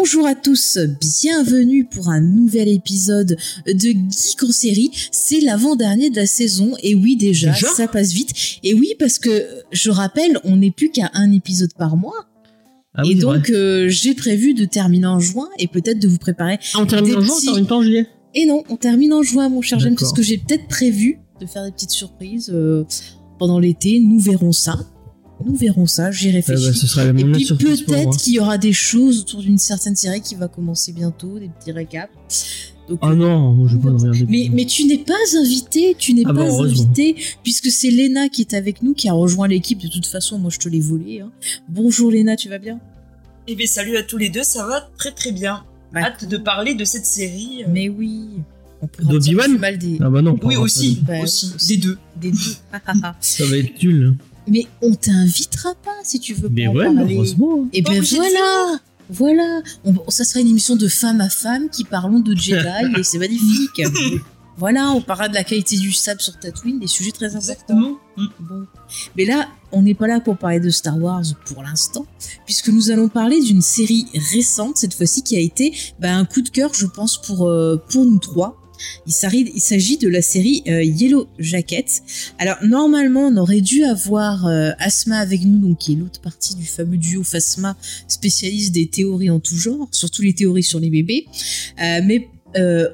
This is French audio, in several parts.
Bonjour à tous, bienvenue pour un nouvel épisode de Geek en série. C'est l'avant-dernier de la saison et oui déjà, Déjà ça passe vite. Et oui parce que je rappelle, on n'est plus qu'à un épisode par mois Ah et oui, donc euh, j'ai prévu de terminer en juin et peut-être de vous préparer. Ah, on termine en juin, petits- on termine pas en juillet Et non, on termine en juin mon cher James parce que j'ai peut-être prévu de faire des petites surprises euh, pendant l'été. Nous verrons ça. Nous verrons ça, j'y Ah réfléchis. bah, Ce sera la Et puis peut-être qu'il y aura des choses autour d'une certaine série qui va commencer bientôt, des petits récaps. Donc, Ah non, moi je vais pas regarder. mais, mais tu n'es pas invité, tu n'es Ah pas bah, invité, puisque c'est Léna qui est avec nous, qui a rejoint l'équipe. De toute façon, moi je te l'ai volé. hein. Bonjour Léna, tu vas bien? Eh bien, salut à tous les deux, ça va très très bien. Ouais. Hâte de parler de cette série. euh, Mais oui. On pourra D'Obi-Wan mal des, Ah bah non. Oui, pas- aussi, Bah, aussi, aussi. des deux. des deux. Ça va être nul. Mais on t'invitera pas si tu veux Mais pas en ouais, parler. heureusement. Et Oh, bien mais voilà Voilà On- Ça sera une émission de femme à femme qui parlons de Jedi et c'est magnifique. Voilà, on parlera de la qualité du sable sur Tatooine, des sujets très importants. Exactement. Mm. Bon. Mais là, on n'est pas là pour parler de Star Wars pour l'instant, puisque nous allons parler d'une série récente, cette fois-ci, qui a été bah, un coup de cœur, je pense, pour, euh, pour nous trois. Il s'agit de la série euh, Yellow Jacket. Alors, normalement, on aurait dû avoir euh, Asma avec nous, donc qui est l'autre partie du fameux duo Phasma, spécialiste des théories en tout genre, surtout les théories sur les bébés. Euh, mais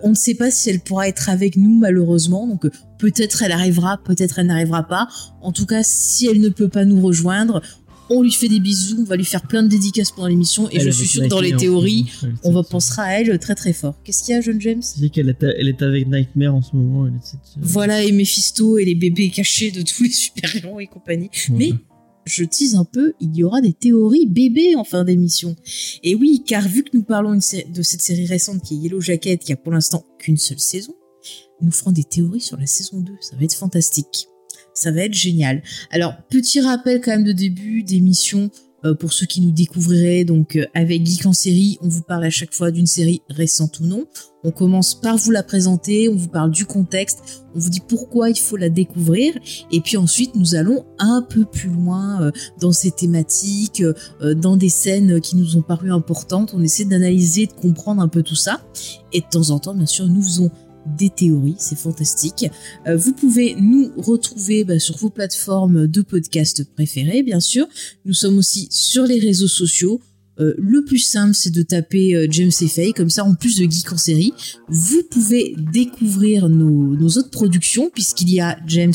on ne sait pas si elle pourra être avec nous, malheureusement. Donc, peut-être elle arrivera, peut-être elle n'arrivera pas. En tout cas, si elle ne peut pas nous rejoindre, on lui fait des bisous, on va lui faire plein de dédicaces pendant l'émission et Elle je suis sûre que dans les en théories, on va penser à elle très très fort. Qu'est-ce qu'il y a, jeune James? Qu'elle est, elle est avec Nightmare en ce moment. Elle se- Voilà, et Mephisto et les bébés cachés de tous les super-héros et compagnie. Voilà. Mais je tease un peu, il y aura des théories bébés en fin d'émission. Et oui, car vu que nous parlons de cette série récente qui est Yellow Jacket, qui a pour l'instant qu'une seule saison, nous ferons des théories sur la saison 2. Ça va être fantastique. Ça va être génial. Alors, petit rappel quand même de début d'émission euh, pour ceux qui nous découvriraient. Donc, euh, avec Geek en série, on vous parle à chaque fois d'une série récente ou non. On commence par vous la présenter, on vous parle du contexte, on vous dit pourquoi il faut la découvrir, et puis ensuite nous allons un peu plus loin euh, dans ces thématiques, dans des scènes qui nous ont paru importantes. On essaie d'analyser, de comprendre un peu tout ça, et de temps en temps, bien sûr, nous faisons des théories, c'est fantastique. Euh, vous pouvez nous retrouver bah, sur vos plateformes de podcast préférées, bien sûr. Nous sommes aussi sur les réseaux sociaux. Euh, le plus simple, c'est de taper euh, James et comme ça, en plus de Geek en série, vous pouvez découvrir nos, nos autres productions, puisqu'il y a, James,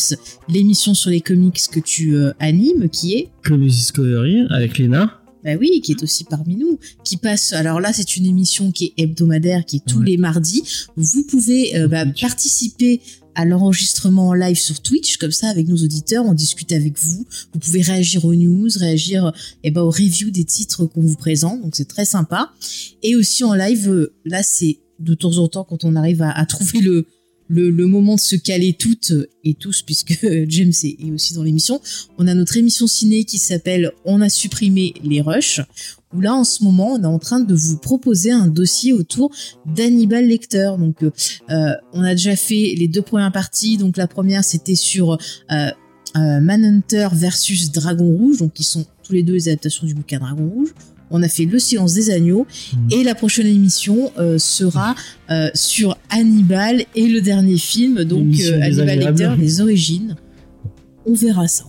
l'émission sur les comics que tu euh, animes, qui est Comics Discovery avec Lena. Bah oui, qui est aussi parmi nous, qui passe. Alors là, c'est une émission qui est hebdomadaire, qui est tous Ouais. les mardis. Vous pouvez euh, bah, participer à l'enregistrement en live sur Twitch, comme ça, avec nos auditeurs, on discute avec vous. Vous pouvez réagir aux news, réagir eh ben, aux reviews des titres qu'on vous présente, donc c'est très sympa. Et aussi en live, euh, là, c'est de temps en temps quand on arrive à, à trouver le, le, moment de se caler toutes et tous, puisque James est, aussi dans l'émission. On a notre émission ciné qui s'appelle On a supprimé les rushs, où là, en ce moment, on est en train de vous proposer un dossier autour d'Hannibal Lecter. Donc, euh, euh, on a déjà fait les deux premières parties. Donc, la première, c'était sur euh, Manhunter versus Dragon Rouge, donc qui sont tous les deux les adaptations du bouquin Dragon Rouge. On a fait Le silence des agneaux Mhm. et la prochaine émission euh, sera euh, sur Hannibal et le dernier film, donc euh, Hannibal. Lecter, les origines. On verra ça.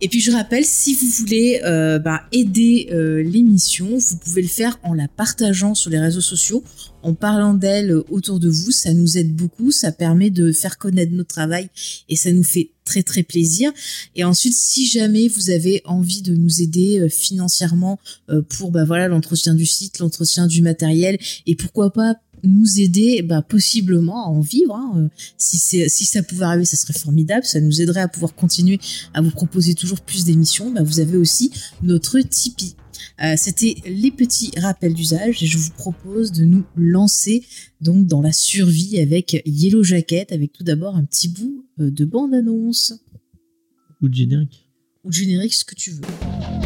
Et puis je rappelle, si vous voulez euh, bah, aider euh, l'émission, vous pouvez le faire en la partageant sur les réseaux sociaux, en parlant d'elle euh, autour de vous. Ça nous aide beaucoup, ça permet de faire connaître notre travail et ça nous fait très très plaisir. Et ensuite, si jamais vous avez envie de nous aider euh, financièrement pour bah voilà l'entretien du site, l'entretien du matériel et pourquoi pas nous aider bah, possiblement à en vivre. hein. Euh, Si, si ça pouvait arriver, ça serait formidable. Ça nous aiderait à pouvoir continuer à vous proposer toujours plus d'émissions. Bah, vous avez aussi notre Tipeee. Euh, C'était les petits rappels d'usage et je vous propose de nous lancer donc dans la survie avec Yellow Jacket, avec tout d'abord un petit bout euh, de bande-annonce Ou de générique. ou de générique, ce que tu veux.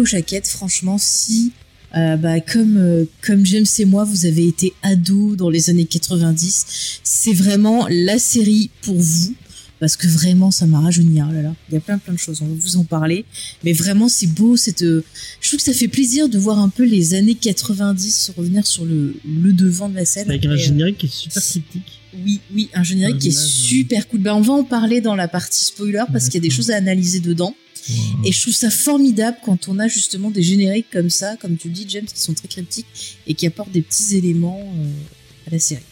Yellow Jacket, franchement, si, euh, bah, comme, euh, comme James et moi, vous avez été ados dans les années 90, c'est vraiment la série pour vous. Parce que vraiment, ça m'a rajeuni. Oh là là. Il y a plein plein de choses, on va vous en parler. Mais vraiment, c'est beau. Cette... euh, Je trouve que ça fait plaisir de voir un peu les années 90 revenir sur le, le devant de la scène. Avec un générique qui est super cryptique. oui, oui, un générique Un qui est super cool. Ben, on va en parler dans la partie spoiler parce qu'il y a des choses à analyser dedans. Wow. Et je trouve ça formidable quand on a justement des génériques comme ça, comme tu le dis, James, qui sont très cryptiques et qui apportent des petits éléments euh, à la série.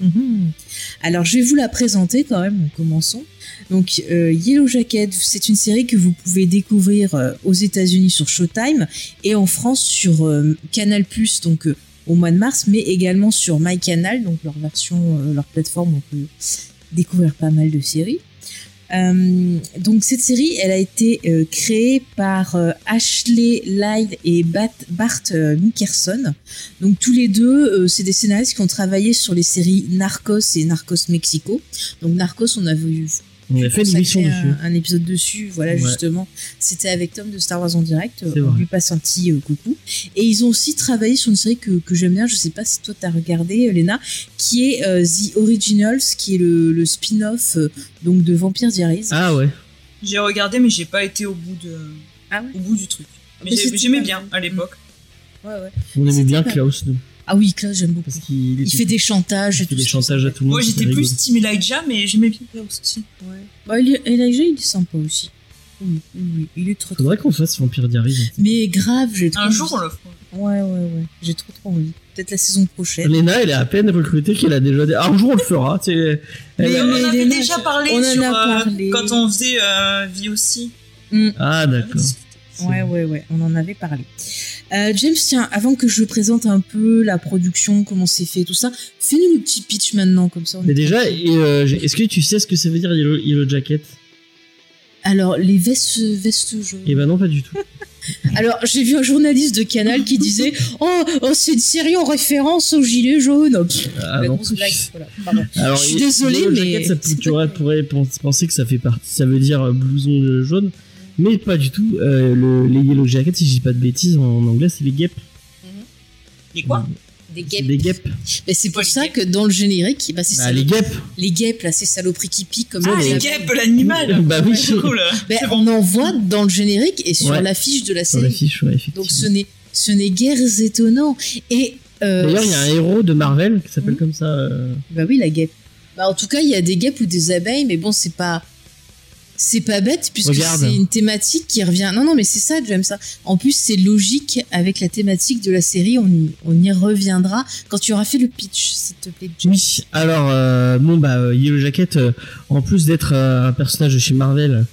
Mhm. Alors, je vais vous la présenter quand même, commençons. Donc, euh, Yellow Jacket, c'est une série que vous pouvez découvrir euh, aux États-Unis sur Showtime et en France sur Canal Plus, donc au mois de mars, mais également sur MyCanal, donc leur version, leur plateforme, on peut découvrir pas mal de séries. Euh, donc cette série, elle a été euh, créée par euh, Ashley Lyle et Bart Mickerson. Donc tous les deux, c'est des scénaristes qui ont travaillé sur les séries Narcos et Narcos Mexico. Donc Narcos, on a vu On a fait une émission dessus. un, un épisode dessus. Voilà Ouais. justement, c'était avec Tom de Star Wars en direct. On vrai. lui passe un petit euh, coucou. Et ils ont aussi travaillé sur une série que, que j'aime bien. Je sais pas si toi t'as regardé, euh, Léna, qui est euh, The Originals, qui est le, le spin-off euh, donc de Vampire Diaries. Ah ouais. J'ai regardé, mais j'ai pas été au bout de, Ah ouais au bout du truc. Mais Mais c'était j'aimais bien à l'époque. Ouais, ouais. On aimait bien Klaus, nous. Ah oui, Klaus, j'aime beaucoup. Parce qu'il Il fait des chantages il fait tout. des chantages à tout le monde. Moi, j'étais plus rigolo. Team Elijah, mais j'aimais bien Klaus aussi. Ouais. Bah, Elijah, il est sympa aussi. Oui, oui, oui, il est trop trop. Faudrait qu'on fasse Vampire Diaries. Mais grave, j'ai trop Un envie. jour, on le fera. Ouais, ouais, ouais. J'ai trop trop envie. Peut-être la saison prochaine. Léna, elle est à peine recrutée qu'elle a déjà. des- Ah, un jour, on le fera. tu sais. Elle- Mais- on en avait Léna, déjà parlé on en sur, euh, quand on faisait euh, Vie aussi. Mm. Ah, d'accord. Ouais, ouais, ouais, on en avait parlé. Euh, James, tiens, avant que je présente un peu la production, comment c'est fait, tout ça, fais-nous le petit pitch maintenant, comme ça. on Mais est déjà, euh, est-ce que tu sais ce que ça veut dire Yellow, Yellow Jacket? Alors, les vestes, vestes jaunes. Eh ben non, pas du tout. Alors, j'ai vu un journaliste de Canal qui disait Oh, oh, c'est une série en référence aux gilets jaunes. Oh, pff, Ah, non. blague. Voilà, pardon. Alors, Je suis Yellow mais Jacket, ça, tu pourrais pens- penser que ça fait partie, ça veut dire euh, blouson jaune, mais pas du tout. Euh, le- les Yellow Jackets, si je dis pas de bêtises, en anglais, c'est les guêpes. Et quoi Des C'est guêpes. Des guêpes. Mais c'est pour Quoi, les ça que dans le générique, bah, c'est Bah, ça. les guêpes. Les guêpes, là, ces saloperies qui piquent comme Ah, ça. les là. guêpes, l'animal Bah oui. C'est cool. C'est on en voit dans le générique et sur Ouais. l'affiche de la Sur série. fiche, ouais, effectivement. Donc ce n'est ce n'est guère étonnant. Et euh, D'ailleurs, il y a un héros de Marvel qui s'appelle Mhm. comme ça. euh, bah oui la guêpe. Bah en tout cas il y a des guêpes ou des abeilles, mais bon c'est pas C'est pas bête puisque c'est une thématique qui revient. Non, non, mais c'est ça, j'aime ça. En plus, c'est logique avec la thématique de la série. On y, on y reviendra quand tu auras fait le pitch, s'il te plaît. Oui, alors euh, bon bah euh, Yellow Jacket, euh, en plus d'être euh, un personnage de chez Marvel.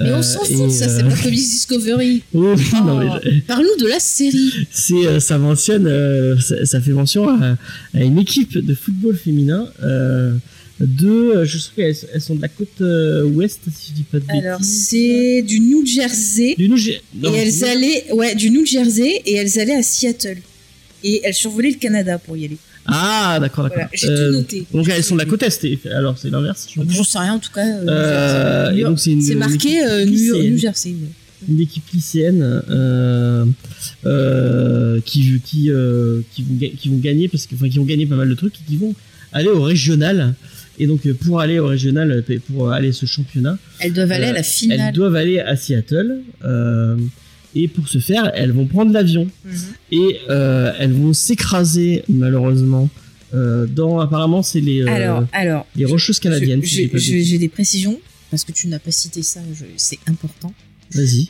Mais on s'en et, fout, ça, c'est pas Comics Discovery. oh, non, mais, Parle-nous de la série. c'est ça mentionne, ça, ça fait mention à, à une équipe de football féminin. Euh, de, euh, je sais qu'elles elles sont de la côte euh, ouest, si je dis pas de bêtises. Alors, c'est du New Jersey. Du New Jer- non, et elles allaient, ouais, du New Jersey et elles allaient à Seattle. Et elles survolaient le Canada pour y aller. Ah d'accord d'accord. Voilà, j'ai Euh, tout noté. Donc elles sont de la côte est. et- Alors c'est l'inverse. je. J'en sais rien en tout cas. euh, Euh, et donc c'est une- c'est une marqué euh, New, Jersey. ouais. une équipe lycéenne euh, euh, qui qui euh, qui vont ga- qui vont gagner parce que enfin qui vont gagner pas mal de trucs et qui vont aller au régional et donc euh, pour aller au régional euh, pour aller à ce championnat Elles doivent aller Euh, à la elles finale. doivent aller à Seattle euh, et pour ce faire elles vont prendre l'avion Mhm. et euh, elles vont s'écraser malheureusement euh, dans apparemment c'est les euh, alors, alors. les rocheuses canadiennes si. J'ai des précisions parce que tu n'as pas cité ça. C'est important. vas-y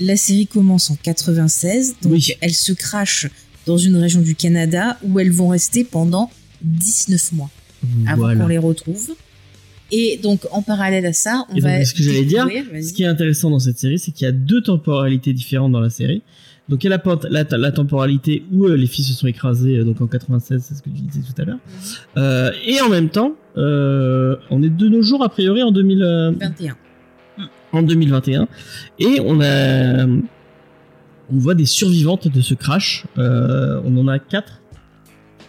La série commence en 96, donc Oui. elles se crachent dans une région du Canada où elles vont rester pendant 19 mois avant voilà qu'on les retrouve. Et donc en parallèle à ça, on Et donc, va. ce que j'allais dire. Ce qui est intéressant dans cette série, c'est qu'il y a deux temporalités différentes dans la série. Donc il y a la, la, la temporalité où euh, les filles se sont écrasées, euh, donc en 96, c'est ce que je disais tout à l'heure. Euh, et en même temps, euh, on est de nos jours a priori en 2000, euh, 21. en 2021, et on a, on voit des survivantes de ce crash. On en a quatre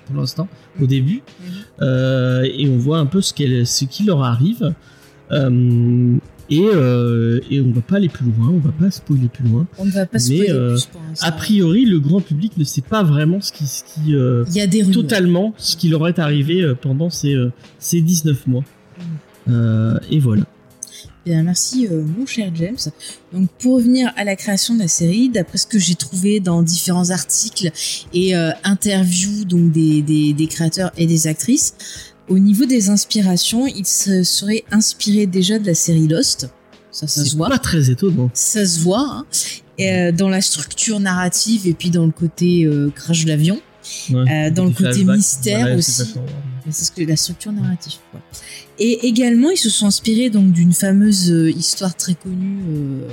pour l'instant au début, Euh, et on voit un peu ce, qu'elle- ce qui leur arrive. Euh, et, euh, et on va pas aller plus loin, on va pas spoiler plus loin. On ne va pas Mais, spoiler euh, plus pour. A priori, le grand public ne sait pas vraiment ce qui, ce qui il y a des rumeurs. totalement ce qui leur est arrivé pendant ces, ces 19 mois. Euh, et voilà. Bien, merci euh, mon cher James. Donc pour revenir à la création de la série, d'après ce que j'ai trouvé dans différents articles et euh, interviews donc des, des, des créateurs et des actrices, au niveau des inspirations, ils se seraient inspirés déjà de la série Lost. Ça, ça se voit. pas très étonnant. Ça se voit. hein. Et, euh, dans la structure narrative et puis dans le côté crash d'avion. Ouais. Euh, dans le côté mystère voilà, aussi. c'est ce que la structure narrative. Quoi. Et également, ils se sont inspirés donc d'une fameuse euh, histoire très connue euh,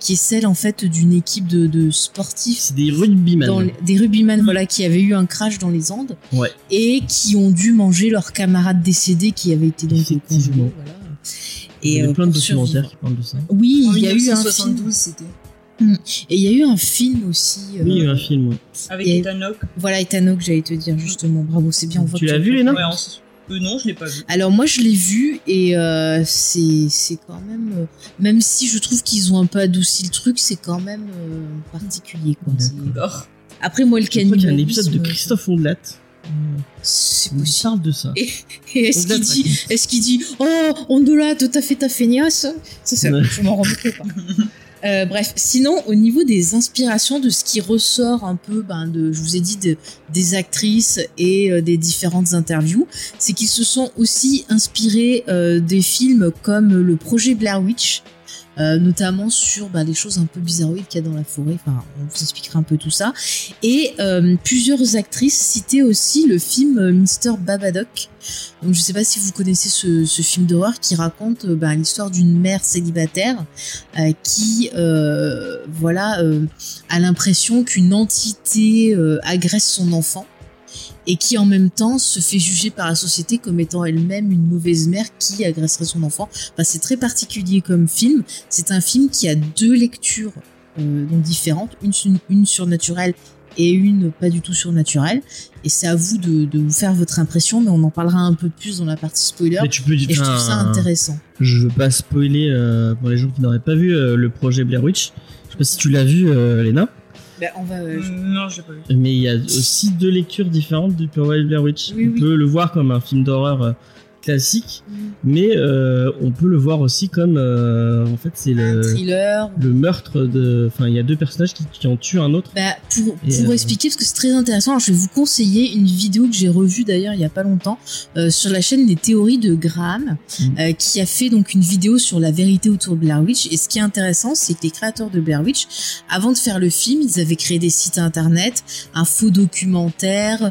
qui est celle en fait d'une équipe de, de sportifs C'est des rugbyman. dans des rugbyman voilà qui avaient eu un crash dans les Andes Ouais. et qui ont dû manger leurs camarades décédés qui avaient été donc congelés, voilà. Il y a euh, plein de documentaires qui parlent de ça. Oui, En il y a eu un 1972, film c'était. et il y a eu un film aussi. euh, Oui, il y a eu un film. ouais. Avec Et- Ethan Hawke. Voilà, Ethan Hawke, j'allais te dire justement. Bravo, c'est bien. on voit Tu l'as as vu. Léna Ouais, euh, non, je l'ai pas vu. Alors moi je l'ai vu et euh, c'est c'est quand même euh, même si je trouve qu'ils ont un peu adouci le truc c'est quand même euh, particulier quoi. Après moi le crois qu'il y a un épisode de Christophe Ondelat. c'est On possible. parle de ça. Et, et est-ce Ondelat qu'il dit est-ce qu'il dit oh Ondola t'as fait ta feignasse? Ça, ça Ouais. je m'en remettrai pas. Euh, bref, sinon au niveau des inspirations de ce qui ressort un peu, ben de, je vous ai dit de, des actrices et euh, des différentes interviews, c'est qu'ils se sont aussi inspirés euh, des films comme le projet Blair Witch, euh, notamment sur les choses un peu bizarroïdes qu'il y a dans la forêt. Enfin, on vous expliquera un peu tout ça. Et euh, plusieurs actrices citaient aussi le film euh, Mr Babadook. Donc je sais pas si vous connaissez ce, film d'horreur qui raconte ben, l'histoire d'une mère célibataire qui voilà a l'impression qu'une entité agresse son enfant et qui en même temps se fait juger par la société comme étant elle-même une mauvaise mère qui agresserait son enfant. Enfin, c'est très particulier comme film. C'est un film qui a deux lectures euh, donc différentes, une, une surnaturelle et une pas du tout surnaturelle. Et c'est à vous de, de vous faire votre impression, mais on en parlera un peu plus dans la partie spoiler. Mais tu peux Et je trouve ça intéressant. Je veux pas spoiler euh, pour les gens qui n'auraient pas vu euh, le projet Blair Witch. Je sais pas si tu l'as vu, euh, Léna. Ben, on va. Euh, non, je pas vu. Mais il y a aussi deux lectures différentes du projet Blair Witch. Oui, On oui. peut le voir comme un film d'horreur classique, mais euh, on peut le voir aussi comme euh, en fait c'est le, thriller. le meurtre de. Enfin, il y a deux personnages qui, qui ont tué un autre. Bah, pour, pour euh, expliquer, parce que c'est très intéressant, alors je vais vous conseiller une vidéo que j'ai revue d'ailleurs il y a pas longtemps sur la chaîne des théories de Graham, Mm. qui a fait donc une vidéo sur la vérité autour de Blair Witch. Et ce qui est intéressant, c'est que les créateurs de Blair Witch, avant de faire le film, ils avaient créé des sites internet, un faux documentaire,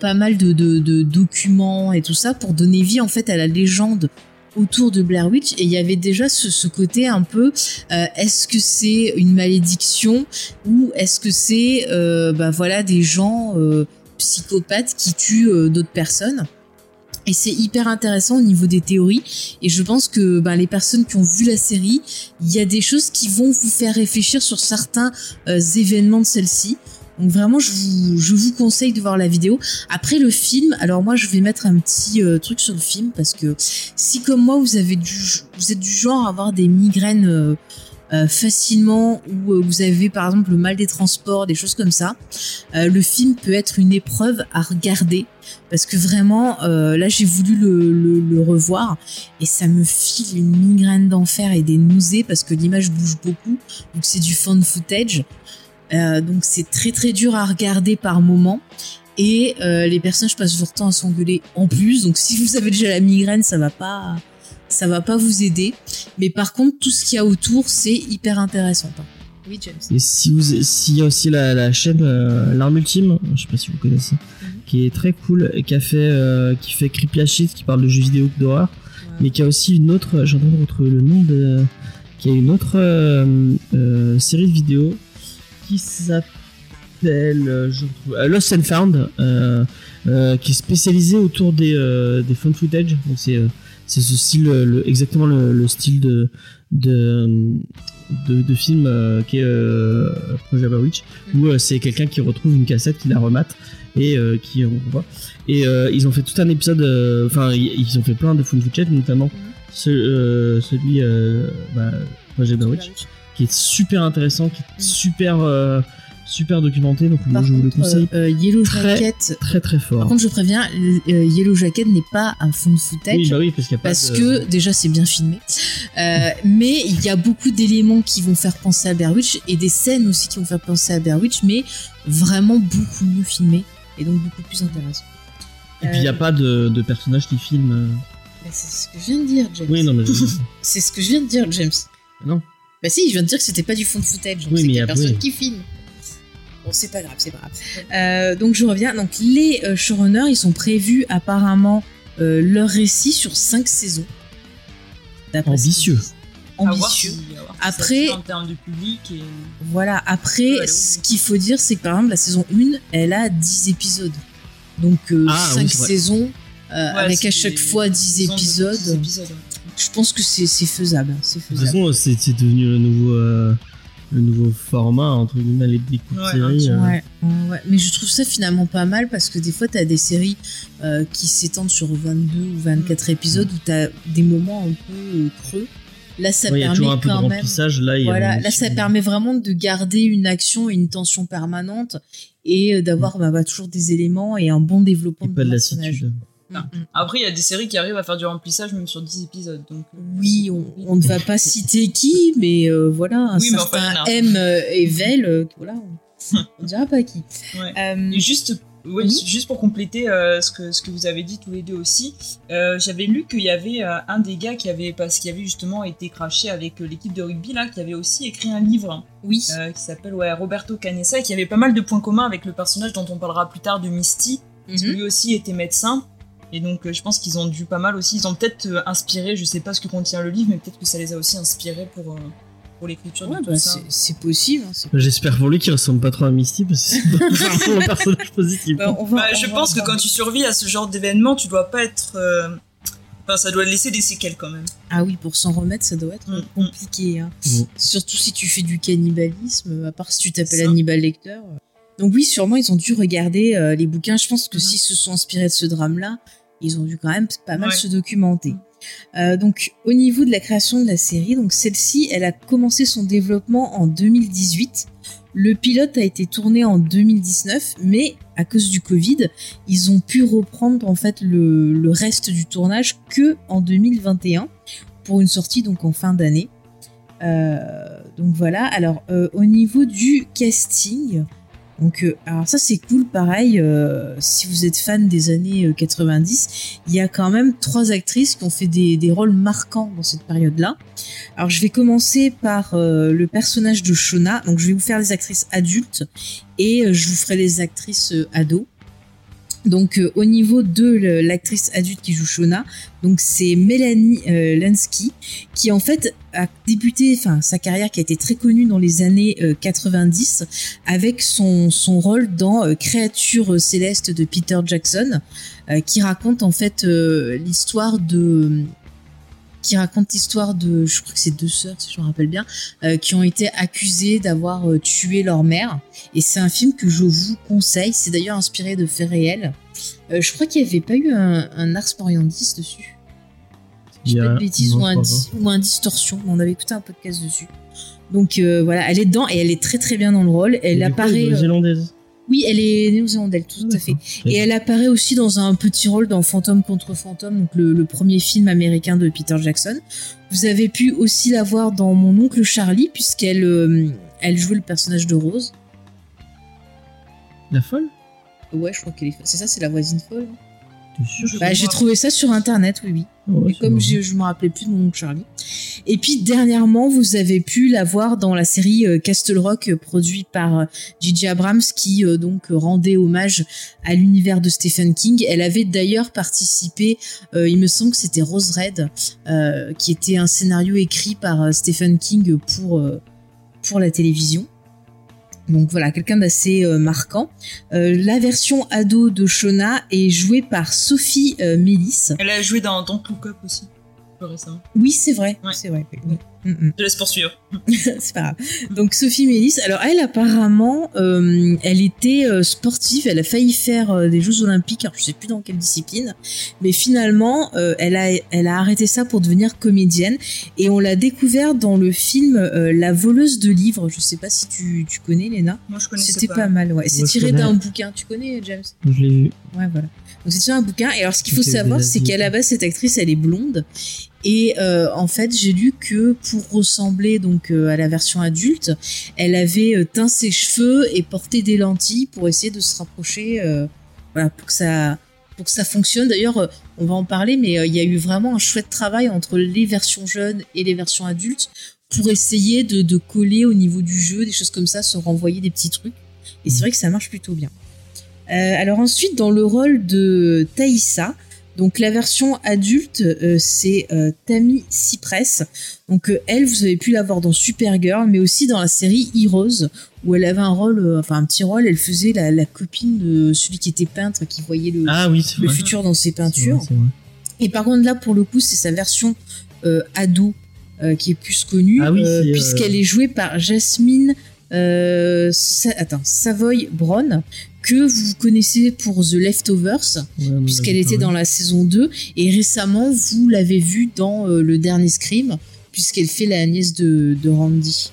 pas mal de, de, de documents et tout ça pour donner vie en fait à la légende autour de Blair Witch et il y avait déjà ce, côté un peu euh, est-ce que c'est une malédiction ou est-ce que c'est euh, bah voilà des gens euh, psychopathes qui tuent d'autres personnes. Et c'est hyper intéressant au niveau des théories et je pense que bah, les personnes qui ont vu la série il y a des choses qui vont vous faire réfléchir sur certains événements de celle-ci donc vraiment je vous, je vous conseille de voir la vidéo. Après le film alors moi je vais mettre un petit euh, truc sur le film parce que si comme moi vous avez du vous êtes du genre à avoir des migraines euh, euh, facilement ou vous avez par exemple le mal des transports, des choses comme ça, le film peut être une épreuve à regarder parce que vraiment là j'ai voulu le, le, revoir et ça me file une migraine d'enfer et des nausées parce que l'image bouge beaucoup. Que c'est du fan footage donc c'est très très dur à regarder par moment. Et euh, les personnages passent leur temps à s'engueuler en plus. Donc si vous avez déjà la migraine ça va pas ça va pas vous aider. Mais par contre tout ce qu'il y a autour c'est hyper intéressant. Oui James. Et si vous, s'il y a aussi la, la chaîne euh, L'Arme Ultime, je sais pas si vous connaissez, qui est très cool, et qui a fait, euh, qui fait Creepy qui parle de jeux vidéo d'horreur, mais qui a aussi une autre, j'ai en train de retrouver le nom de, qui a une autre euh, euh, série de vidéos qui s'appelle, euh, je retrouve, euh, Lost and Found, euh, euh, qui est spécialisée autour des, des found footage. Donc c'est, c'est ce style, le, exactement le, le style de, de, de, de film qui est Project Blair Witch, où euh, c'est quelqu'un qui retrouve une cassette, qui la remate et qui on voit. Et ils ont fait tout un épisode, enfin ils ont fait plein de found footage, notamment ce- euh, celui bah, Project Blair Witch, qui est super intéressant, qui est super euh, super documenté. Donc moi je vous le conseille euh, euh, Yellow très- Jacket très très fort. par contre je préviens Yellow Jacket n'est pas un fond footage oui, bah oui, parce qu'il y a pas parce de- que déjà c'est bien filmé, mais il y a beaucoup d'éléments qui vont faire penser à Blair Witch et des scènes aussi qui vont faire penser à Blair Witch, mais vraiment beaucoup mieux filmé et donc beaucoup plus intéressant. Et puis il y a pas de, de personnages qui filment. Bah, c'est ce que je viens de dire, James. Oui, non mais. C'est ce que je viens de dire, James. non. Bah si, je viens de dire que c'était pas du fond de footage, donc Oui, c'est mais y a personne qui filme. Bon, c'est pas grave, c'est pas grave. Euh, donc je reviens. Donc les euh, showrunners, ils sont prévus apparemment euh, leur récit sur cinq saisons. Ambitieux. Ambitieux. Après- en termes de public et Voilà, après, Ouais, ce qu'il faut dire, c'est que par exemple, la saison 1, elle a 10 épisodes. Donc, euh, Ah, oui, 5 c'est vrai. saison, euh, Ouais, avec à chaque fois 10 saisons de épisodes. 10 épisodes, ouais. Je pense que c'est faisable. C'est De toute faisable. façon, c'est devenu le nouveau, euh, le nouveau format entre guillemets les de Ouais, série. euh. Ouais, ouais, ouais. Mais je trouve ça finalement pas mal parce que des fois, t'as des séries euh, qui s'étendent sur 22 ou 24 épisodes où t'as des moments un peu euh, creux. Là, ça Ouais, il y a permet un peu de quand même. remplissage. Là, il y a Voilà, là ça permet vraiment de garder une action et une tension permanente et d'avoir bah, bah, toujours des éléments et un bon développement et de pas de personnage. lassitude. Mm, mm. Après, il y a des séries qui arrivent à faire du remplissage même sur 10 épisodes. Donc, euh, Oui, on, on ne va pas citer qui, mais euh, voilà, un Oui, mais enfin, certain en. M euh, et Vel, voilà, on, on dira pas qui. Ouais. Euh, Et juste, ouais, Oui. juste pour compléter euh, ce, que, ce que vous avez dit tous les deux aussi, j'avais lu qu'il y avait un des gars qui avait, parce qu'il avait justement été craché avec l'équipe de rugby là, qui avait aussi écrit un livre oui, qui s'appelle ouais, Roberto Canessa et qui avait pas mal de points communs avec le personnage dont on parlera plus tard de Misty, que Mhm. lui aussi était médecin. Et donc euh, je pense qu'ils ont dû pas mal aussi, ils ont peut-être euh, inspiré, je sais pas ce que contient le livre, mais peut-être que ça les a aussi inspirés pour, euh, pour l'écriture Ouais, de bah, tout ça. c'est- possible. hein, J'espère pour lui qu'il ressemble pas trop à Misty parce que c'est vraiment un personnage positif. Bah, on va- Bah, on je va pense en que quand tu survis à ce genre d'événement, tu dois pas être. euh, Enfin, ça doit laisser des séquelles quand même. Ah oui, pour s'en remettre, ça doit être Mm, compliqué. hein. Mm. Surtout si tu fais du cannibalisme, à part si tu t'appelles. Hannibal Lecter. Donc oui, sûrement, ils ont dû regarder euh, les bouquins. Je pense que Mhm. s'ils se sont inspirés de ce drame-là, ils ont dû quand même pas mal Ouais. se documenter. Euh, donc, au niveau de la création de la série, donc celle-ci, elle a commencé son développement en 2018. Le pilote a été tourné en 2019, mais à cause du Covid, ils ont pu reprendre en fait le, le reste du tournage que en 2021 pour une sortie donc en fin d'année. Euh, donc voilà. Alors euh, au niveau du casting, donc euh, alors ça c'est cool. Pareil, euh, si vous êtes fan des années euh, 90, il y a quand même trois actrices qui ont fait des, rôles marquants dans cette période-là. Alors je vais commencer par euh, le personnage de Shona. Donc je vais vous faire les actrices adultes et euh, je vous ferai les actrices euh, ados. Donc euh, au niveau de l'actrice adulte qui joue Shona, donc c'est Mélanie euh, Lansky qui en fait a débuté, enfin sa carrière qui a été très connue dans les années euh, 90 avec son, son rôle dans euh, Créature céleste de Peter Jackson, euh, qui raconte en fait euh, l'histoire de qui raconte l'histoire de, je crois que c'est deux sœurs, si je me rappelle bien, euh, qui ont été accusées d'avoir euh, tué leur mère. Et c'est un film que je vous conseille. C'est d'ailleurs inspiré de faits réels. Euh, je crois qu'il n'y avait pas eu un, un Ars Moriendi dessus. Je pas de bêtises ou, un, ou un distorsion. On avait écouté un podcast dessus. Donc voilà, elle est dedans et elle est très très bien dans le rôle. Elle coup, apparaît. néo-zélandaise. Oui, elle est néo-zélandaise, tout à fait. Et elle apparaît aussi dans un petit rôle dans Fantôme contre Fantôme, donc le, le premier film américain de Peter Jackson. Vous avez pu aussi la voir dans Mon oncle Charlie, puisqu'elle euh, elle jouait le personnage de Rose. La folle? Ouais, je crois qu'elle est. C'est ça, c'est la voisine folle. Sûr Bah, j'ai trouvé ça sur internet, oui, oui. Et comme je, je me rappelais plus de mon oncle Charlie. Et puis dernièrement, vous avez pu la voir dans la série euh, Castle Rock euh, produite par euh, J.J. Abrams qui euh, donc rendait hommage à l'univers de Stephen King. Elle avait d'ailleurs participé, euh, il me semble que c'était Rose Red, euh, qui était un scénario écrit par euh, Stephen King pour euh, pour la télévision. Donc voilà, quelqu'un d'assez euh, marquant. Euh, la version ado de Shona est jouée par Sophie euh, Mélis. Elle a joué dans Don't Look Up aussi, récemment. Oui, c'est vrai. Ouais. C'est vrai. oui. Mm, mm. Je laisse poursuivre. c'est pas grave. Donc Sophie Mélis, alors elle apparemment, euh, elle était euh, sportive, elle a failli faire euh, des Jeux Olympiques, alors je sais plus dans quelle discipline, mais finalement euh, elle a elle a arrêté ça pour devenir comédienne et on l'a découvert dans le film euh, La voleuse de livres. Je sais pas si tu, tu connais Léna. Moi, je connaissais C'était pas. pas mal, ouais. C'est Moi, tiré connais. d'un bouquin. Tu connais James? Je l'ai vu. Ouais, voilà. Donc c'est tiré un bouquin. Et alors, ce qu'il faut savoir, c'est qu'à la base, cette actrice, elle est blonde. Et euh, en fait, j'ai lu que pour ressembler donc euh, à la version adulte, elle avait euh, teint ses cheveux et porté des lentilles pour essayer de se rapprocher, euh, voilà, pour que ça pour que ça fonctionne. D'ailleurs, on va en parler, mais il y a eu vraiment un chouette travail entre les versions jeunes et les versions adultes pour essayer de, de coller au niveau du jeu, des choses comme ça, se renvoyer des petits trucs. Et c'est vrai que ça marche plutôt bien. Alors ensuite, dans le rôle de Thaïsa, donc la version adulte, euh, c'est euh, Tammy Cypress. Donc euh, elle, vous avez pu la voir dans Supergirl, mais aussi dans la série Heroes, où elle avait un rôle, enfin un petit rôle. Elle faisait la, la copine de celui qui était peintre, qui voyait le, Ah oui, c'est le vrai. futur dans ses peintures. vrai. Et par contre là, pour le coup, c'est sa version ado qui est plus connue, Ah oui, puisqu'elle est jouée par Jasmine Sa- attends, Savoy Brown, que vous connaissez pour The Leftovers, Ouais, puisqu'elle était dans la saison 2, et récemment, vous l'avez vue dans euh, le dernier Scream, puisqu'elle fait la nièce de, de Randy.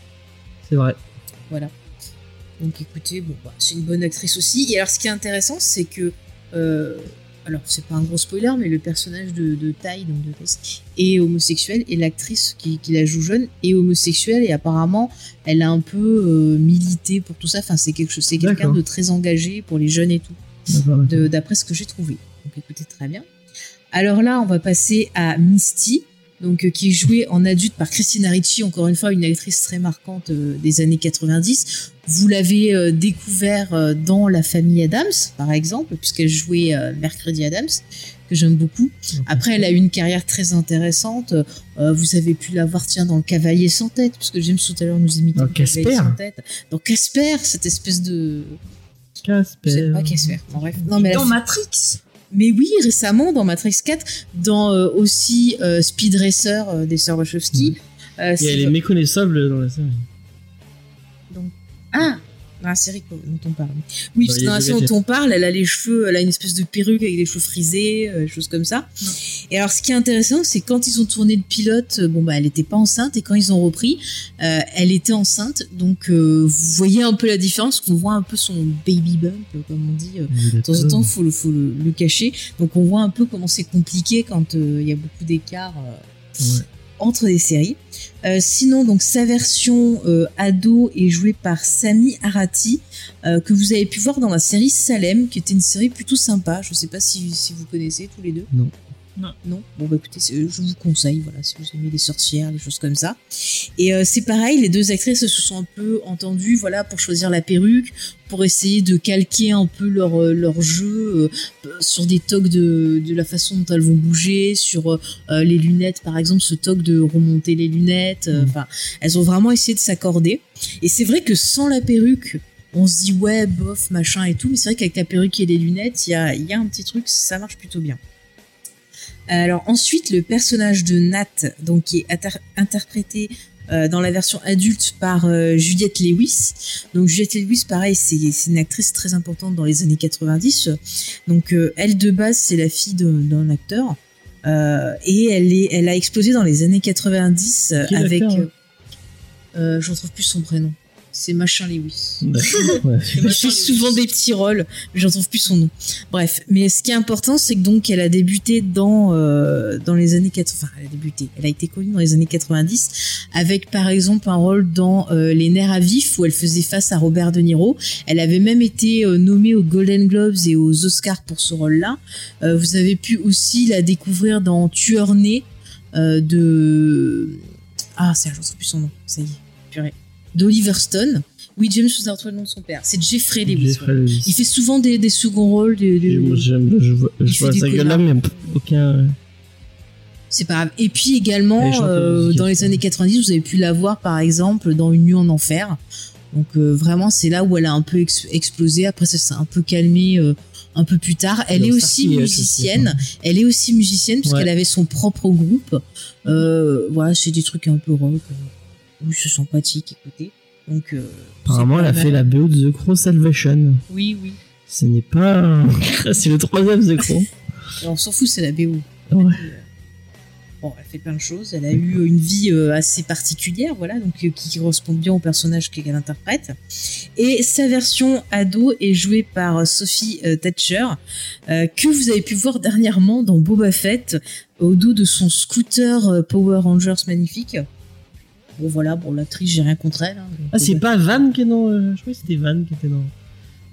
C'est vrai. Voilà. Donc écoutez, bon, bah, c'est une bonne actrice aussi. Et alors, ce qui est intéressant, c'est que. euh, alors, c'est pas un gros spoiler, mais le personnage de, de Ty, donc de Tess, est homosexuel et l'actrice qui, qui la joue jeune est homosexuelle et apparemment, elle a un peu euh, milité pour tout ça. Enfin, c'est quelque chose, c'est quelqu'un de très engagé pour les jeunes et tout d'après ce que j'ai trouvé. Donc écoutez très bien. Alors là, on va passer à Misty, donc euh, qui est jouée en adulte par Christina Ricci, encore une fois une actrice très marquante euh, des années 90. Vous l'avez euh, découvert euh, dans La famille Adams, par exemple, puisqu'elle jouait euh, Mercredi Adams, que j'aime beaucoup. Après, elle a eu une carrière très intéressante. Euh, vous avez pu la voir, tiens, dans Le Cavalier sans tête, puisque James tout à l'heure nous imitait Dans Le Cavalier Casper. sans tête. Dans Casper, cette espèce de... Casper. Je sais pas Casper. Bon, bref. Non, mais dans fait- Matrix. Mais oui, récemment dans Matrix 4, dans euh, aussi euh, Speed Racer euh, des sœurs Wachowski. Euh, Et elle est méconnaissable dans la série. Ah Dans la série dont on parle. Oui, parce que dans la série dont on parle, elle a les cheveux, elle a une espèce de perruque avec des cheveux frisés, euh, des choses comme ça. Ouais. Et alors, ce qui est intéressant, c'est quand ils ont tourné le pilote, euh, bon bah, elle était pas enceinte, et quand ils ont repris, euh, elle était enceinte. Donc, euh, vous voyez un peu la différence, qu'on voit un peu son baby bump, comme on dit. euh, de temps en temps, faut le, faut le, le cacher. Donc, on voit un peu comment c'est compliqué quand euh, il y a beaucoup d'écart. euh, Ouais. Entre des séries. Euh, sinon, donc sa version euh, ado est jouée par Sami Arati, euh, que vous avez pu voir dans la série Salem, qui était une série plutôt sympa. Je sais pas si, si vous connaissez tous les deux. Non. Non. Non. Bon bah écoutez, je vous conseille, voilà, si vous aimez les sorcières, les choses comme ça. Et euh, c'est pareil, les deux actrices se sont un peu entendues, voilà, pour choisir la perruque, pour essayer de calquer un peu leur euh, leur jeu euh, sur des tocs de de la façon dont elles vont bouger, sur euh, les lunettes, par exemple, ce toc de remonter les lunettes. euh, Mm. Enfin, elles ont vraiment essayé de s'accorder. Et c'est vrai que sans la perruque, on se dit ouais, bof, machin et tout. Mais c'est vrai qu'avec la perruque et les lunettes, il y a, il y a un petit truc, ça marche plutôt bien. Alors ensuite, le personnage de Nat, donc qui est inter- interprété euh, dans la version adulte par euh, Juliette Lewis. Donc Juliette Lewis, pareil, c'est une actrice très importante dans les années 90. Donc euh, elle de base, c'est la fille d'un acteur. Et elle, est, elle a explosé dans les années 90 euh, Qui est avec. je retrouve plus son prénom. C'est Machin Lewis. Ouais. Je fais souvent des petits rôles, mais j'en trouve plus son nom. Bref, mais ce qui est important, c'est que donc elle a débuté dans euh, dans les années 80. Enfin, elle a débuté. Elle a été connue dans les années 90 avec par exemple un rôle dans euh, Les Nerfs à vif où elle faisait face à Robert De Niro. Elle avait même été euh, nommée aux Golden Globes et aux Oscars pour ce rôle-là. Euh, vous avez pu aussi la découvrir dans Tueur né euh, de ah ça j'en trouve plus son nom. Ça y est. D'Oliver Stone. Oui, James vous a retrouvé le nom de son père. C'est Jeffrey Lewis. Jeffrey voilà. Lewis. Il fait souvent des, des seconds rôles. Des, des- Moi, j'aime- je vois, je sa gueule là, mais aucun. C'est pas grave. Et puis également, euh, dans les années 90, vous avez pu la voir par exemple dans Une nuit en enfer. Donc euh, vraiment, c'est là où elle a un peu ex- explosé. Après, ça s'est un peu calmé euh, un peu plus tard. Elle est aussi Starkey, musicienne. Elle est aussi musicienne parce Ouais. qu'elle avait son propre groupe. Voilà, c'est des trucs un peu rock. Euh, Oui, c'est sympathique, écoutez. Donc, euh, Apparemment, elle a fait la BO de The Crow Salvation. Oui, oui. Ce n'est pas. un- c'est le troisième The Crow. On s'en fout, c'est la BO. Ouais. Euh, Bon, elle fait plein de choses. Elle a eu une vie euh, assez particulière, voilà, donc euh, qui correspond bien au personnage qu'elle interprète. Et sa version ado est jouée par euh, Sophie euh, Thatcher, euh, que vous avez pu voir dernièrement dans Boba Fett, au dos de son scooter euh, Power Rangers magnifique. Bon voilà, bon l'actrice j'ai rien contre elle. hein, donc, Ah, c'est pas Van qui est dans. euh, Je crois que c'était Van qui était dans.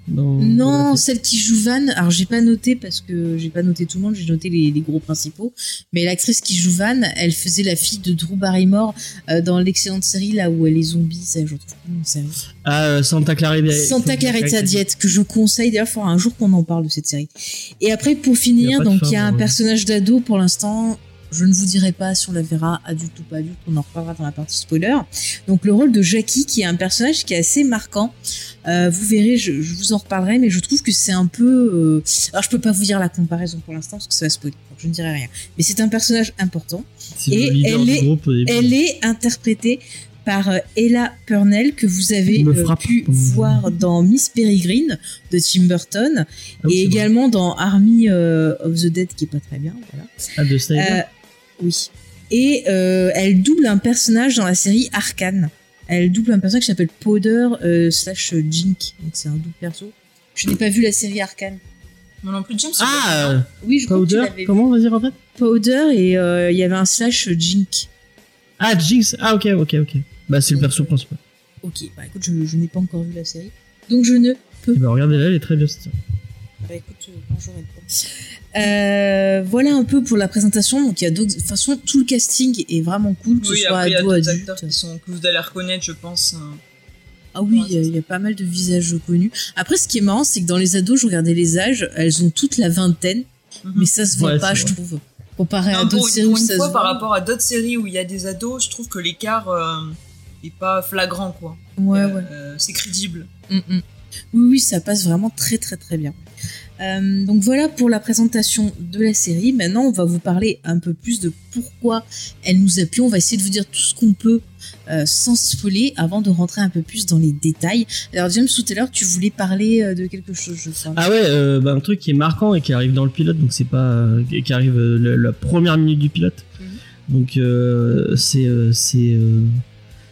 dans Non, dans celle qui joue Van, alors j'ai pas noté parce que j'ai pas noté tout le monde, j'ai noté les, les gros principaux. Mais l'actrice qui joue Van, elle faisait la fille de Drew Barrymore euh, dans l'excellente série là où elle est zombie, ça je retrouve plus série. Ah, euh, Santa Clarita. Santa Clarita Diet, que je conseille d'ailleurs, il faudra un jour qu'on en parle de cette série. Et après pour finir, donc il y a un ouais. personnage d'ado pour l'instant. Je ne vous dirai pas si on la verra adulte ou pas adulte, on en reparlera dans la partie spoiler. Donc le rôle de Jackie, qui est un personnage qui est assez marquant. Euh, vous verrez, je, je vous en reparlerai, mais je trouve que c'est un peu. euh, Alors je peux pas vous dire la comparaison pour l'instant parce que ça va spoiler, donc je ne dirai rien. Mais c'est un personnage important. Et elle est- groupe au début. Elle est interprétée par euh, Ella Purnell que vous avez euh, pu voir dans Miss Peregrine de Tim Burton Ah et vrai. également dans Army euh, of the Dead qui est pas très bien. Voilà. Ah, de Snyder. Euh, oui. Et euh, elle double un personnage dans la série Arcane. Elle double un personnage qui s'appelle Powder euh, slash Jink. Donc c'est un double perso. Je n'ai pas vu la série Arcane. Moi non plus, James. Ah, euh, Oui, je crois que tu Powder. Comment Vas-y, répète. Powder et euh, il y avait un slash Jink. Ah, Jinx. Ah, ok, ok, ok. Bah, c'est le perso principal. Ok, bah écoute, je, je n'ai pas encore vu la série. Donc je ne peux Et bah, regardez-la, elle est très bien cette série. Bah écoute, euh, quand j'aurai le temps. Euh, voilà un peu pour la présentation. Donc il y a d'autres. De toute façon, tout le casting est vraiment cool, que Oui, ce soit après, il y a ado, adulte. acteurs qui, sont, que vous allez reconnaître, je pense. hein. Ah oui, Ouais, il y a- y, pas mal de visages connus. Après, ce qui est marrant, c'est que dans les ados, je regardais les âges, elles ont toutes la vingtaine, Mhm. mais ça se voit Ouais, pas, je vrai. trouve. Comparé à Non, d'autres séries où une ça fois, se par voit. rapport à d'autres séries où il y a des ados, je trouve que l'écart euh, est pas flagrant, quoi. Ouais, Euh, ouais. euh, c'est crédible. Mm, mm. Oui, oui, ça passe vraiment très, très, très bien. Euh, donc voilà pour la présentation de la série. Maintenant, on va vous parler un peu plus de pourquoi elle nous a plu. On va essayer de vous dire tout ce qu'on peut euh, sans spoiler avant de rentrer un peu plus dans les détails. Alors James, tout à l'heure, tu voulais parler euh, de quelque chose, je crois. Ah ouais, euh, bah, un truc qui est marquant et qui arrive dans le pilote, donc c'est pas qui arrive la première minute du pilote. Donc euh, c'est c'est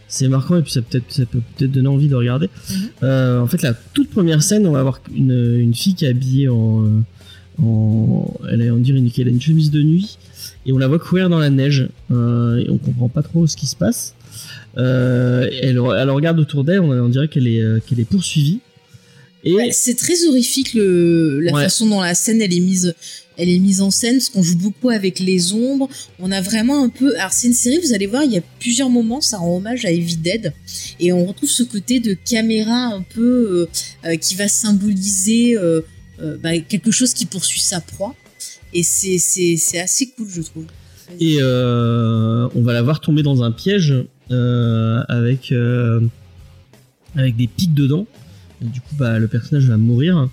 c'est marquant et puis ça peut être ça peut peut-être donner envie de regarder. Mhm. Euh, en fait, la toute première scène, on va avoir une, une fille qui est habillée en euh, en elle a on dirait une, a une chemise de nuit et on la voit courir dans la neige euh, et on comprend pas trop ce qui se passe. Euh, elle, elle regarde autour d'elle, on, on dirait qu'elle est euh, qu'elle est poursuivie. Et Ouais, c'est très horrifique le, la Ouais. façon dont la scène elle est mise elle est mise en scène parce qu'on joue beaucoup avec les ombres. On a vraiment un peu alors c'est une série vous allez voir il y a plusieurs moments ça rend hommage à Evil Dead. Et on retrouve ce côté de caméra un peu euh, euh, qui va symboliser euh, euh, bah, quelque chose qui poursuit sa proie. Et c'est assez cool je trouve. Et on va la voir tomber dans un piège avec avec des pics dedans. Et du coup, bah, le personnage va mourir.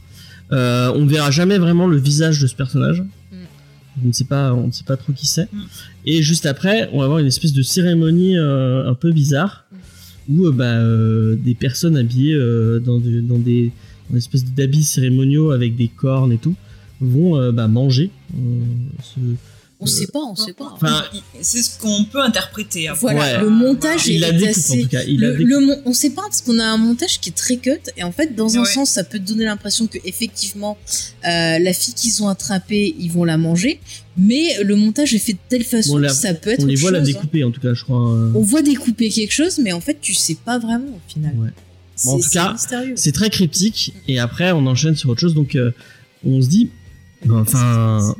Euh, on ne verra jamais vraiment le visage de ce personnage. On ne sait pas, on ne sait pas trop qui c'est. Mm. Et juste après, on va avoir une espèce de cérémonie euh, un peu bizarre où euh, bah, euh, des personnes habillées dans, de- dans des dans une espèce d'habits cérémoniaux avec des cornes et tout vont bah, manger ce, on sait pas on sait pas Enfin, c'est ce qu'on peut interpréter. après. voilà ouais. le montage il est la découpe en assez tout cas. Il la le, découpe. le mon- on sait pas parce qu'on a un montage qui est très cut et en fait dans un Ouais. sens ça peut te donner l'impression que effectivement euh, la fille qu'ils ont attrapée ils vont la manger mais le montage est fait de telle façon Bon, la- que ça peut être On les voit la chose, hein. découper en tout cas, je crois. euh. on voit découper quelque chose mais en fait tu sais pas vraiment au final Ouais. c'est Bon, en tout c'est cas, mystérieux C'est très cryptique et après on enchaîne sur autre chose. Donc euh, on se dit, ben, enfin,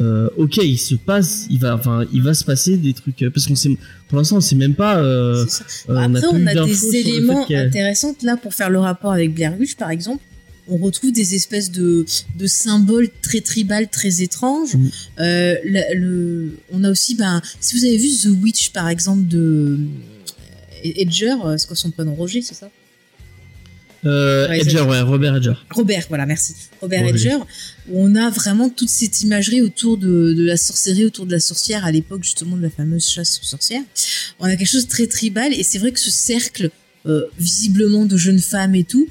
euh, ok, il se passe, il va, enfin, il va se passer des trucs euh, parce qu'on sait, pour l'instant on sait même pas. euh, Après, on a, des éléments intéressants là pour faire le rapport avec Blair Witch, par exemple. On retrouve des espèces de, de symboles très tribales, très étranges. Mm. Euh, le, on a aussi, ben, si vous avez vu The Witch, par exemple, de Edger, c'est quoi son prénom Roger, c'est ça? Euh, Ouais, Edger, ouais, Robert Edger. Robert, voilà, merci. Robert. Edger, où on a vraiment toute cette imagerie autour de, de la sorcellerie, autour de la sorcière, à l'époque justement de la fameuse chasse aux sorcières. On a quelque chose de très tribal, et c'est vrai que ce cercle, euh, visiblement de jeunes femmes et tout,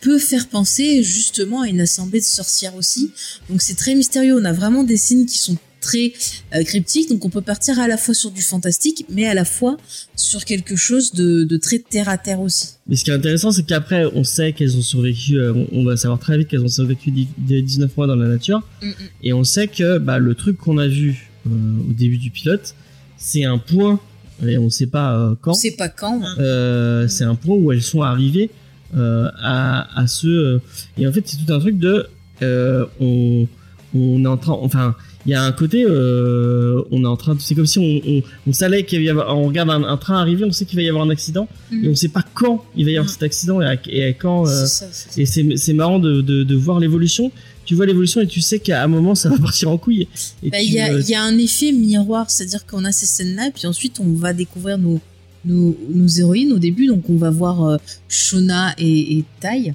peut faire penser justement à une assemblée de sorcières aussi. Donc c'est très mystérieux, on a vraiment des signes qui sont très euh, cryptiques, donc on peut partir à la fois sur du fantastique, mais à la fois sur quelque chose de, de très terre à terre aussi. Mais ce qui est intéressant, c'est qu'après on sait qu'elles ont survécu. euh, on, va savoir très vite qu'elles ont survécu dix- dix- 19 mois dans la nature. Mm, mm. Et on sait que bah, le truc qu'on a vu euh, au début du pilote, c'est un point. Et on sait pas euh, quand. Sait pas quand. Euh, c'est un point où elles sont arrivées à, à ce et en fait c'est tout un truc de on on est en train enfin il y a un côté euh, on est en train de- c'est comme si on, on, on savait qu'il va y avoir on regarde un, un train arriver on sait qu'il va y avoir un accident Mhm. et on sait pas quand il va y avoir cet accident et à, et à quand euh, ça, et c'est marrant de, de, de voir l'évolution tu vois l'évolution et tu sais qu'à un moment ça va partir en couille Bah, tu, Il y, a, euh, il y a un effet miroir, c'est-à-dire qu'on a ces scènes-là, puis ensuite on va découvrir nos, nos, nos héroïnes au début. Donc on va voir Shona et, et Tai.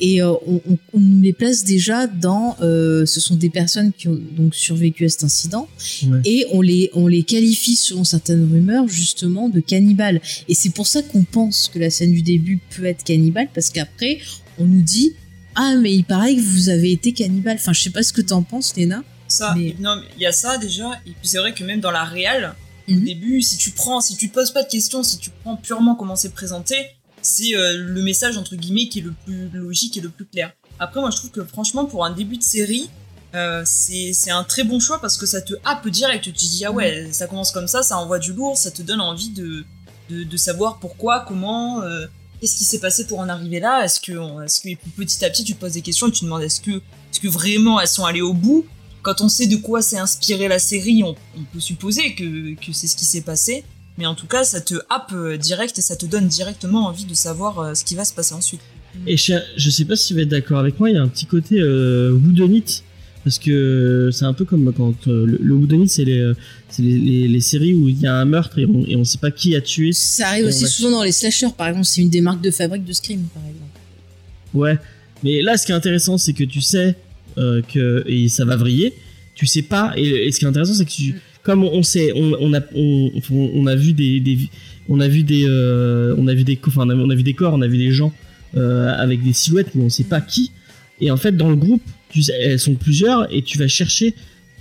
Et euh, on, on- on nous les place déjà dans. euh, ce sont des personnes qui ont donc survécu à cet incident. Ouais. Et on les, on les qualifie, selon certaines rumeurs, justement de cannibales. Et c'est pour ça qu'on pense que la scène du début peut être cannibale, parce qu'après, on nous dit Ah, mais il paraît que vous avez été cannibale. Enfin, je sais pas ce que t'en penses, Léna. Ça, Mais- non, mais il y a ça déjà, et puis c'est vrai que même dans la réal, au Mhm. début, si tu prends, si tu te poses pas de questions, si tu prends purement comment c'est présenté, c'est euh, le message entre guillemets qui est le plus logique et le plus clair. Après, moi, je trouve que franchement, pour un début de série, euh, c'est un très bon choix parce que ça te happe direct. Tu te dis ah ouais, ça commence comme ça, ça envoie du lourd, ça te donne envie de de, savoir pourquoi, comment. euh, Qu'est-ce qui s'est passé pour en arriver là Est-ce que, est-ce que petit à petit tu te poses des questions et tu te demandes est-ce que, est-ce que vraiment elles sont allées au bout? Quand on sait de quoi s'est inspiré la série, on, on peut supposer que, que c'est ce qui s'est passé. Mais en tout cas, ça te happe euh, direct et ça te donne directement envie de savoir euh, ce qui va se passer ensuite. Et je, je sais pas si tu vas être d'accord avec moi, il y a un petit côté euh, whodunit parce que c'est un peu comme quand euh, le, le whodunit c'est les, c'est les, les, les séries où il y a un meurtre et on, et on sait pas qui a tué. Ça arrive aussi va- souvent dans les slashers, par exemple. C'est une des marques de fabrique de Scream, par exemple. Ouais. Mais là, ce qui est intéressant, c'est que tu sais euh, que et ça va vriller. Tu sais pas. Et, et ce qui est intéressant, c'est que tu, comme on sait, on, on a on, vu des, des on a vu des euh, on a vu des enfin on a, vu des corps, on a vu des gens euh, avec des silhouettes, mais on sait pas qui. Et en fait, dans le groupe, tu sais, elles sont plusieurs et tu vas chercher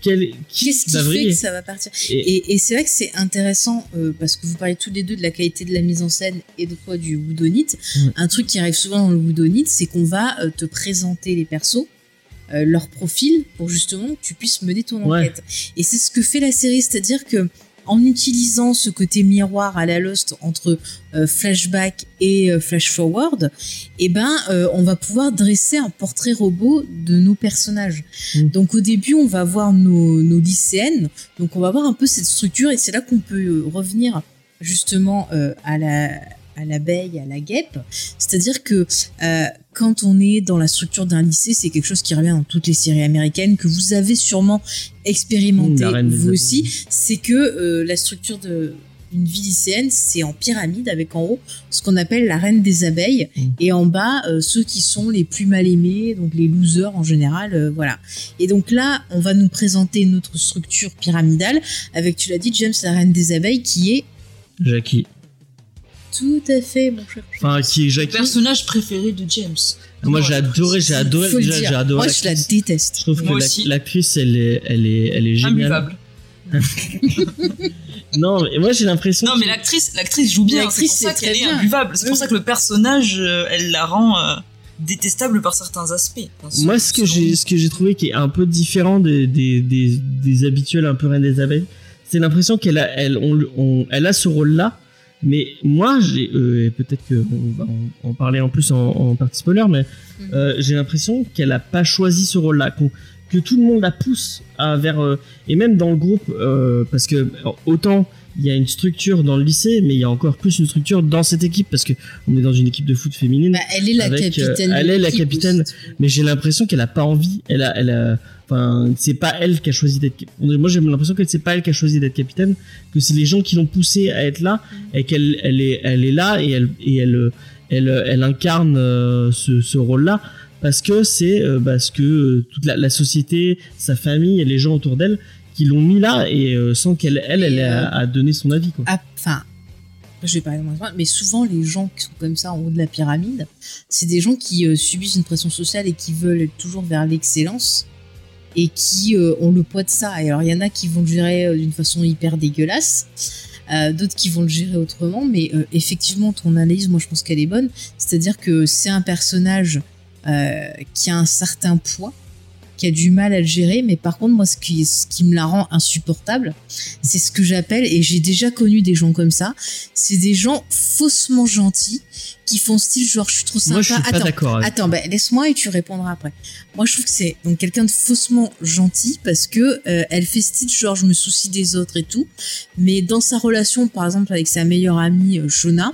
quel qui Qu'est-ce qui va fait que ça va partir? Et- Et, et c'est vrai que c'est intéressant euh, parce que vous parlez tous les deux de la qualité de la mise en scène et de quoi du woodonite. Un truc qui arrive souvent dans le woodonite, c'est qu'on va euh, te présenter les persos, euh, leur profil, pour justement que tu puisses mener ton Ouais. enquête. Et c'est ce que fait la série, c'est-à-dire que en utilisant ce côté miroir à la Lost entre euh, flashback et euh, flash forward, eh ben euh, on va pouvoir dresser un portrait robot de nos personnages. Mm. Donc au début, on va voir nos, nos lycéennes, donc on va voir un peu cette structure et c'est là qu'on peut euh, revenir justement à la à l'abeille, à la guêpe. C'est-à-dire que euh, quand on est dans la structure d'un lycée, c'est quelque chose qui revient dans toutes les séries américaines que vous avez sûrement expérimenté vous aussi. C'est que euh, la structure de une vie lycéenne, c'est en pyramide avec en haut ce qu'on appelle la reine des abeilles Mm. et en bas euh, ceux qui sont les plus mal aimés, donc les losers en général, euh, voilà. Et donc là, on va nous présenter notre structure pyramidale avec, tu l'as dit, James, la reine des abeilles, qui est Jackie. Tout à fait, mon cher. Enfin, qui est Jackie. Personnage préféré de James. Moi, j'ai adoré, j'ai adoré, déjà, j'ai. Moi, je la déteste. Je trouve que Moi l'actrice, elle est, elle est, elle est géniale. Imbuvable. Non, mais moi j'ai l'impression. Non, mais l'actrice, l'actrice joue bien. C'est L'actrice, pour ça c'est qu'elle est imbuvable. C'est pour ça que le personnage, euh, elle la rend euh, détestable par certains aspects. Enfin, Moi, ce que j'ai, ce que j'ai trouvé qui est un peu différent des, des, des, des habituels un peu reine des abeilles, c'est l'impression qu'elle a, elle, on, on- elle a ce rôle-là. Mais moi, j'ai, euh, et peut-être qu'on va en, en parler en plus en, en partie spoiler, mais Mhm. euh, j'ai l'impression qu'elle a pas choisi ce rôle-là, qu'on- que tout le monde la pousse à vers, euh, et même dans le groupe, euh, parce que autant il y a une structure dans le lycée, mais il y a encore plus une structure dans cette équipe parce que on est dans une équipe de foot féminine. Bah, elle est la Avec, euh, capitaine. elle est la capitaine. aussi. mais j'ai l'impression qu'elle a pas envie. Elle a, elle a, enfin, c'est pas elle qui a choisi d'être. Moi, j'ai l'impression que c'est pas elle qui a choisi d'être capitaine, que c'est les gens qui l'ont poussée à être là et qu'elle, elle est, elle est là et elle, et elle, elle, elle incarne euh, ce, rôle-là parce que c'est euh, parce que euh, toute la, société, sa famille les gens autour d'elle qui l'ont mis là et sans qu'elle, elle, elle, Et, a, donné son avis. Ah, Enfin, je vais parler de moi, mais souvent les gens qui sont comme ça en haut de la pyramide, c'est des gens qui subissent une pression sociale et qui veulent toujours vers l'excellence et qui euh, ont le poids de ça. Et alors il y en a qui vont le gérer euh, d'une façon hyper dégueulasse. euh, d'autres qui vont le gérer autrement, mais effectivement, ton analyse, moi je pense qu'elle est bonne. C'est-à-dire que c'est un personnage qui a un certain poids, qui a du mal à le gérer, mais par contre, moi, ce qui, ce qui me la rend insupportable, c'est ce que j'appelle, et j'ai déjà connu des gens comme ça, c'est des gens faussement gentils qui font style genre je suis trop sympa. Moi, je suis pas Attends, avec- Attends, bah, laisse-moi et tu répondras après. Moi, je trouve que c'est donc quelqu'un de faussement gentil parce que euh, elle fait style genre je me soucie des autres et tout, mais dans sa relation, par exemple avec sa meilleure amie euh, Shona,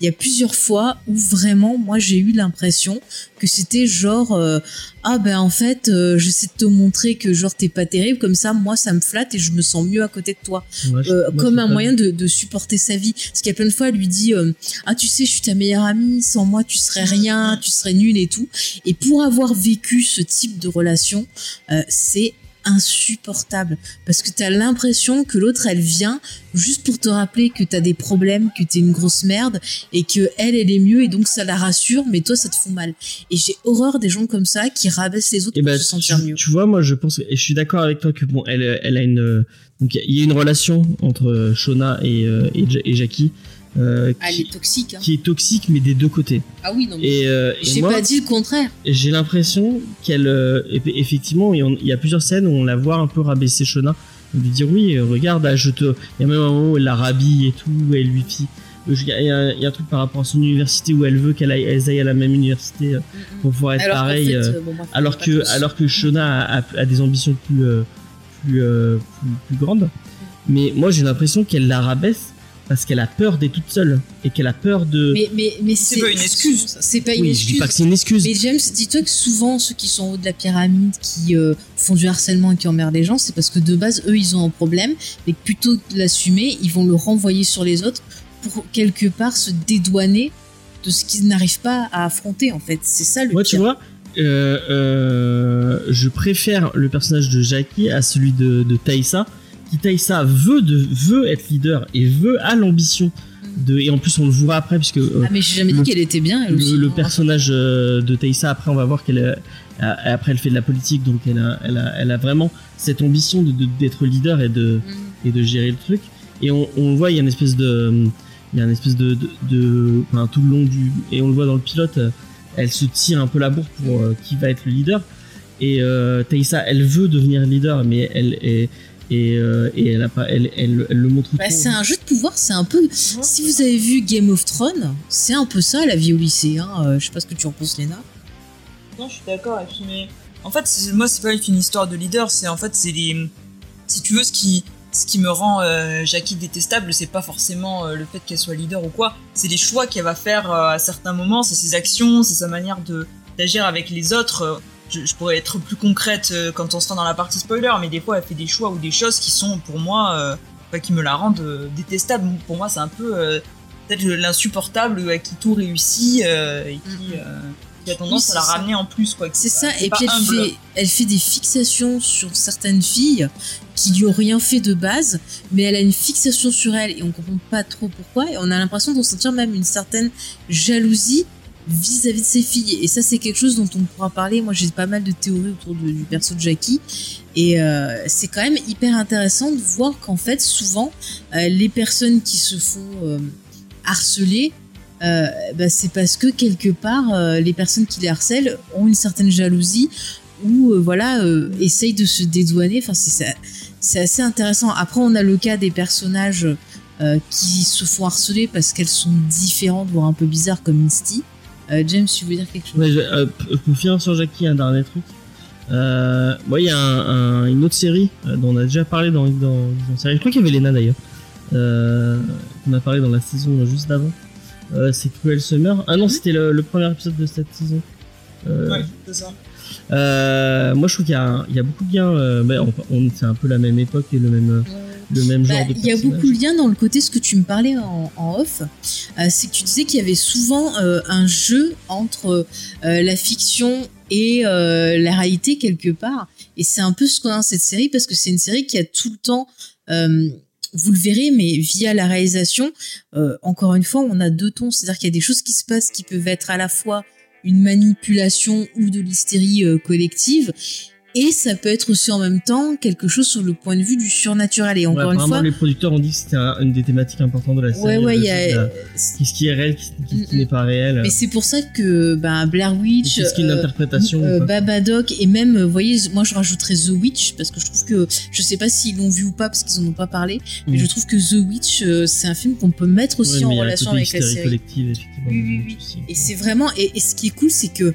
il y a plusieurs fois où vraiment, moi, j'ai eu l'impression que c'était genre euh, ah ben en fait, j'essaie de te montrer que genre t'es pas terrible comme ça, moi ça me flatte et je me sens mieux à côté de toi moi, comme un moyen de, de supporter sa vie. Parce qu'il y a plein de fois, elle lui dit Ah, tu sais, je suis ta meilleure amie, sans moi, tu serais rien, tu serais nul et tout. Et pour avoir vécu ce type de relation, euh, c'est insupportable. Parce que t'as l'impression que l'autre elle vient juste pour te rappeler que t'as des problèmes que t'es une grosse merde et que elle elle est mieux et donc ça la rassure mais toi ça te fout mal. Et j'ai horreur des gens comme ça qui rabaissent les autres Et pour bah, se sentir tu, mieux. tu vois, moi, je pense, et je suis d'accord avec toi que bon, elle, elle a une, euh, donc il y a une relation entre Shona et, euh, et, Ja- et Jackie euh, Ah, qui, est toxique hein. qui est toxique, mais des deux côtés. ah oui non mais Et, euh, et j'ai pas dit le contraire j'ai l'impression qu'elle, euh, eff- effectivement, et il y a plusieurs scènes où on la voit un peu rabaisser Shona, on lui dit oui, euh, regarde, ah, je te, il y a même un moment où elle la rhabille et tout, où elle lui dit, il y, a- il y a un truc par rapport à son université où elle veut qu'elle aille, aillent à la même université euh, pour pouvoir être Alors pareil. euh, bon, alors que tous. alors que Shona a, a- a des ambitions plus plus, euh, plus plus grandes mais moi j'ai l'impression qu'elle la rabaisse parce qu'elle a peur d'être toute seule et qu'elle a peur de mais mais mais c'est pas une excuse. c'est pas une oui je dis excuse. pas que c'est une excuse. Mais James dis-toi que souvent ceux qui sont en haut de la pyramide qui euh, font du harcèlement et qui emmerdent les gens c'est parce que de base eux ils ont un problème mais que plutôt que de l'assumer ils vont le renvoyer sur les autres pour quelque part se dédouaner de ce qu'ils n'arrivent pas à affronter en fait. C'est ça le moi tu vois euh, euh, je préfère le personnage de Jackie à celui de, de Taïsa, qui Taïsa veut, de, veut être leader et veut, a l'ambition de. Et en plus, on le voit après, puisque. euh, Ah, mais j'ai jamais dit le- qu'elle était bien, elle le, aussi. le hein. personnage euh, de Taïsa, après, on va voir qu'elle. a- Après, elle fait de la politique, donc elle a, elle a, elle a vraiment cette ambition de- d'être leader et de, Mm. et de gérer le truc. Et on, on le voit, il y a une espèce de, il y a une espèce de, de, de- enfin, tout le long du, et on le voit dans le pilote, euh, elle se tire un peu la bourre pour euh, qui va être le leader. Et euh, Taïsa, elle veut devenir leader, mais elle est et, euh, et elle a pas, elle, elle, elle le montre Bah, c'est un jeu de pouvoir, c'est un peu. Si vous avez vu Game of Thrones, c'est un peu ça la vie au lycée. Hein. euh, je sais pas ce que tu en penses, Léna. Non, je suis d'accord. Mais en fait, moi, c'est pas une histoire de leader. C'est en fait, c'est les. Si tu veux, ce qui, ce qui me rend euh, Jackie détestable, c'est pas forcément euh, le fait qu'elle soit leader ou quoi. C'est les choix qu'elle va faire euh, à certains moments. C'est ses actions, c'est sa manière de d'agir avec les autres. Je, je pourrais être plus concrète euh, quand on sera dans la partie spoiler, mais des fois, elle fait des choix ou des choses qui sont pour moi, euh, enfin, qui me la rendent euh, détestable. Pour moi, c'est un peu peut-être l'insupportable à qui tout réussit et qui, Mhm. qui a tendance Oui, à la ça. ramener en plus. quoi. C'est ça, et puis elle fait, elle fait des fixations sur certaines filles qui lui ont rien fait de base, mais elle a une fixation sur elle et on comprend pas trop pourquoi, et on a l'impression d'en sentir même une certaine jalousie vis-à-vis de ses filles. Et ça, c'est quelque chose dont on pourra parler. Moi, j'ai pas mal de théories autour du perso de Jackie, et euh, c'est quand même hyper intéressant de voir qu'en fait, souvent, euh, les personnes qui se font euh, harceler, bah, c'est parce que quelque part, les personnes qui les harcèlent ont une certaine jalousie ou voilà essayent de se dédouaner. Enfin, c'est assez intéressant. Après, on a le cas des personnages qui se font harceler parce qu'elles sont différentes, voire un peu bizarres, comme Misty. Euh, James, tu veux dire quelque chose Ouais, je, euh, pour finir sur Jackie, un dernier truc. Euh, moi, il y a un- un- une autre série euh, dont on a déjà parlé dans, dans, série. Je crois qu'il y avait Lena d'ailleurs. Euh, on a parlé dans la saison juste d'avant. Euh, c'est Cruel Summer. Ah non, c'était le, le premier épisode de cette saison. Euh, Ouais, c'est ça. euh, moi, je trouve qu'il y, a un- il y a beaucoup de. Euh, bah, on, on- c'est un peu la même époque et le même, euh, le même genre Bah, de Il y a beaucoup de liens dans le côté ce que tu me parlais en, en off. Euh, c'est que tu disais qu'il y avait souvent euh, un jeu entre euh, la fiction et la réalité quelque part. Et c'est un peu ce qu'on a dans cette série parce que c'est une série qui a tout le temps, vous le verrez, mais via la réalisation, encore une fois, on a deux tons. C'est-à-dire qu'il y a des choses qui se passent qui peuvent être à la fois une manipulation ou de l'hystérie collective. Et ça peut être aussi en même temps quelque chose sur le point de vue du surnaturel. Et Ouais, encore une fois, les producteurs ont dit que c'était un- une des thématiques importantes de la série. Ouais, ouais, il y a. de- Qu'est-ce qui est réel, qui, qui n'est pas réel. Mais c'est pour ça que ben, Blair Witch, Qu'est-ce qui est une euh, interprétation euh, Babadook et même, euh, vous voyez, moi je rajouterais The Witch parce que je trouve que, je sais pas s'ils l'ont vu ou pas parce qu'ils en ont pas parlé, mais Mm. je trouve que The Witch, euh, c'est un film qu'on peut mettre aussi Ouais, en relation avec la série. collective, effectivement. Oui, oui, oui. Et c'est vraiment, et, et ce qui est cool, c'est que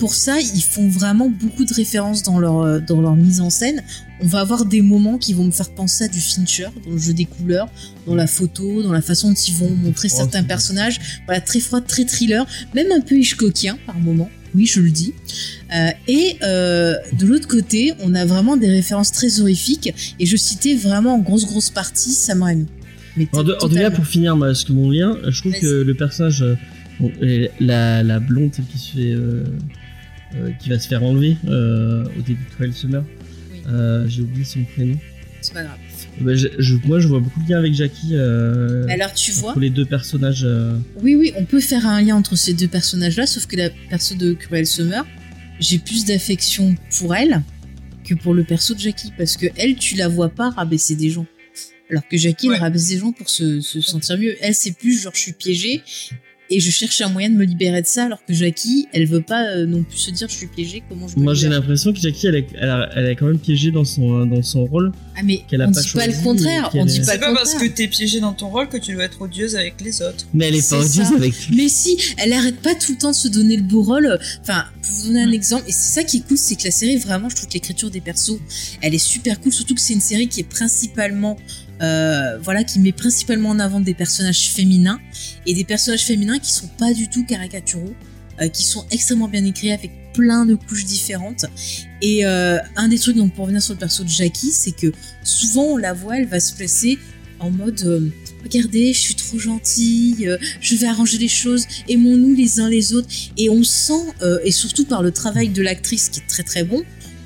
pour ça, ils font vraiment beaucoup de références dans leur, euh, dans leur mise en scène. On va avoir des moments qui vont me faire penser à du Fincher, dans le jeu des couleurs, dans la photo, dans la façon dont ils vont montrer froid, certains personnages. Voilà, très froid, très thriller, même un peu Hitchcockien par moment. Oui, je le dis. Euh, et euh, de l'autre côté, on a vraiment des références très horrifiques. Et je citais vraiment en grosse, grosse partie Sam Raimi. En, de- en tout cas, pour finir, moi, ce que mon lien, je trouve que le personnage, bon, la, la blonde qui se fait, euh, qui va se faire enlever euh, au début de Cruel Summer, Oui. euh, j'ai oublié son prénom. C'est pas grave. Bah, je- je- moi, je vois beaucoup de liens avec Jackie. Euh, Alors tu vois, entre les deux personnages. euh, Oui, oui, on peut faire un lien entre ces deux personnages-là, sauf que la perso de Cruel Summer, j'ai plus d'affection pour elle que pour le perso de Jackie, parce que elle, tu la vois pas rabaisser des gens. Alors que Jackie, Ouais. elle rabaisse des gens pour se, se sentir mieux. Elle, c'est plus genre, je suis piégée et je cherche un moyen de me libérer de ça, alors que Jackie, elle veut pas euh, non plus se dire, je suis piégée, comment je me Moi, j'ai l'impression que Jackie, elle est, elle, a, elle est quand même piégée dans son, dans son rôle. Ah, mais a on pas dit pas le contraire, on dit est- pas C'est le pas parce que contraire. t'es piégé dans ton rôle que tu dois être odieuse avec les autres. Mais elle est C'est pas odieuse ça. avec lui. Mais si, elle arrête pas tout le temps de se donner le beau rôle. Enfin, pour vous donner un Mm. exemple, et c'est ça qui est cool, c'est que la série, vraiment, je trouve que l'écriture des persos, elle est super cool, surtout que c'est une série qui est principalement, euh, voilà, qui met principalement en avant des personnages féminins, et des personnages féminins qui sont pas du tout caricaturaux, euh, qui sont extrêmement bien écrits avec plein de couches différentes. Et euh, un des trucs, donc pour revenir sur le perso de Jackie, c'est que souvent on la voit, elle va se placer en mode regardez, je suis trop gentille, je vais arranger les choses, aimons-nous les uns les autres. Et on sent, et surtout par le travail de l'actrice qui est très très bon,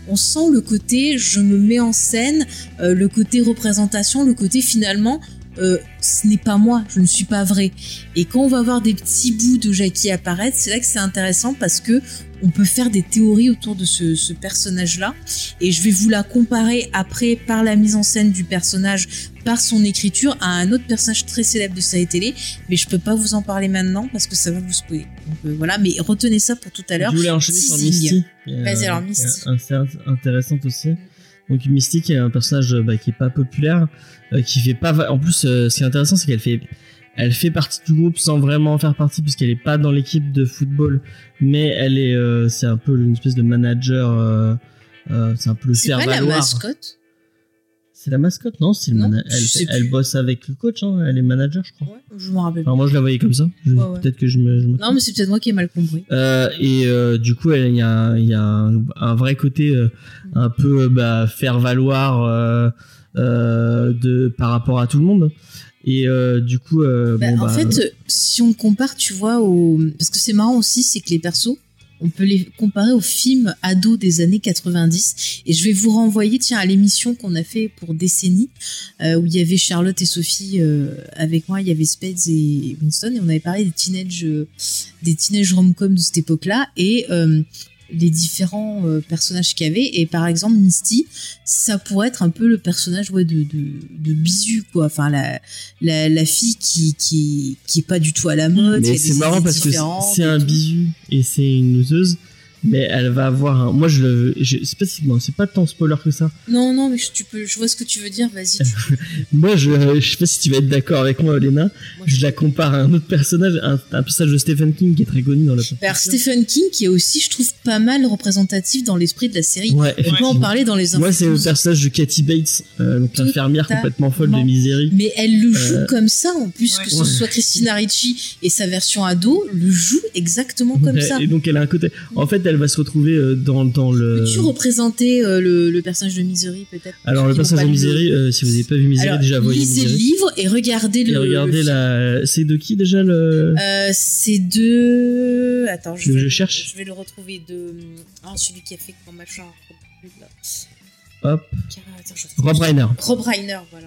on sent le côté je me mets en scène, euh, le côté représentation, le côté finalement euh, ce n'est pas moi, je ne suis pas vrai. Et quand on va voir des petits bouts de Jackie apparaître, c'est là que c'est intéressant parce que on peut faire des théories autour de ce, ce personnage-là. Et je vais vous la comparer après par la mise en scène du personnage, par son écriture, à un autre personnage très célèbre de série télé. Mais je peux pas vous en parler maintenant parce que ça va vous spoiler. Euh, voilà, mais retenez ça pour tout à l'heure. Je voulais enchaîner sur. Misty. Vas-y, alors, Misty. intéressante aussi. Donc Misty qui est un personnage euh, bah, qui est pas populaire, euh, qui fait pas. En plus, euh, ce qui est intéressant, c'est qu'elle fait, elle fait partie du groupe sans vraiment en faire partie puisqu'elle est pas dans l'équipe de football, mais elle est, c'est un peu une espèce de manager. c'est un peu le C'est pas la mascotte? C'est la mascotte, non? C'est le Non, mana- je elle, sais elle plus. bosse avec le coach, hein, elle est manager, je crois. Ouais, je me rappelle. Enfin, moi, je la voyais comme ça. Je- Ouais, ouais. Peut-être que je me. je me Non, mais c'est peut-être moi qui ai mal compris. Euh, et euh, du coup, elle- il y a, un- il y a un, un vrai côté euh, un peu euh, bah, faire valoir euh, euh, de par rapport à tout le monde. Et euh, du coup, euh, Bah, bon, en bah, fait, euh, si on compare, tu vois, au... parce que c'est marrant aussi, c'est que les persos, on peut les comparer aux films ados des années 90. Et je vais vous renvoyer, tiens, à l'émission qu'on a fait pour Décennie, euh, où il y avait Charlotte et Sophie euh, avec moi, il y avait Spades et Winston, et on avait parlé des teenage, euh, des teenage rom-com de cette époque-là, et les différents euh, personnages qu'il y avait. Et par exemple, Misty, ça pourrait être un peu le personnage ouais, de, de, de Bisu, quoi. Enfin, la, la, la fille qui, qui, qui est pas du tout à la mode. mais c'est marrant parce que c'est un bisu et c'est une loseuse. Mais elle va avoir un. Moi, je le. je- C'est pas, si- bon, c'est pas tant spoiler que ça. Non, non, mais je, tu peux, je vois ce que tu veux dire, vas-y. tu- Moi, je, je sais pas si tu vas être d'accord avec moi, Olena. moi, Je la compare à un autre personnage, un, un personnage de Stephen King qui est très connu dans la Alors. Stephen King, qui est aussi, je trouve, pas mal représentatif dans l'esprit de la série. Ouais, On peut en effectivement. parler dans les Moi, c'est le personnage de Katy Bates, euh, donc l'infirmière complètement folle de. Misery. Mais elle le joue Euh, comme ça, en plus, ouais. que ce Ouais. soit Christina Ricci et sa version ado, le joue exactement comme Ouais, ça. Et donc elle a un côté. En fait, elle va se retrouver euh, dans, dans le. Peux-tu représenter euh, le, le personnage de Misery, peut-être? Alors le personnage de Misery, euh, si vous n'avez pas vu Misery, Alors, déjà voyez lisez le livre et regardez le. Et regardez le la. C'est de qui déjà le. Euh, c'est de. Attends, je, Le vais, je cherche. je vais le retrouver de. Ah, celui qui a fait quand machin. Hop. Attends, je- Rob Reiner. Rob Reiner, voilà.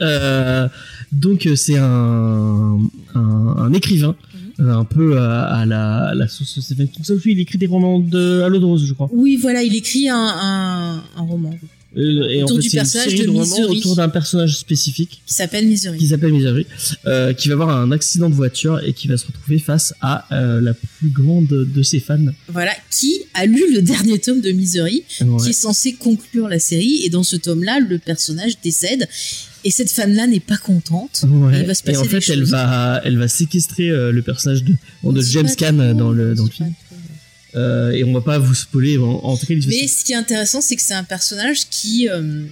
Euh, donc c'est un, un, un écrivain, un peu à, à la, à la sauce Stephen King. Sauf lui, il écrit des romans de l'eau de rose, je crois. Oui, voilà, il écrit un, un, un roman Euh, et Autour en fait, du une personnage série de de romans Misery. autour d'un personnage spécifique. qui s'appelle Misery. qui s'appelle Misery, euh, qui va avoir un accident de voiture et qui va se retrouver face à euh, la plus grande de ses fans. Voilà, qui a lu le dernier tome de Misery, Ouais. qui est censé conclure la série. Et dans ce tome-là, le personnage décède. Et cette fan-là n'est pas contente. Ouais. il va se et en des fait, elle choses. va, elle va séquestrer euh, le personnage de, James Caan trop, dans le, dans film. Euh, et on va pas vous spoiler. En, en tout cas, il Mais ce qui est intéressant, c'est que c'est un personnage qui, euh,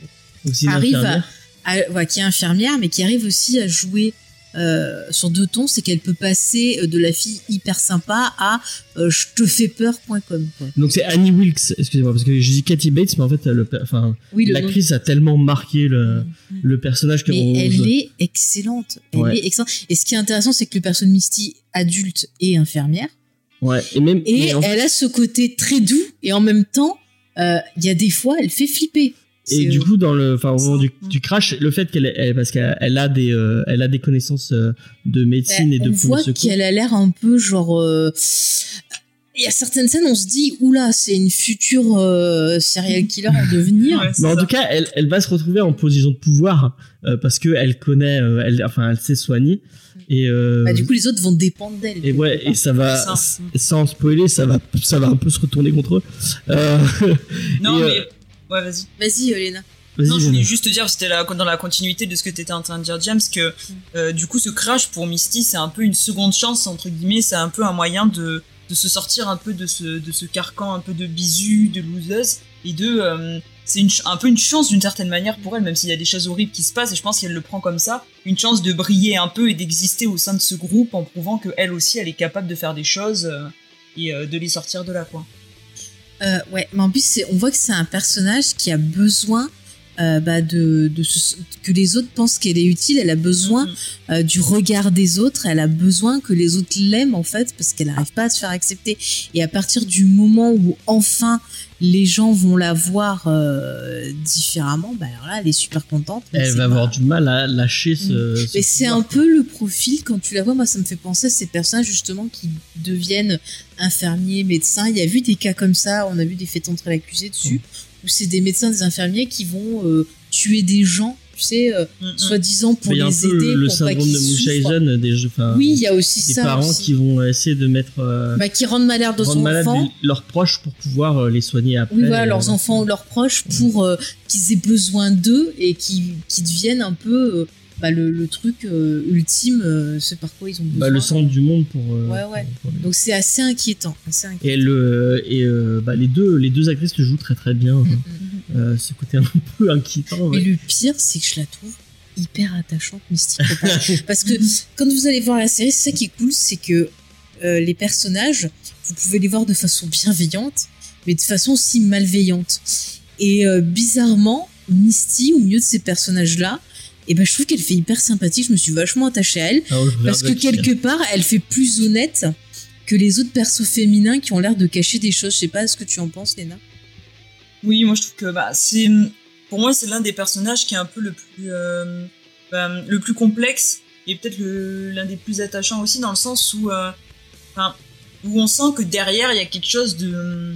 arrive à, à- ouais, qui est infirmière, mais qui arrive aussi à jouer euh, sur deux tons. C'est qu'elle peut passer euh, de la fille hyper sympa à euh, je te fais peur.com. Donc c'est Annie Wilkes, excusez-moi, parce que je dis Kathy Bates, mais en fait, le, enfin, Oui, nom- l'actrice a tellement marqué le, le personnage que Mais elle est excellente. Elle Ouais. est excellente. Et ce qui est intéressant, c'est que le personnage Misty adulte et infirmière. Ouais. Et même. Et fait- elle a ce côté très doux et en même temps, euh, il y a des fois, elle fait flipper. Et du coup, dans le, enfin, au moment du, du crash, le fait qu'elle, elle, parce qu'elle elle a des, euh, elle a des connaissances euh, de médecine et de on voit qu'elle a l'air un peu genre. euh, Il y a certaines scènes, on se dit, oula, c'est une future euh, serial killer en devenir. Ouais, Mais en ça. tout cas, elle, elle va se retrouver en position de pouvoir euh, parce que elle connaît, euh, elle, enfin, elle sait soigner. Et, euh, Bah, du coup, les autres vont dépendre d'elle. et ouais, et ça va, sans spoiler, ça va, ça va un peu se retourner contre eux. Euh, Non, et, mais. euh, Ouais, vas-y. Vas-y, Elena. vas-y, Non, je voulais juste te dire, c'était dans la continuité de ce que tu étais en train de dire, James, que euh, du coup, ce crash pour Misty, c'est un peu une seconde chance, entre guillemets, c'est un peu un moyen de, de se sortir un peu de ce, de ce carcan un peu de bisu, de loseuse, et de. euh, c'est un peu une chance d'une certaine manière pour elle, même s'il y a des choses horribles qui se passent, et je pense qu'elle le prend comme ça, une chance de briller un peu et d'exister au sein de ce groupe en prouvant qu'elle aussi, elle est capable de faire des choses euh, et euh, de les sortir de là, quoi. Euh, ouais, mais en plus, on voit que c'est un personnage qui a besoin euh, bah, de, de se- que les autres pensent qu'elle est utile. Elle a besoin Mhm. euh, du regard des autres. Elle a besoin que les autres l'aiment en fait, parce qu'elle n'arrive pas à se faire accepter. Et à partir du moment où enfin les gens vont la voir euh, différemment, bah alors là, elle est super contente. Elle va pas- avoir du mal à lâcher ce. ce Mais c'est un peu le profil, quand tu la vois, moi ça me fait penser à ces personnages justement qui deviennent infirmiers, médecins. Il y a vu des cas comme ça, on a vu des faits entrer l'accusé dessus, où c'est des médecins, des infirmiers qui vont euh, tuer des gens, tu sais, euh, Mm, mm. soi-disant pour Il y a un les peu aider, le syndrome de. Munchausen des jeux. enfin, Oui, il y a aussi des ça. parents aussi. qui vont essayer de mettre euh, Bah, qui rendent malade rendre malades enfants. leurs proches pour pouvoir euh, les soigner après. Oui, voilà, euh, leurs enfants ou leurs proches pour euh, qu'ils aient besoin d'eux et qui, qui deviennent un peu euh, bah, le, le truc euh, ultime, euh, ce par quoi ils ont besoin. bah, le centre du monde pour. euh, Ouais, ouais. pour- pour les- Donc c'est assez inquiétant. Assez inquiétant. Et, le, et euh, bah, les, deux, les deux actrices le jouent très très bien. Mm, mm. Euh, ce côté un peu inquiétant. Ouais. le pire, c'est que je la trouve hyper attachante, Mystique. Parce que quand vous allez voir la série, c'est ça qui est cool, c'est que les personnages, vous pouvez les voir de façon bienveillante, mais de façon aussi malveillante. Et bizarrement, Misty, au milieu de ces personnages-là, et ben, je trouve qu'elle fait hyper sympathique, je me suis vachement attachée à elle, regarde parce que quelque part, elle fait plus honnête que les autres persos féminins qui ont l'air de cacher des choses. Je sais pas ce que tu en penses, Léna. Oui, moi je trouve que bah, c'est pour moi c'est l'un des personnages qui est un peu le plus euh, bah, le plus complexe et peut-être l'un des plus attachants aussi dans le sens où euh, enfin, où on sent que derrière il y a quelque chose de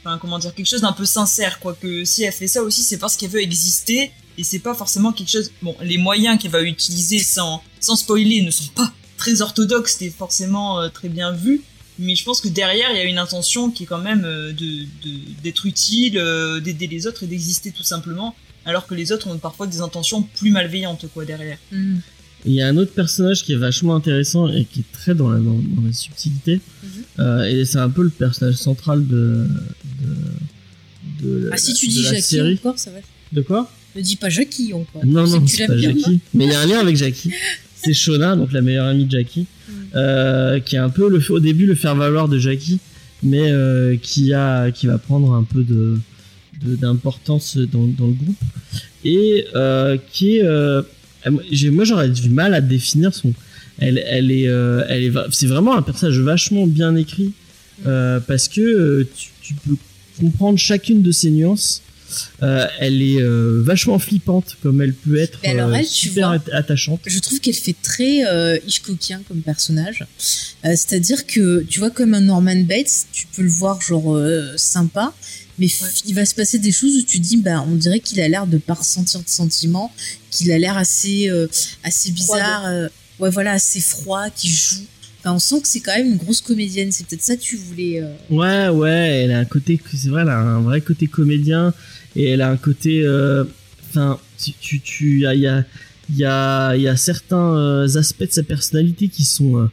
enfin comment dire quelque chose d'un peu sincère quoi que si elle fait ça aussi c'est parce qu'elle veut exister et c'est pas forcément quelque chose bon les moyens qu'elle va utiliser sans sans spoiler ne sont pas très orthodoxes et forcément euh, très bien vus mais je pense que derrière il y a une intention qui est quand même euh, de de- d'être utile euh, d'aider les autres et d'exister tout simplement alors que les autres ont parfois des intentions plus malveillantes quoi derrière Il y a un autre personnage qui est vachement intéressant et qui est très dans la, dans, dans la subtilité. Mhm. Euh, et c'est un peu le personnage central de. de, de la- Ah, si tu dis Jackie série. encore, ça va. De quoi? Ne dis pas Jackie encore. Non, non, c'est pas bien, Jackie. Mais il y a un lien avec Jackie. C'est Shona, donc la meilleure amie de Jackie, Mm. euh, qui est un peu le, au début le faire-valoir de Jackie, mais euh, qui, a, qui va prendre un peu de d'importance dans, dans le groupe et euh, qui est euh, moi j'aurais du mal à définir son elle elle est euh, elle est c'est vraiment un personnage vachement bien écrit parce que tu, tu peux comprendre chacune de ses nuances Euh, elle est euh, vachement flippante comme elle peut être Mais alors, euh, elle, tu super vois, at- attachante Je trouve qu'elle fait très euh, Hitchcockien comme personnage. Euh, C'est-à-dire que, tu vois, comme un Norman Bates, tu peux le voir genre euh, sympa, mais Ouais. il va se passer des choses où tu dis, bah, on dirait qu'il a l'air de pas ressentir de sentiments, qu'il a l'air assez, euh, assez bizarre, euh, ouais, voilà, assez froid, qui joue. Enfin, on sent que c'est quand même une grosse comédienne. C'est peut-être ça que tu voulais. euh, Ouais, ouais, elle a un côté, c'est vrai, elle a un vrai côté comédien et elle a un côté, euh, enfin, tu, tu, tu, il y a, il y a, il y a, il y a certains euh, aspects de sa personnalité qui sont, euh,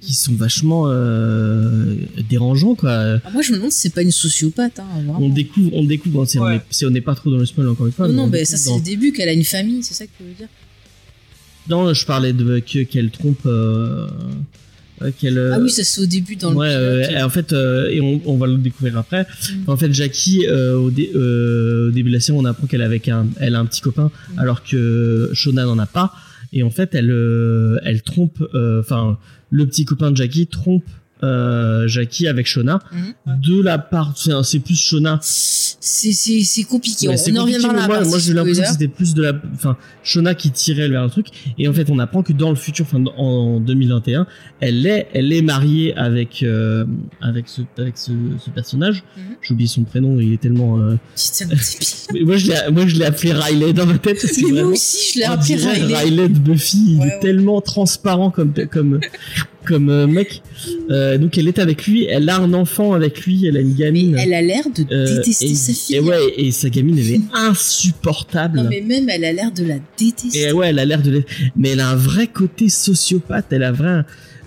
qui sont vachement euh, dérangeants, quoi. Ah, moi, je me demande si c'est pas une sociopathe. Hein. On découvre, on découvre, c'est- on Ouais. est- c'est- on n'est pas trop dans le spoil encore une fois. Non, mais non, on mais ça, c'est dans- le début qu'elle a une famille, c'est ça que tu veux dire? Non, je parlais de que- qu'elle trompe, euh. Ah oui, ça, c'est au début dans ouais, le pilote. euh, en fait, euh, et on, on va le découvrir après. Mm. En fait, Jackie, euh, au, dé- euh, au début de la série, on apprend qu'elle avec un, elle a un petit copain, Mm. alors que Shona n'en a pas. Et en fait, elle, euh, elle trompe, euh, enfin, le petit copain de Jackie trompe euh, Jackie avec Shona. Mhm. De la part, c'est plus Shona. C'est compliqué. Ouais, on en reviendra mais à la moi, moi j'ai l'impression que c'était plus de la, enfin, Shona qui tirait vers le truc. Et en fait, on apprend que dans le futur, enfin, en 2021, elle est, elle est mariée avec, euh, avec ce, avec ce, ce personnage. Mhm. J'ai oublié son prénom, il est tellement. euh, Moi, je l'ai, moi, je l'ai appelé Riley dans ma tête. Parce que Mais moi vraiment, aussi, je l'ai appelé dirait Riley. de Buffy, il est ouais. tellement transparent comme, comme, comme euh, mec. Euh, donc, elle est avec lui, elle a un enfant avec lui, elle a une gamine. Elle a l'air de Euh, détester et, sa fille. Et ouais, et sa gamine, elle est insupportable. Non, mais même, elle a l'air de la détester. Et ouais, elle a l'air de l'être. Mais elle a un vrai côté sociopathe. Elle a vrai.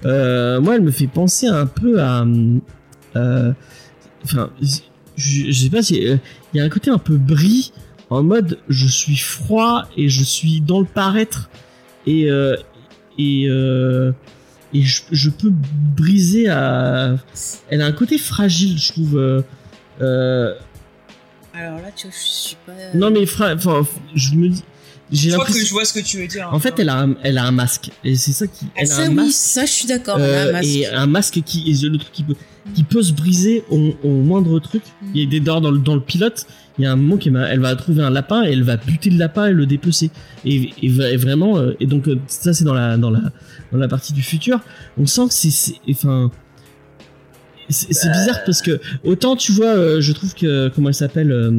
Euh, moi, elle me fait penser un peu à. Enfin, je, je sais pas si. Il y a un côté un peu brie en mode je suis froid et je suis dans le paraître et et et je, je peux briser à. Elle a un côté fragile, je trouve. euh, euh, Alors là, tu vois, je suis pas. non mais fra- enfin, je me dis, j'ai Je crois que je vois ce que tu veux dire. En fait, elle a un, elle a un masque et c'est ça qui. Elle a ça, un oui, masque. ça, je suis d'accord. euh, elle a un masque. et un masque qui et le truc qui peut qui peut se briser au, au moindre truc. Mm. Il y a des dehors dans le, dans le pilote. Il y a un moment qui elle va trouver un lapin et elle va buter le lapin et le dépecer. Et, et, va- et vraiment euh, et donc euh, ça c'est dans la dans la dans la partie du futur. On sent que c'est enfin c'est c'est bizarre parce que autant tu vois euh, je trouve que comment elle s'appelle euh,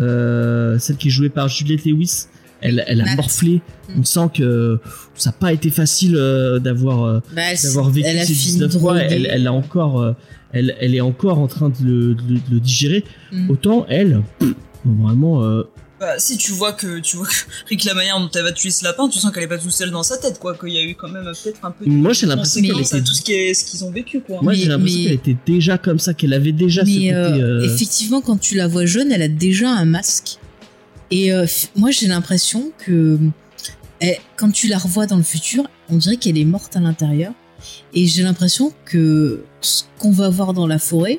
euh, celle qui est jouée par Juliette Lewis elle, elle a Nat. morflé Mm. on sent que ça n'a pas été facile euh, d'avoir euh, Bah, elle, d'avoir vécu ces fini 19 mois, elle, elle a encore, euh, elle, elle est encore en train de le, de le- de le digérer. Mm. Autant elle, pff, vraiment, euh, Bah, si tu vois que tu vois que Rick la manière dont elle va tuer ce lapin, tu sens qu'elle est pas tout seule dans sa tête, quoi. Qu'il y a eu quand même peut-être un peu. de Moi, j'ai l'impression qu'elle était- tout ce qui est- ce qu'ils ont vécu, quoi. moi j'ai l'impression mais- qu'elle était déjà comme ça, qu'elle avait déjà ce Mais côté. euh, euh, effectivement, quand tu la vois jeune, elle a déjà un masque. Et euh, moi, j'ai l'impression que elle- quand tu la revois dans le futur, on dirait qu'elle est morte à l'intérieur. Et j'ai l'impression que ce qu'on va voir dans la forêt,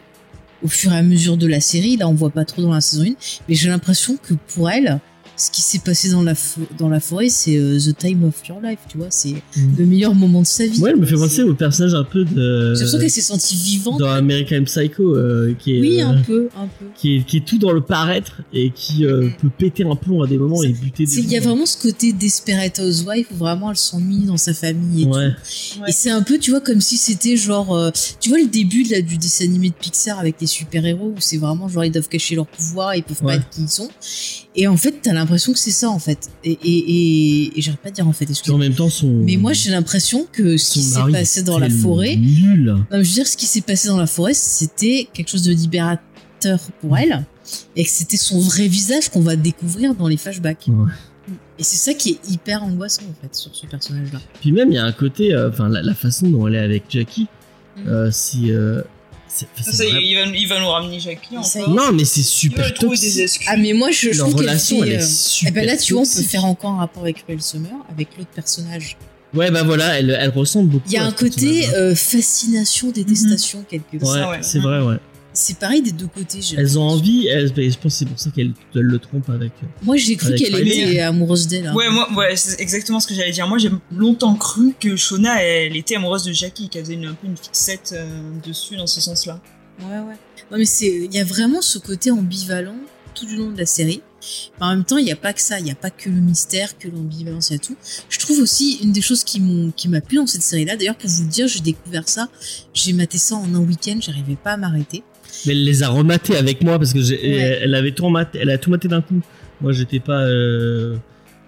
au fur et à mesure de la série, là on voit pas trop dans la saison 1, mais j'ai l'impression que pour elle, ce qui s'est passé dans la, fo- dans la forêt, c'est euh, the time of your life, tu vois, c'est Mm. le meilleur moment de sa vie. Moi, elle me fait penser au personnage un peu de. J'ai l'impression qu'elle s'est sentie vivante. dans American Psycho, euh, qui est. Oui, euh, un peu, un peu. qui est, qui est tout dans le paraître et qui euh, peut péter un plomb à des moments et buter des Il y a vraiment ce côté Desperate Housewife où vraiment elle s'ennuie dans sa famille et Ouais. tout. Ouais. Et c'est un peu, tu vois, comme si c'était genre, euh, tu vois le début de la, du dessin animé de Pixar avec les super-héros où c'est vraiment genre ils doivent cacher leur pouvoir, ils peuvent Ouais. pas être qui ils sont. Et en fait, t'as l'impression que c'est ça en fait. Et, et, et, et j'arrête pas de dire en fait, en même temps, son. Mais moi j'ai l'impression que ce qui s'est passé dans la forêt, Nul. non, je veux dire, ce qui s'est passé dans la forêt, c'était quelque chose de libérateur pour elle. Et que c'était son vrai visage qu'on va découvrir dans les flashbacks. Ouais. Et c'est ça qui est hyper angoissant, en fait, sur ce personnage-là. Puis même, il y a un côté, euh, enfin, la, la façon dont elle est avec Jackie, Mm. euh, c'est. euh, c'est- c'est Ça, vrai- il, va, il va nous ramener Jackie Ça y encore. Non, mais c'est super des toxique. excuses. Ah, mais moi, je, je trouve qu'elle relation, fait, elle est euh, super Eh ben là, tu vois, on peut faire encore un rapport avec Cruel Summer, avec l'autre personnage. Ouais, bah voilà, elle, elle ressemble beaucoup. Il y a un côté euh, fascination, détestation, quelque part. Ouais, ça, ouais. c'est vrai, ouais. C'est pareil des deux côtés. Elles ont envie, elles, je pense que c'est pour ça qu'elles elles le trompent avec. Moi, j'ai cru qu'elle était amoureuse d'elle. hein. Ouais, moi, ouais, c'est exactement ce que j'allais dire. Moi, j'ai longtemps cru que Shona, elle était amoureuse de Jackie, qu'elle faisait une, un peu une fixette euh, dessus dans ce sens-là. Ouais, ouais. Non, mais c'est, il y a vraiment ce côté ambivalent tout du long de la série. Mais en même temps, il n'y a pas que ça. Il n'y a pas que le mystère, que l'ambivalence et tout. Je trouve aussi une des choses qui m'ont, qui m'a plu dans cette série-là. D'ailleurs, pour vous le dire, j'ai découvert ça. J'ai maté ça en un week-end. J'arrivais pas à m'arrêter. Mais elle les a rematés avec moi parce que j'ai- Ouais. elle avait tout rematé, elle a tout maté d'un coup. Moi, j'étais pas. euh,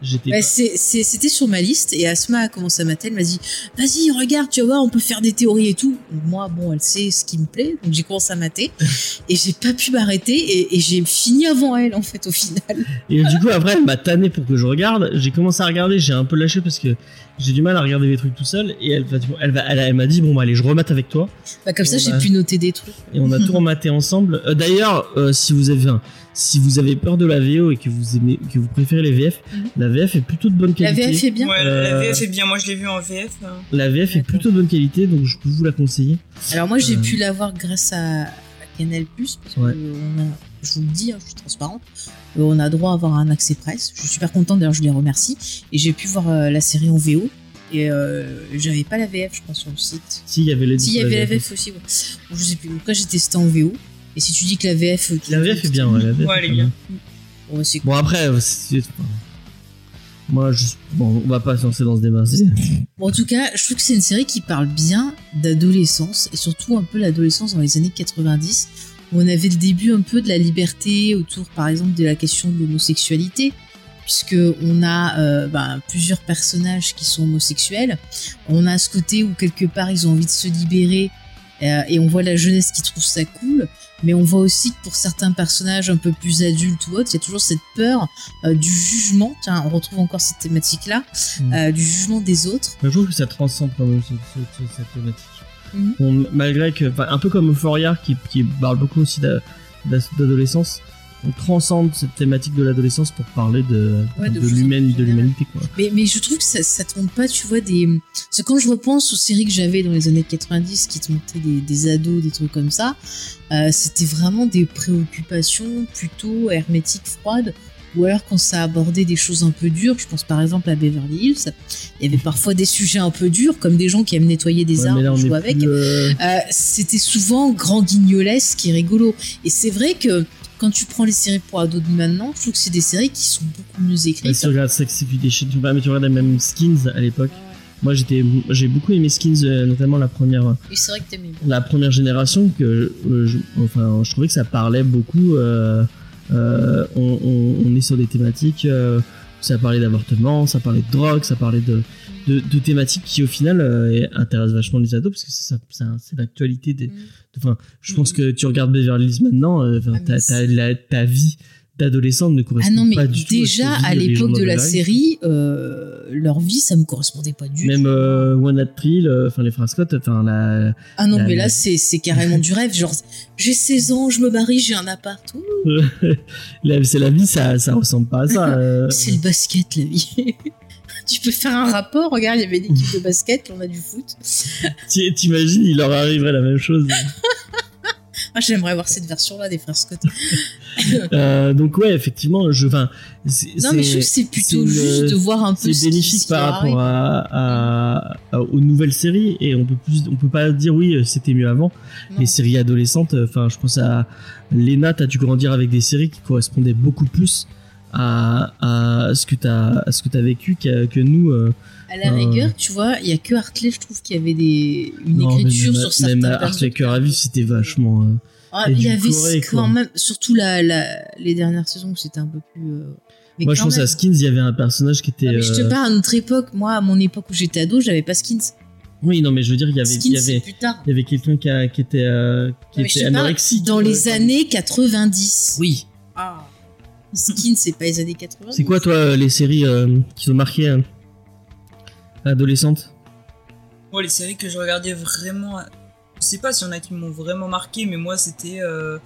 J'étais Bah, c'était sur ma liste et Asma a commencé à mater. Elle m'a dit Vas-y, regarde, tu vas voir, on peut faire des théories et tout. Moi, bon, elle sait ce qui me plaît. Donc j'ai commencé à mater. et j'ai pas pu m'arrêter. Et, et j'ai fini avant elle, en fait, au final. Et du coup, après, elle m'a tanné pour que je regarde. J'ai commencé à regarder, j'ai un peu lâché parce que j'ai du mal à regarder les trucs tout seul. Et elle, elle, elle, elle m'a dit Bon, bah, allez, je remate avec toi. Bah, comme ça, j'ai pu noter des trucs. Et on a tout rematé ensemble. Euh, D'ailleurs, euh, si vous avez un- si vous avez peur de la VO et que vous aimez, que vous préférez les VF, Mhm. la VF est plutôt de bonne La qualité. VF est bien. Ouais, la Euh, VF est bien. Moi, je l'ai vu en VF. hein. La VF est plutôt de bonne qualité, donc je peux vous la conseiller. Alors moi j'ai Euh. pu l'avoir grâce à, à Canal parce que Ouais. on a, je vous le dis, hein, je suis transparente, euh, on a droit à avoir un accès presse. Je suis super contente d'ailleurs, je les remercie. Et j'ai pu voir euh, la série en VO. Et euh, j'avais pas la VF, je pense, sur le site. Si, il y avait les Si, il y avait la VF aussi, ouais. Bon, je sais plus. En tout cas, j'ai testé en VO. Et si tu dis que la VF. euh, La VF est bien, ouais. La VF Ouais, est elle est bien. Bon, bah, après, euh, c'est. Moi, je... bon, on va pas se lancer dans ce débat. Bon, en tout cas, je trouve que c'est une série qui parle bien d'adolescence et surtout un peu l'adolescence dans les années 90 où on avait le début un peu de la liberté autour, par exemple, de la question de l'homosexualité puisque on a euh, ben, plusieurs personnages qui sont homosexuels. On a ce côté où quelque part ils ont envie de se libérer euh, et on voit la jeunesse qui trouve ça cool. Mais on voit aussi que pour certains personnages un peu plus adultes ou autres, il y a toujours cette peur euh, du jugement. Tiens, on retrouve encore cette thématique-là, Mm. euh, du jugement des autres. Je trouve que ça transcende quand même ce- ce- ce- cette thématique. Mhm. Bon, malgré que, un peu comme Euphoria qui, qui parle beaucoup aussi d'a- d'a- d'adolescence, on transcende cette thématique de l'adolescence pour parler de, Ouais, de de, l'humanité. Mais, mais je trouve que ça, ça te montre pas, tu vois, des. Parce que quand je repense aux séries que j'avais dans les années 90 qui te montraient des, des ados, des trucs comme ça, euh, c'était vraiment des préoccupations plutôt hermétiques, froides, ou alors quand ça abordait des choses un peu dures, je pense par exemple à Beverly Hills, il y avait parfois des sujets un peu durs, comme des gens qui aiment nettoyer des Ouais, arbres, là, on jouer est avec. euh, Euh, c'était souvent grand guignolesque et rigolo. Et c'est vrai que quand tu prends les séries pour ados de maintenant, je trouve que c'est des séries qui sont beaucoup mieux écrites. si tu regardes vois, mais tu regardes même Skins à l'époque. Moi, j'étais, j'ai beaucoup aimé Skins, euh, notamment la première, Oui, c'est vrai que t'aimes bien. la première génération que euh, je, enfin je trouvais que ça parlait beaucoup euh, euh, on, on- on est sur des thématiques euh, ça parlait d'avortement ça parlait de drogue ça parlait de, de, de thématiques qui au final euh, intéressent vachement les ados parce que ça, ça- c'est l'actualité des Mm. Enfin je pense que tu regardes Beverly Hills maintenant euh, Ah, t'as la- ta vie d'adolescente ne Ah correspond non, mais pas du tout déjà à, que à les gens l'époque de la série, euh, leur vie, ça me correspondait pas du même tout. euh, One Hat Thrill euh, enfin les frères Scott enfin la Ah non, la- mais là, c'est c'est carrément du rêve. Genre, j'ai 16 ans, je me marie, j'ai un appart. C'est la vie ça ça ressemble pas à ça euh. C'est le basket, la vie. tu peux faire un rapport. Regarde, il y avait une équipe de basket, là, on a du foot. Ti- T'imagines, il leur arriverait la même chose. Ah, j'aimerais voir cette version-là des frères Scott. Euh, donc ouais, effectivement, je, enfin, Non, mais je trouve que c'est plutôt juste de voir un peu c'est bénéfique par rapport arrive. à, à- à- aux nouvelles séries et on peut plus, on peut pas dire oui, c'était mieux avant. Non. Les séries adolescentes, euh, enfin, je pense à Lena, t'as dû grandir avec des séries qui correspondaient beaucoup plus à, à ce que ce que t'as vécu qu'à- que nous. euh, À la Euh. rigueur, tu vois, il y a que Hartley, je trouve, qui avait des... une non, mais écriture même, sur certains même. Hartley Cœur à vif, c'était vachement. euh, Ah, il y avait Corée, quand même, surtout la, la, les dernières saisons où c'était un peu plus. mais moi, je pense même. à Skins, il y avait un personnage qui était. Non, mais je te parle à notre époque. Moi, à mon époque où j'étais ado, j'avais pas Skins. Oui, non, mais je veux dire, il y avait, Skins, il y avait, plus tard. il y avait quelqu'un qui, a- qui était, qui était anorexique. dans les années 90. Oui. Ah. Skins, c'est pas les années 80. C'est quoi, toi, les séries euh, qui t'ont marqué euh, adolescente Moi, les séries que je regardais vraiment. Je sais pas s'il y en a qui m'ont vraiment marqué, mais moi, c'était. euh,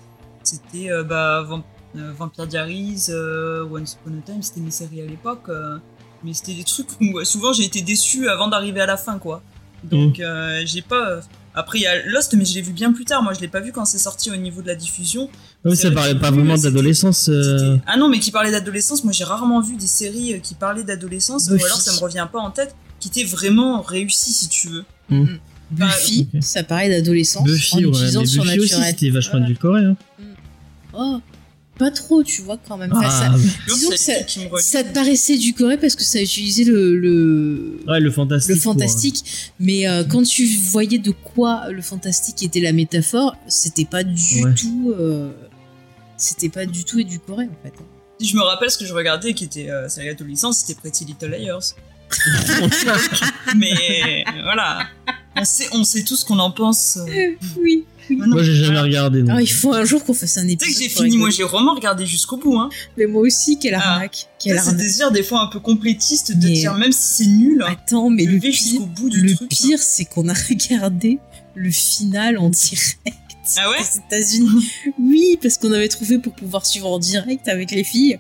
C'était euh, bah, Vamp- euh, Vampire Diaries, euh, Once Upon a Time, c'était mes séries à l'époque. euh, mais c'était des trucs où souvent j'ai été déçu avant d'arriver à la fin, quoi. Donc, euh, j'ai pas. Après, il y a Lost, mais je l'ai vu bien plus tard. Moi, je l'ai pas vu quand c'est sorti au niveau de la diffusion. Mais C'est ça parlait pas vraiment d'adolescence. euh, Ah non, mais qui parlait d'adolescence, moi j'ai rarement vu des séries euh, qui parlaient d'adolescence, Buffy. ou alors ça me revient pas en tête, qui étaient vraiment réussies si tu veux. Buffy, Ok. ça paraît d'adolescence. en Buffy, ouais, mais utilisant le Buffy aussi, c'était vachement Voilà. édulcoré. Hein. Oh, pas trop, tu vois, quand même. Enfin, ça- Ah, disons que ça, te paraissait édulcoré parce que ça utilisait le, le, ouais, le fantastique. le fantastique. Mais euh, quand tu voyais de quoi le fantastique était la métaphore, c'était pas du Ouais. tout. euh, c'était pas du tout édulcoré, en fait. Si je me rappelle ce que je regardais qui était euh, série adolescence, c'était Pretty Little Liars. mais voilà, on sait, on sait tout ce qu'on en pense. euh. Oui. Moi, j'ai jamais voilà. regardé. Ah, il faut un jour qu'on fasse un Tu sais épisode. que j'ai fini, moi j'ai vraiment regardé jusqu'au bout. Hein. Mais moi aussi, quelle Ah. arnaque. Quelle C'est arnaque. des désir des fois un peu complétiste de Mais- dire même si c'est nul, hein, Attends, mais le vais pire, jusqu'au bout du le truc. hein. pire, c'est qu'on a regardé le final en direct. Ah ouais des États-Unis. Oui, parce qu'on avait trouvé pour pouvoir suivre en direct avec les filles.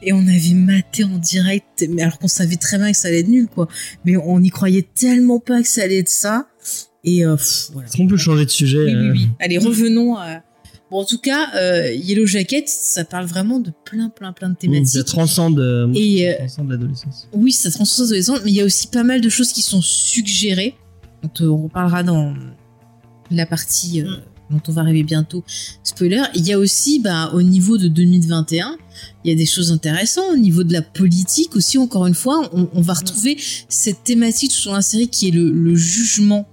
Et on avait maté en direct, mais alors qu'on savait très bien que ça allait être nul, quoi. Mais on n'y croyait tellement pas que ça allait être ça. Et euh, pff, voilà. Est-ce qu'on peut changer de sujet Oui, oui, euh, oui. Allez, revenons à. Bon, en tout cas, euh, Yellow Jacket, ça parle vraiment de plein, plein, plein de Ça thématiques. transcende, euh, moi, Et, ça transcende l'adolescence. Oui, ça transcende l'adolescence, mais il y a aussi pas mal de choses qui sont suggérées. dont on reparlera dans la partie dont on va arriver bientôt. Spoiler. Il y a aussi, bah, au niveau de 2021, il y a des choses intéressantes. Au niveau de la politique aussi, encore une fois, on, on va retrouver cette thématique tout de la série qui est le, le jugement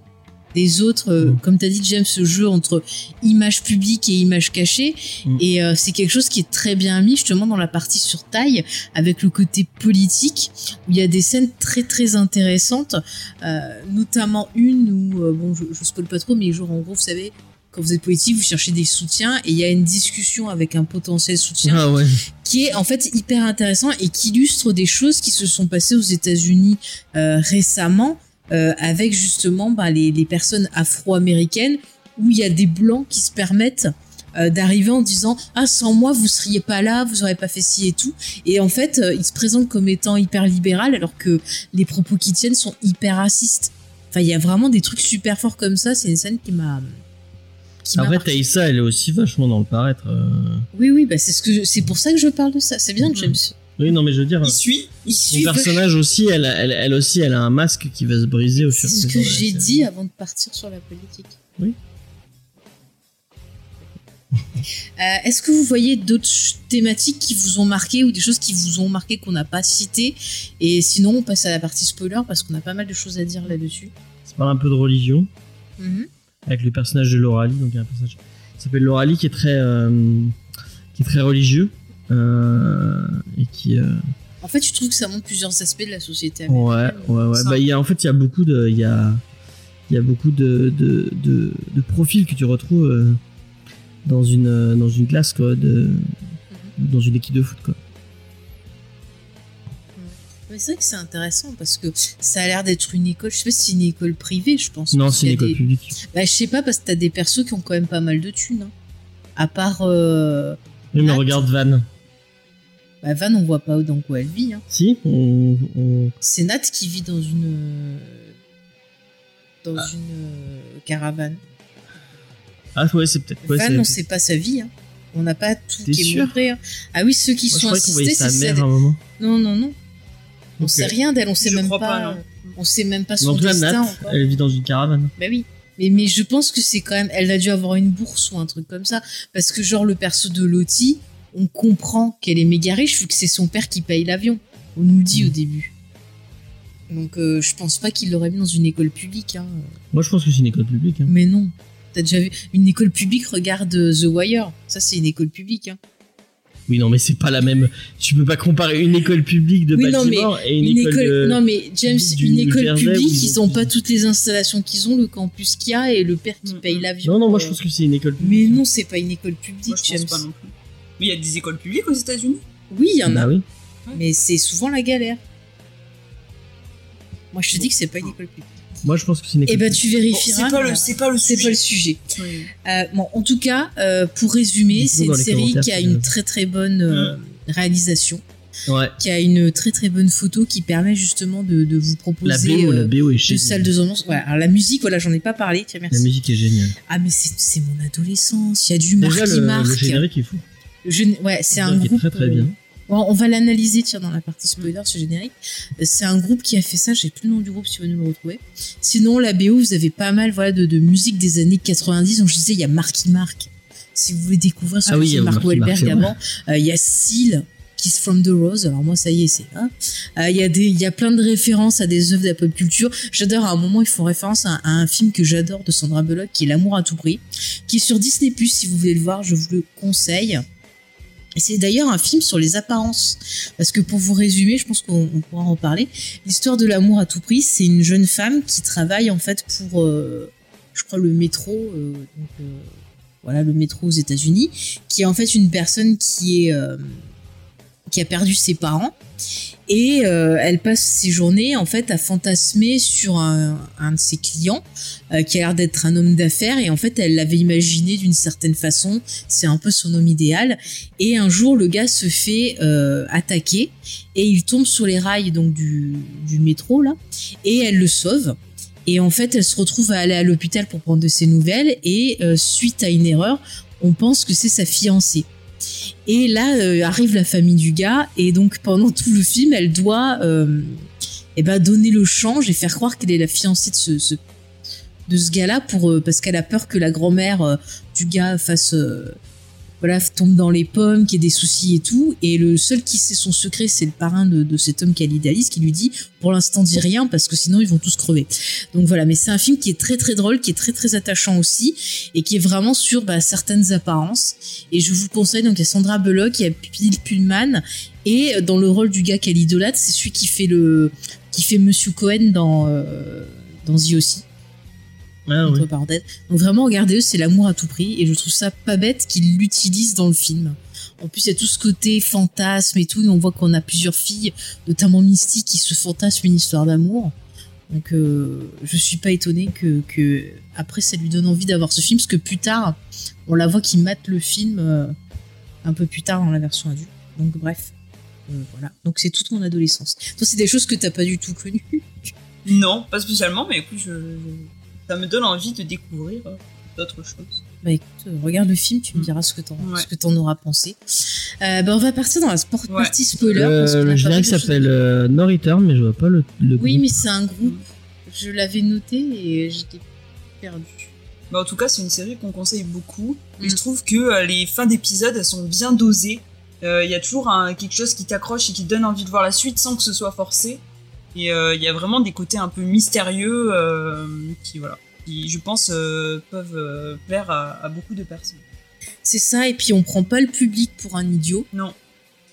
des autres. euh, Mm. Comme tu as dit, James, ce jeu entre image publique et image cachée. Mm. Et euh, c'est quelque chose qui est très bien mis justement dans la partie sur taille, avec le côté politique, où il y a des scènes très très intéressantes, euh, notamment une où, euh, bon, je, je spoil pas trop, mais genre en gros, vous savez, quand vous êtes politique, vous cherchez des soutiens et il y a une discussion avec un potentiel soutien Ah ouais. qui est en fait hyper intéressant et qui illustre des choses qui se sont passées aux États-Unis euh, récemment euh, avec justement bah, les, les personnes afro-américaines où il y a des blancs qui se permettent euh, d'arriver en disant ah sans moi vous seriez pas là vous auriez pas fait ci et tout et en fait euh, ils se présentent comme étant hyper libéral alors que les propos qu'ils tiennent sont hyper racistes enfin il y a vraiment des trucs super forts comme ça c'est une scène qui m'a m'a Après. Taïsa, elle est aussi vachement dans le paraître. euh. Oui, oui, bah c'est ce que c'est pour ça que je parle de ça. C'est bien, Mhm. James. Oui, non, mais je veux dire, Il suit. Il son personnage aussi, elle, elle, elle aussi, elle a un masque qui va se briser au fur C'est et à ce mesure. que de la j'ai dit avant de partir sur la politique. Oui. Euh, Est-ce que vous voyez d'autres thématiques qui vous ont marqué ou des choses qui vous ont marqué qu'on n'a pas citées? Et sinon, on passe à la partie spoiler parce qu'on a pas mal de choses à dire là-dessus. Ça parle un peu de religion. Mhm. avec le personnage de Laura Lee. Donc il y a un personnage qui s'appelle Laura Lee qui est très, euh, qui est très religieux et qui. euh, En fait, je trouve que ça montre plusieurs aspects de la société ouais, américaine. ouais, ouais. Bah, il y a, en fait, il y a beaucoup de, il y a, il y a beaucoup de, de, de, de profils que tu retrouves euh, dans une, euh, dans une classe quoi, de, dans une équipe de foot quoi. Mais c'est vrai que c'est intéressant parce que ça a l'air d'être une école. Je sais pas si c'est une école privée, je pense. Non, c'est une école des- publique. Bah, je sais pas parce que t'as des persos qui ont quand même pas mal de thunes. hein. À part euh, Oui, mais Nat. regarde Van. Bah, Van, on voit pas dans quoi elle vit. hein. Si, on, on- C'est Nat qui vit dans une dans Ah. une euh, caravane. ah ouais, c'est peut-être. Ouais, Van, on sait pas sa vie. hein. On n'a pas tout T'es qui est montré. hein. Ah oui, ceux qui Moi, je sont qu'on assistés, sa c'est mère celle- à un moment. Non, non, non. On sait rien d'elle. On sait Je même crois pas. pas, non. euh, on sait même pas son cas, destin Nat, elle vit dans une caravane. Bah oui. Mais, mais je pense que c'est quand même. Elle a dû avoir une bourse ou un truc comme ça. Parce que, genre, le perso de Lottie, on comprend qu'elle est méga riche vu que c'est son père qui paye l'avion. On nous dit au début. Donc, euh, je pense pas qu'il l'aurait mis dans une école publique. Hein. Moi, je pense que c'est une école publique. hein. Mais non. T'as déjà vu Une école publique, regarde euh, The Wire. Ça, c'est une école publique. Hein. Oui, non, mais c'est pas la même. Tu peux pas comparer une école publique de Oui, non, Baltimore et une, Une école. de- Non, mais James, du- une école Jersey publique, ils ils ont ont plus- pas toutes les installations qu'ils ont, le campus qu'il y a et le père qui Mm, paye mm. l'avion. Non, non, moi Euh, je pense que c'est une école Mais publique. non, c'est pas une école publique, Moi, je James. pense pas non plus. Mais il y a des écoles publiques aux États-Unis. Oui, il y en a. Bah oui. Mais c'est souvent la galère. Moi, je te dis que c'est pas une école publique. Moi je pense que c'est une école Eh ben, tu Bon, vérifieras. c'est pas mais, le, euh, c'est pas le c'est sujet. pas le sujet. Oui. Euh, bon, en tout cas, euh, pour résumer, c'est une série qui a une très très bonne euh, réalisation, Ouais. qui a une très très bonne photo qui permet justement de, de vous La proposer BO, euh, la BO est de salles de ambiance. Voilà. Alors, la musique, voilà, j'en ai pas parlé. Tiens, La merci. musique est géniale. Ah, mais c'est c'est mon adolescence. Il y a du Déjà Marky le, Mark. le générique est fou. Ouais, c'est un groupe. très très euh, bien. Bon, on va l'analyser, tiens, dans la partie spoiler, ce générique. Euh, C'est un groupe qui a fait ça, j'ai plus le nom du groupe si veux nous le retrouver. Sinon, la BO, vous avez pas mal voilà, de, de musique des années 90. Donc, je disais, il y a Marky Mark. Si vous voulez découvrir ce Ah que oui, c'est Mark Wahlberg avant, euh, il y a Seal, Kiss from the Rose. Alors, moi, ça y est, c'est là. Euh, Il y, a des- il y a plein de références à des œuvres de la pop culture. J'adore, à un moment, ils font référence à, à un film que j'adore de Sandra Bullock, qui est L'amour à tout prix, qui est sur Disney+, si vous voulez le voir, je vous le conseille. Et c'est d'ailleurs un film sur les apparences. Parce que pour vous résumer, je pense qu'on on pourra en parler. L'histoire de l'amour à tout prix, c'est une jeune femme qui travaille en fait pour, euh, je crois, le métro. euh, euh, voilà, le métro aux États-Unis, qui est en fait une personne qui est qui a perdu ses parents et euh, elle passe ses journées en fait à fantasmer sur un, un de ses clients euh, qui a l'air d'être un homme d'affaires. Et en fait elle l'avait imaginé d'une certaine façon. C'est un peu son homme idéal. Et un jour le gars se fait euh, attaquer. Et il tombe sur les rails donc du, du métro là. Et elle le sauve. Et en fait elle se retrouve à aller à l'hôpital pour prendre de ses nouvelles. Et euh, suite à une erreur on pense que c'est sa fiancée et là euh, arrive la famille du gars et donc pendant tout le film elle doit euh, eh ben, donner le change et faire croire qu'elle est la fiancée de ce, de ce gars-là pour euh, parce qu'elle a peur que la grand-mère du gars fasse voilà tombe dans les pommes, qu'il y ait des soucis et tout. Et le seul qui sait son secret, c'est le parrain de, cet homme qu'elle idéalise, qui lui dit pour l'instant dis rien parce que sinon ils vont tous crever. Donc voilà, mais c'est un film qui est très très drôle, qui est très très attachant aussi et qui est vraiment sur bah, certaines apparences. Et je vous le conseille, donc il y a Sandra Bullock, il y a Bill Pullman et dans le rôle du gars qu'elle idolâtre, c'est celui qui fait le qui Monsieur Cohen dans euh, The aussi Ah, entre oui. parenthèses. Donc vraiment, regardez-eux, c'est l'amour à tout prix, et je trouve ça pas bête qu'ils l'utilisent dans le film. En plus, il y a tout ce côté fantasme et tout, et on voit qu'on a plusieurs filles, notamment Misty, qui se fantasment une histoire d'amour. Donc, euh, je suis pas étonnée que, que après ça lui donne envie d'avoir ce film, parce que plus tard, on la voit qui mate le film euh, un peu plus tard dans la version adulte. Donc bref, Euh, voilà. Donc c'est toute mon adolescence. Toi, c'est des choses que t'as pas du tout connues. Non, pas spécialement, mais écoute, je- ça me donne envie de découvrir euh, d'autres choses. Bah écoute, euh, regarde le film, tu me diras ce que t'en Ouais. ce que t'en auras pensé. Euh, bah on va partir dans la sport- Ouais. partie spoiler. Le, parce générique s'appelle euh, No Return, mais je vois pas le, le Oui, groupe. mais c'est un groupe. Je l'avais noté et j'étais perdue. Bah, en tout cas, c'est une série qu'on conseille beaucoup. Et Mm. je trouve que euh, les fins d'épisodes, elles sont bien dosées. Euh, Il y a toujours un- quelque chose qui t'accroche et qui te donne envie de voir la suite sans que ce soit forcé. Et euh, il y a vraiment des côtés un peu mystérieux euh, qui, voilà, qui, je pense, euh, peuvent euh, plaire à, à beaucoup de personnes. C'est ça, et puis on prend pas le public pour un idiot. Non.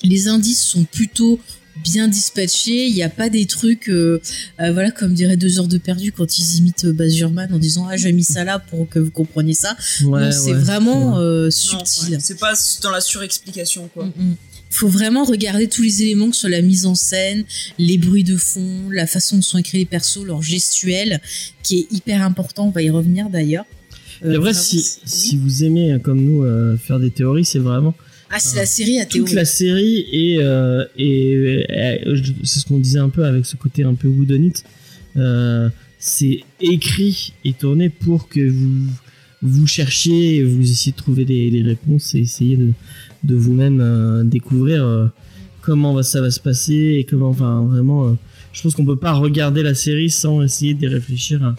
Les indices sont plutôt bien dispatchés. Il n'y a pas des trucs, euh, euh, voilà, comme dirait deux heures de perdu quand ils imitent euh, Baz Luhrmann en disant ah j'ai mis ça là pour que vous compreniez ça. Ouais, Non, c'est ouais, vraiment ouais. euh, subtil. ouais, c'est pas dans la surexplication, quoi. Mm, mm. Faut vraiment regarder tous les éléments que ce soit la mise en scène, les bruits de fond, la façon dont sont écrits les persos, leur gestuelle, qui est hyper important. On va y revenir d'ailleurs. Et Euh, après, vraiment, si, si vous aimez, euh, comme nous, euh, faire des théories, c'est vraiment Ah, c'est la série à toute théorie. la série et, euh, et, euh, c'est ce qu'on disait un peu avec ce côté un peu whodunit. Euh, c'est écrit et tourné pour que vous vous cherchiez, vous essayez de trouver les réponses et essayer de, vous-même euh, découvrir euh, comment ça va se passer et comment, enfin, vraiment, euh, je pense qu'on peut pas regarder la série sans essayer d'y réfléchir.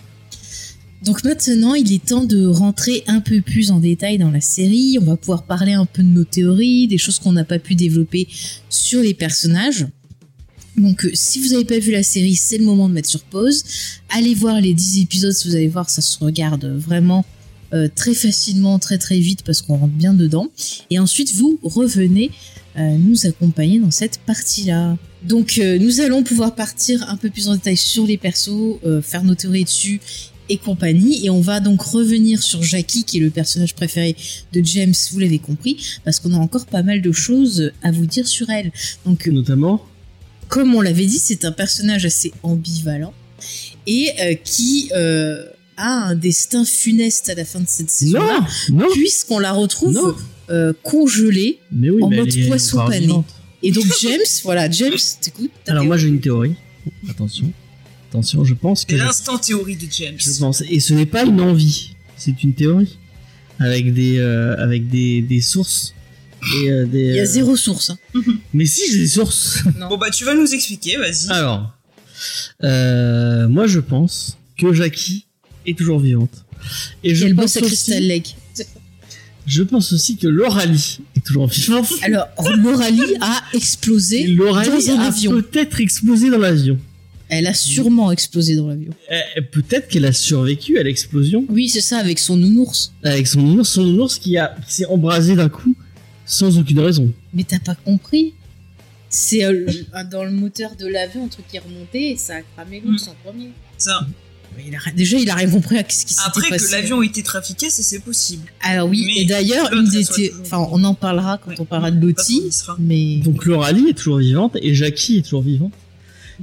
Donc maintenant, il est temps de rentrer un peu plus en détail dans la série. On va pouvoir parler un peu de nos théories, des choses qu'on n'a pas pu développer sur les personnages. Donc si vous n'avez pas vu la série, c'est le moment de mettre sur pause. Allez voir les 10 épisodes, vous allez voir, ça se regarde vraiment euh, très facilement, très très vite parce qu'on rentre bien dedans. Et ensuite, vous revenez euh, nous accompagner dans cette partie-là. Donc euh, nous allons pouvoir partir un peu plus en détail sur les persos, faire nos théories dessus et compagnie. Et on va donc revenir sur Jackie, qui est le personnage préféré de James, vous l'avez compris, parce qu'on a encore pas mal de choses à vous dire sur elle. Donc, Notamment, comme on l'avait dit, c'est un personnage assez ambivalent et euh, qui euh, a un destin funeste à la fin de cette non, puisqu'on la retrouve euh, congelée. Mais oui, En mais mode poisson pané. vivante. Et donc James, voilà, James, t'écoutes Alors moi j'ai une théorie. Attention. Attention, je pense que l'instant théorie de James. je pense et ce n'est pas une envie, c'est une théorie avec des euh, avec des, des sources et euh, des Il y a euh, zéro source. hein. Mais si j'ai des sources. Bon, bah, tu vas nous expliquer, vas-y. Alors euh, moi je pense que Jackie est toujours vivante. Et je pense Crystal aussi, Lake. je pense aussi que Lauralie est toujours vivante. Alors, Lauralie a explosé Lauralie dans un a avion. peut-être explosé dans l'avion. Elle a sûrement explosé dans l'avion. Euh, Peut-être qu'elle a survécu à l'explosion Oui, c'est ça, avec son nounours. avec son nounours, son nounours qui, a, qui s'est embrasé d'un coup sans aucune raison. Mais t'as pas compris C'est euh, dans le moteur de l'avion, un truc qui est remonté et ça a cramé l'ours en premier. Ça. Il a- déjà, il a rien compris à ce qui s'était Après passé. que l'avion ait été trafiqué, c'est possible. Alors oui, Mais et d'ailleurs, une des enfin, on en parlera quand Ouais. on parlera de Lottie, mais Donc Lauralie est toujours vivante et Jackie est toujours vivante.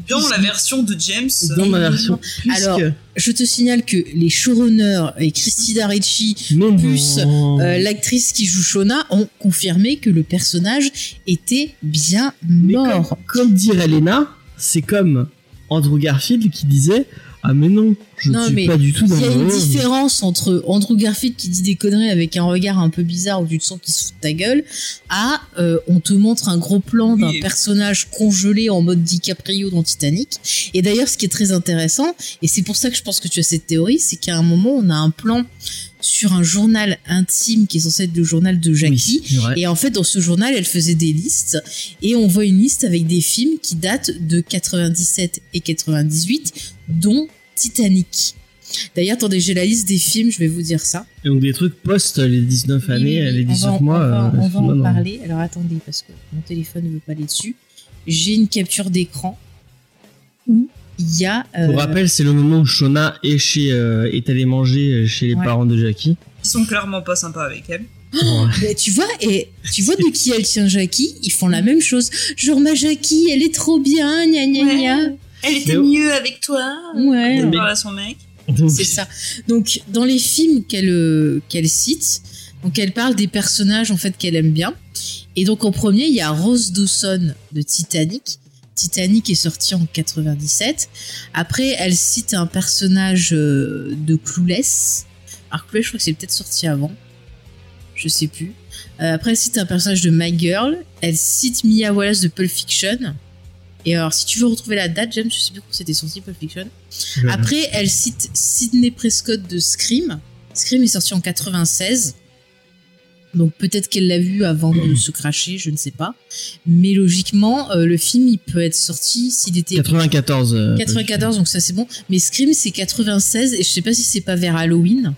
Dans la version de James, Dans ma version. Alors, je te signale que les showrunners et Christina Ricci Mais plus. Euh, l'actrice qui joue Shona ont confirmé que le personnage était bien mort. comme, comme dirait Lena, c'est comme Andrew Garfield qui disait Ah, mais non, je Non, ne suis mais pas du tout dans Il y a une différence entre Andrew Garfield qui dit des conneries avec un regard un peu bizarre où tu te sens qu'il se fout de ta gueule, à euh, on te montre un gros plan d'un Oui. personnage congelé en mode DiCaprio dans Titanic. Et d'ailleurs, ce qui est très intéressant, et c'est pour ça que je pense que tu as cette théorie, c'est qu'à un moment, on a un plan sur un journal intime qui est censé être le journal de Jackie. Oui. Et en fait, dans ce journal, elle faisait des listes. Et on voit une liste avec des films qui datent de 97 et 98, dont Titanic. D'ailleurs, attendez, j'ai la liste des films, je vais vous dire ça. Et donc des trucs post les 19 Oui, années, oui, oui, les on va 19 en- mois. On va, euh, on en non. parler. Alors attendez, parce que mon téléphone ne veut pas aller dessus. J'ai une capture d'écran où il y a. euh, Pour rappel, c'est le moment où Shona est, chez, euh, est allée manger chez les Ouais. parents de Jackie. ils sont clairement pas sympas avec elle. mais tu vois, et tu vois de qui elle tient Jackie? Ils font la même chose. Genre ma Jackie, elle est trop bien, gna gna Ouais. gna. Elle était Mais- mieux avec toi. Ouais. Elle Mais- à son mec. Donc, C'est ça. Donc, dans les films qu'elle euh, qu'elle cite, donc elle parle des personnages en fait qu'elle aime bien. Et donc en premier, il y a Rose Dawson de Titanic. Titanic est sorti en 97. Après, elle cite un personnage euh, de Clueless. Alors Clueless, je crois que c'est peut-être sorti avant. je sais plus. Euh, après, elle cite un personnage de My Girl. Elle cite Mia Wallace de Pulp Fiction. Et alors, si tu veux retrouver la date, James, je sais plus quand c'était sorti Pulp Fiction. Je- Après, elle cite Sidney Prescott de Scream. Scream est sorti en 96. Donc peut-être qu'elle l'a vu avant de se cracher, je ne sais pas. Mais logiquement, euh, le film, il peut être sorti s'il était 94. euh, 94, donc ça c'est bon. Mais Scream, c'est 96 et je sais pas si c'est pas vers Halloween.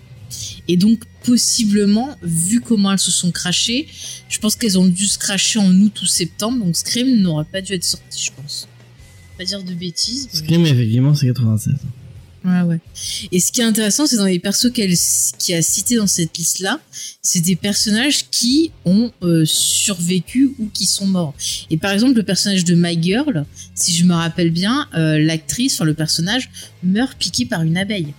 Et donc, possiblement, vu comment elles se sont crachées, je pense qu'elles ont dû se cracher en août ou septembre. Donc Scream n'aurait pas dû être sorti, je pense. Pas dire de bêtises. mais- Scream, effectivement, c'est 96. Ouais, ouais. Et ce qui est intéressant, c'est dans les persos qu'elle qui a cités dans cette liste-là, c'est des personnages qui ont euh, survécu ou qui sont morts. Et par exemple, le personnage de My Girl, si je me rappelle bien, euh, l'actrice, enfin le personnage, meurt piqué par une abeille.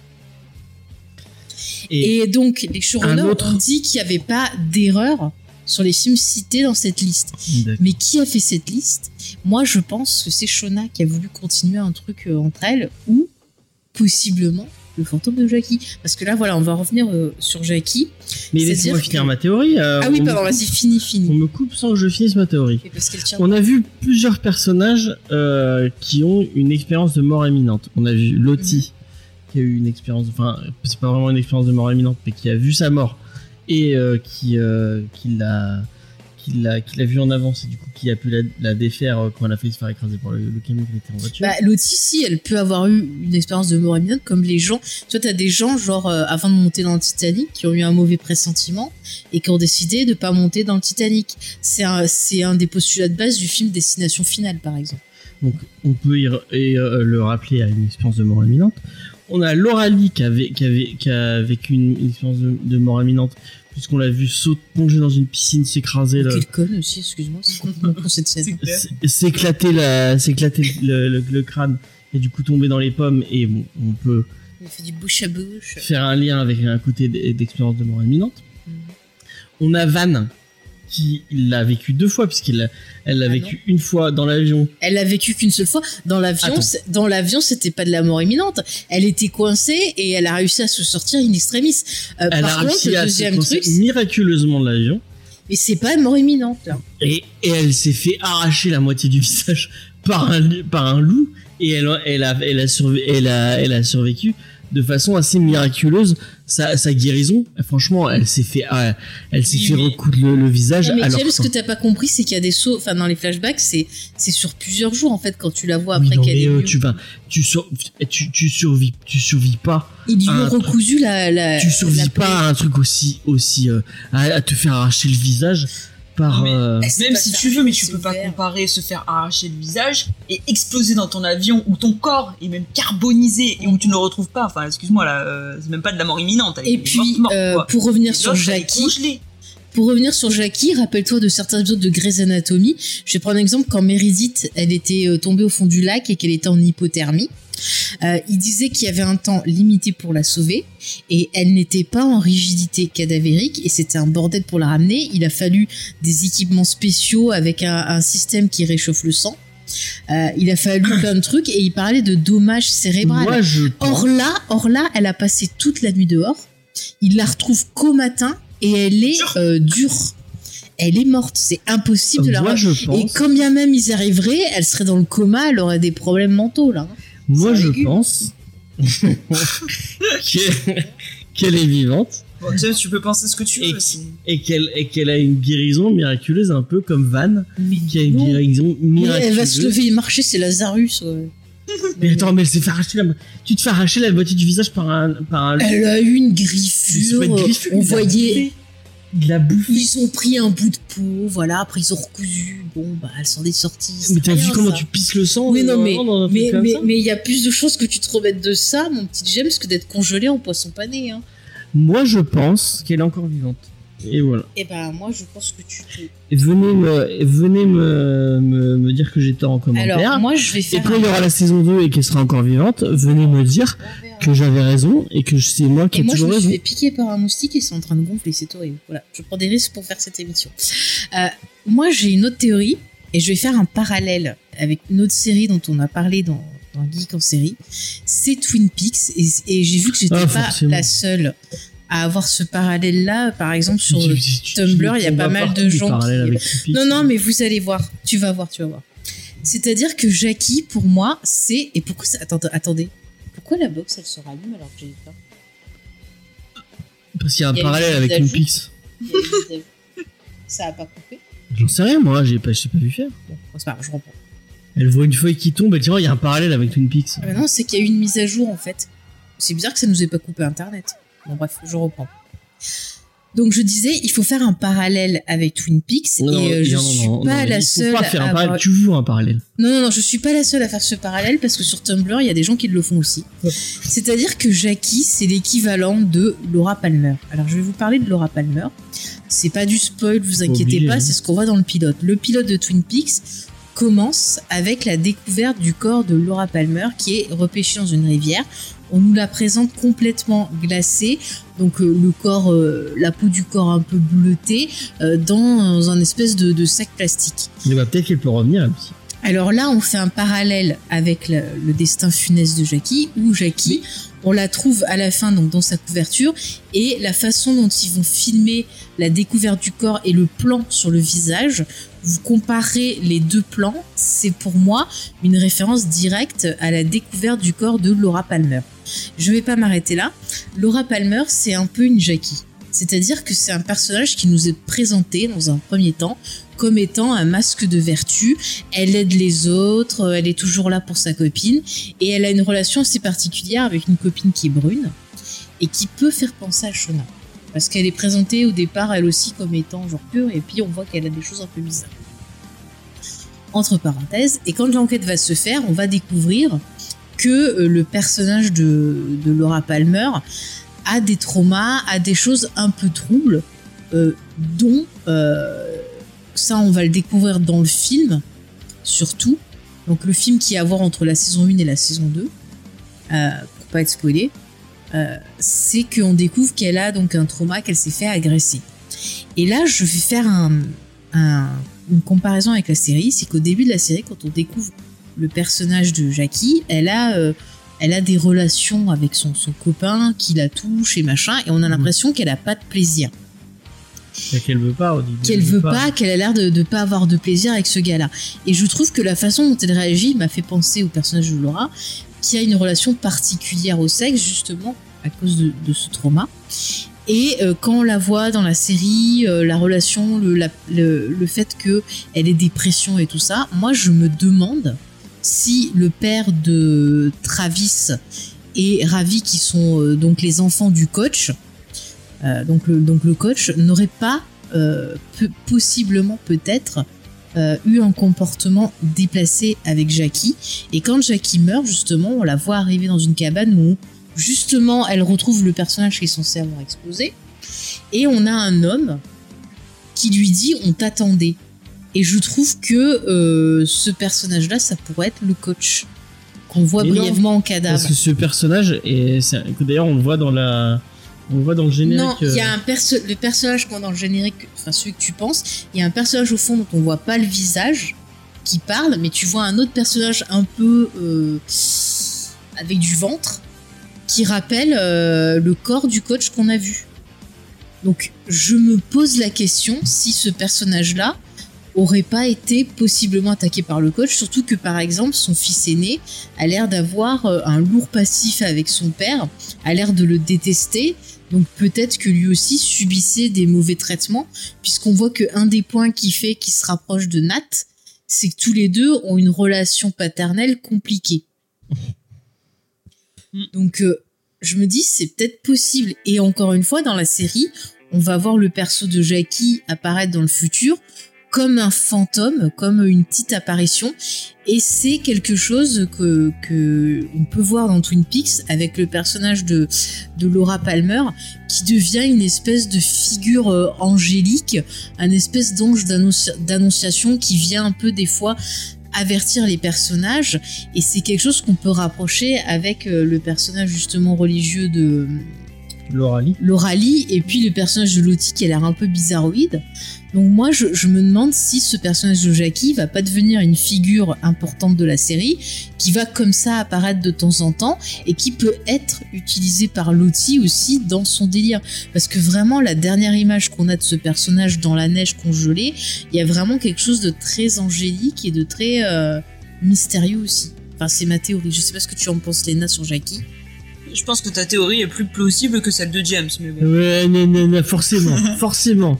Et, Et, donc, les showrunners autre- ont dit qu'il n'y avait pas d'erreur sur les films cités dans cette liste. Mais qui a fait cette liste? Moi, je pense que c'est Shona qui a voulu continuer un truc euh, entre elles, ou possiblement le fantôme de Jackie. Parce que là, voilà, on va revenir euh, sur Jackie. mais laissez-moi que- finir ma théorie. euh, ah oui, on pardon, vas-y, fini, On fini. me coupe sans que je finisse ma théorie. On a vu plusieurs personnages euh, qui ont une expérience de mort imminente. On a vu Lottie, qui a eu une expérience, enfin, c'est pas vraiment une expérience de mort imminente, mais qui a vu sa mort et euh, qui, euh, qui l'a, qui l'a, vu en avance et du coup qui a pu la, la défaire euh, quand elle a fait se faire écraser par le, le camion qui était en voiture. Bah, Lottie, si, elle peut avoir eu une expérience de mort imminente, comme les gens. Toi, t'as des gens, genre, euh, avant de monter dans le Titanic, qui ont eu un mauvais pressentiment et qui ont décidé de pas monter dans le Titanic. C'est un, un des postulats de base du film Destination Finale, par exemple. Donc on peut y et, euh, le rappeler à une expérience de mort imminente. On a Laura Lee qui, avait, qui, avait, qui a vécu une, une expérience de, de mort imminente puisqu'on l'a vu sauter, plonger dans une piscine, s'écraser, le- Quel con aussi, excuse-moi, s'éclater la, s'éclater le, le- le crâne et du coup tomber dans les pommes et bon, on peut Il fait du bouche à bouche. faire un lien avec un côté d'expérience de mort imminente. Mhm. On a Van qui l'a vécu deux fois puisqu'elle l'a- elle l'a Ah vécu une fois dans l'avion. Elle l'a vécu qu'une seule fois. Dans l'avion, dans l'avion, c'était pas de la mort imminente. Elle était coincée et elle a réussi à se sortir in extremis. Euh, Elle par a contre, le deuxième truc, miraculeusement de l'avion. mais c'est pas mort imminente. Là. Et, et elle s'est fait arracher la moitié du visage par un, par un loup et elle, a- elle, a, elle, a survé- elle, a, elle a survécu de façon assez miraculeuse. Sa, sa guérison, franchement, elle s'est fait, ah, elle s'est Oui, fait recoudre le, le visage. Mais alors James, ce que t'as pas compris, c'est qu'il y a des sauts. Enfin, dans les flashbacks, c'est c'est sur plusieurs jours en fait quand tu la vois après qu'elle est euh, tu vas, tu, sur- tu, tu survis, tu survis pas, Ils lui ont recousu la. la tu survis la pas à un truc aussi, aussi, euh, à, à te faire arracher le visage par. Non, mais- euh, Même si tu veux, mais tu peux pas comparer se faire arracher le visage et exploser dans ton avion où ton corps est même carbonisé et où tu ne le retrouves pas. Enfin, excuse-moi là, euh, c'est même pas de la mort imminente. elle Et est puis, morte, morte, euh, pour revenir Et sur Jackie. Pour revenir sur Jackie, rappelle-toi de certains épisodes de Grey's Anatomy. Je vais prendre un exemple quand Meredith, elle était tombée au fond du lac et qu'elle était en hypothermie. Euh, il disait qu'il y avait un temps limité pour la sauver et elle n'était pas en rigidité cadavérique et c'était un bordel pour la ramener. Il a fallu des équipements spéciaux avec un, un système qui réchauffe le sang. Euh, il a fallu plein de trucs et il parlait de dommages cérébrales. je. Or là, or là, elle a passé toute la nuit dehors. Il la retrouve qu'au matin et elle est Dure. euh, dure. Elle est morte. C'est impossible de la moi, Et quand bien même ils y arriveraient, elle serait dans le coma, elle aurait des problèmes mentaux là. Moi, je pense qu'elle est vivante Bon, tu sais, tu peux penser ce que tu Et- veux. et qu'elle a une guérison miraculeuse, un peu comme Van, Mais qui a une non. guérison Mais miraculeuse. elle va se lever et marcher, c'est Lazarus. ouais. Mais attends, mais elle s'est fait arracher la Tu te fais arracher la moitié du visage par un par un. Elle a eu une griffure. une griffure, on voyait. Il bouffé. Ils ont pris un bout de peau, voilà. Après ils ont recousu. Bon, bah elle s'en est sortie. c'est Mais t'as vu comment ça. tu pisses le sang Oui, non, euh, mais mais il y a plus de choses que tu te remettes de ça, mon petit James, que d'être congelé en poisson pané. Hein. Moi, je pense qu'elle est encore vivante. Et voilà. Et ben moi je pense que tu te. Et venez me, venez me, me, me dire que j'ai tort en commentaire. Alors moi je vais et faire. quand il y aura la saison 2 et qu'elle sera encore vivante, venez me dire que j'avais raison et que c'est moi qui Et ai moi, je toujours me suis raison. fait piquer par un moustique et c'est en train de gonfler, c'est horrible. Voilà, je prends des risques pour faire cette émission. Euh, moi, j'ai une autre théorie et je vais faire un parallèle avec une autre série dont on a parlé dans, dans Geek en série. C'est Twin Peaks et, et j'ai vu que j'étais Ah, pas forcément. la seule à avoir ce parallèle-là. Par exemple, sur Tu- tu- tu- Tumblr, tu- il y a pas mal de gens qui-. Non, non, mais vous allez voir. Tu vas voir, tu vas voir. C'est-à-dire que Jackie, pour moi, c'est. Et pourquoi ça... Attendez, attendez. Pourquoi la box, elle se rallume alors que j'ai pas Parce qu'il y a un Il y a parallèle avec une à jour. Ça a pas coupé J'en sais rien, moi, j'ai pas, j'ai pas vu faire. Bon, c'est pas grave, je reprends. Elle voit une feuille qui tombe, elle dit, oh, il y a un parallèle avec Twin Peaks. Ah bah non, c'est qu'il y a eu une mise à jour en fait. C'est bizarre que ça nous ait pas coupé internet. Bon bref, je reprends. Donc je disais, il faut faire un parallèle avec Twin Peaks Non, et euh, je non, suis non, pas la il faut seule pas faire à un avoir- parallèle. Tu vois un parallèle. Non, non, non, je suis pas la seule à faire ce parallèle parce que sur Tumblr, il y a des gens qui le font aussi. C'est-à-dire que Jackie, c'est l'équivalent de Laura Palmer. Alors, je vais vous parler de Laura Palmer. C'est pas du spoil, vous inquiétez Obligé, pas, hein. c'est ce qu'on voit dans le pilote. Le pilote de Twin Peaks commence avec la découverte du corps de Laura Palmer qui est repêché dans une rivière. On nous la présente complètement glacée, donc euh, le corps, euh, la peau du corps un peu bleutée, euh, dans un espèce de, de sac plastique. Mais bah, peut-être qu'elle peut revenir, elle aussi. Alors là, on fait un parallèle avec le, le destin funeste de Jackie, où Jackie, on la trouve à la fin donc dans sa couverture, et la façon dont ils vont filmer la découverte du corps et le plan sur le visage, vous comparez les deux plans, c'est pour moi une référence directe à la découverte du corps de Laura Palmer. Je vais pas m'arrêter là. Laura Palmer, c'est un peu une Jackie. C'est-à-dire que c'est un personnage qui nous est présenté dans un premier temps comme étant un masque de vertu. Elle aide les autres, elle est toujours là pour sa copine, et elle a une relation assez particulière avec une copine qui est brune et qui peut faire penser à Shona. Parce qu'elle est présentée au départ, elle aussi, comme étant genre pure, et puis on voit qu'elle a des choses un peu bizarres. Entre parenthèses, et quand l'enquête va se faire, on va découvrir que euh, le personnage de, Laura Palmer a des traumas, a des choses un peu troubles, euh, dont euh, ça on va le découvrir dans le film, surtout. Donc le film qui a à voir entre la saison 1 et la saison 2, euh, pour pas être spoilé, euh, c'est qu'on découvre qu'elle a donc un trauma, qu'elle s'est fait agresser. Et là, je vais faire un- un- une comparaison avec la série, c'est qu'au début de la série, quand on découvre le personnage de Jackie, elle a, euh, elle a des relations avec son, son copain qui la touche et machin, et on a l'impression qu'elle a pas de plaisir qu'elle veut pas, au début. qu'elle elle veut pas, qu'elle a l'air de ne pas avoir de plaisir avec ce gars-là. Et je trouve que la façon dont elle réagit m'a fait penser au personnage de Laura, qui a une relation particulière au sexe, justement, à cause de, ce trauma. Et euh, quand on la voit dans la série, euh, la relation, le, fait qu'elle ait des pressions et tout ça, moi je me demande si le père de Travis et Ravi, qui sont euh, donc les enfants du coach, donc, le, coach, n'aurait pas possiblement peut-être euh, eu un comportement déplacé avec Jackie. Et quand Jackie meurt, justement, on la voit arriver dans une cabane où justement elle retrouve le personnage qui est censé avoir explosé. Et on a un homme qui lui dit on t'attendait. Et je trouve que euh, ce personnage-là, ça pourrait être le coach qu'on voit non, brièvement en cadavre. Parce que ce personnage, et d'ailleurs on le voit dans la, on voit dans le générique. Non, il y a euh, un perso le personnage qu'on dans le générique, enfin celui que tu penses, il y a un personnage au fond dont on voit pas le visage qui parle, mais tu vois un autre personnage un peu euh, avec du ventre qui rappelle euh, le corps du coach qu'on a vu. Donc je me pose la question si ce personnage-là aurait pas été possiblement attaqué par le coach, surtout que par exemple son fils aîné a l'air d'avoir un lourd passif avec son père, a l'air de le détester, donc peut-être que lui aussi subissait des mauvais traitements, puisqu'on voit que un des points qui fait qu'il se rapproche de Nat, c'est que tous les deux ont une relation paternelle compliquée. Donc euh, je me dis c'est peut-être possible. Et encore une fois, dans la série, on va voir le perso de Jackie apparaître dans le futur comme un fantôme, comme une petite apparition. Et c'est quelque chose que, que on peut voir dans Twin Peaks avec le personnage de, de Laura Palmer qui devient une espèce de figure euh, angélique, un espèce d'ange d'annonci- d'annonciation qui vient un peu des fois avertir les personnages et c'est quelque chose qu'on peut rapprocher avec euh, le personnage justement religieux de Laura Lee. Laura Lee et puis le personnage de Lottie qui a l'air un peu bizarroïde. Donc moi, je, je me demande si ce personnage de Jackie va pas devenir une figure importante de la série, qui va comme ça apparaître de temps en temps et qui peut être utilisé par Lottie aussi dans son délire. Parce que vraiment, la dernière image qu'on a de ce personnage dans la neige congelée, il y a vraiment quelque chose de très angélique et de très euh, mystérieux aussi. Enfin, c'est ma théorie. Je sais pas ce que tu en penses, Léna, sur Jackie. Je pense que ta théorie est plus plausible que celle de James, mais bon. Ouais, non, non, non, forcément, forcément.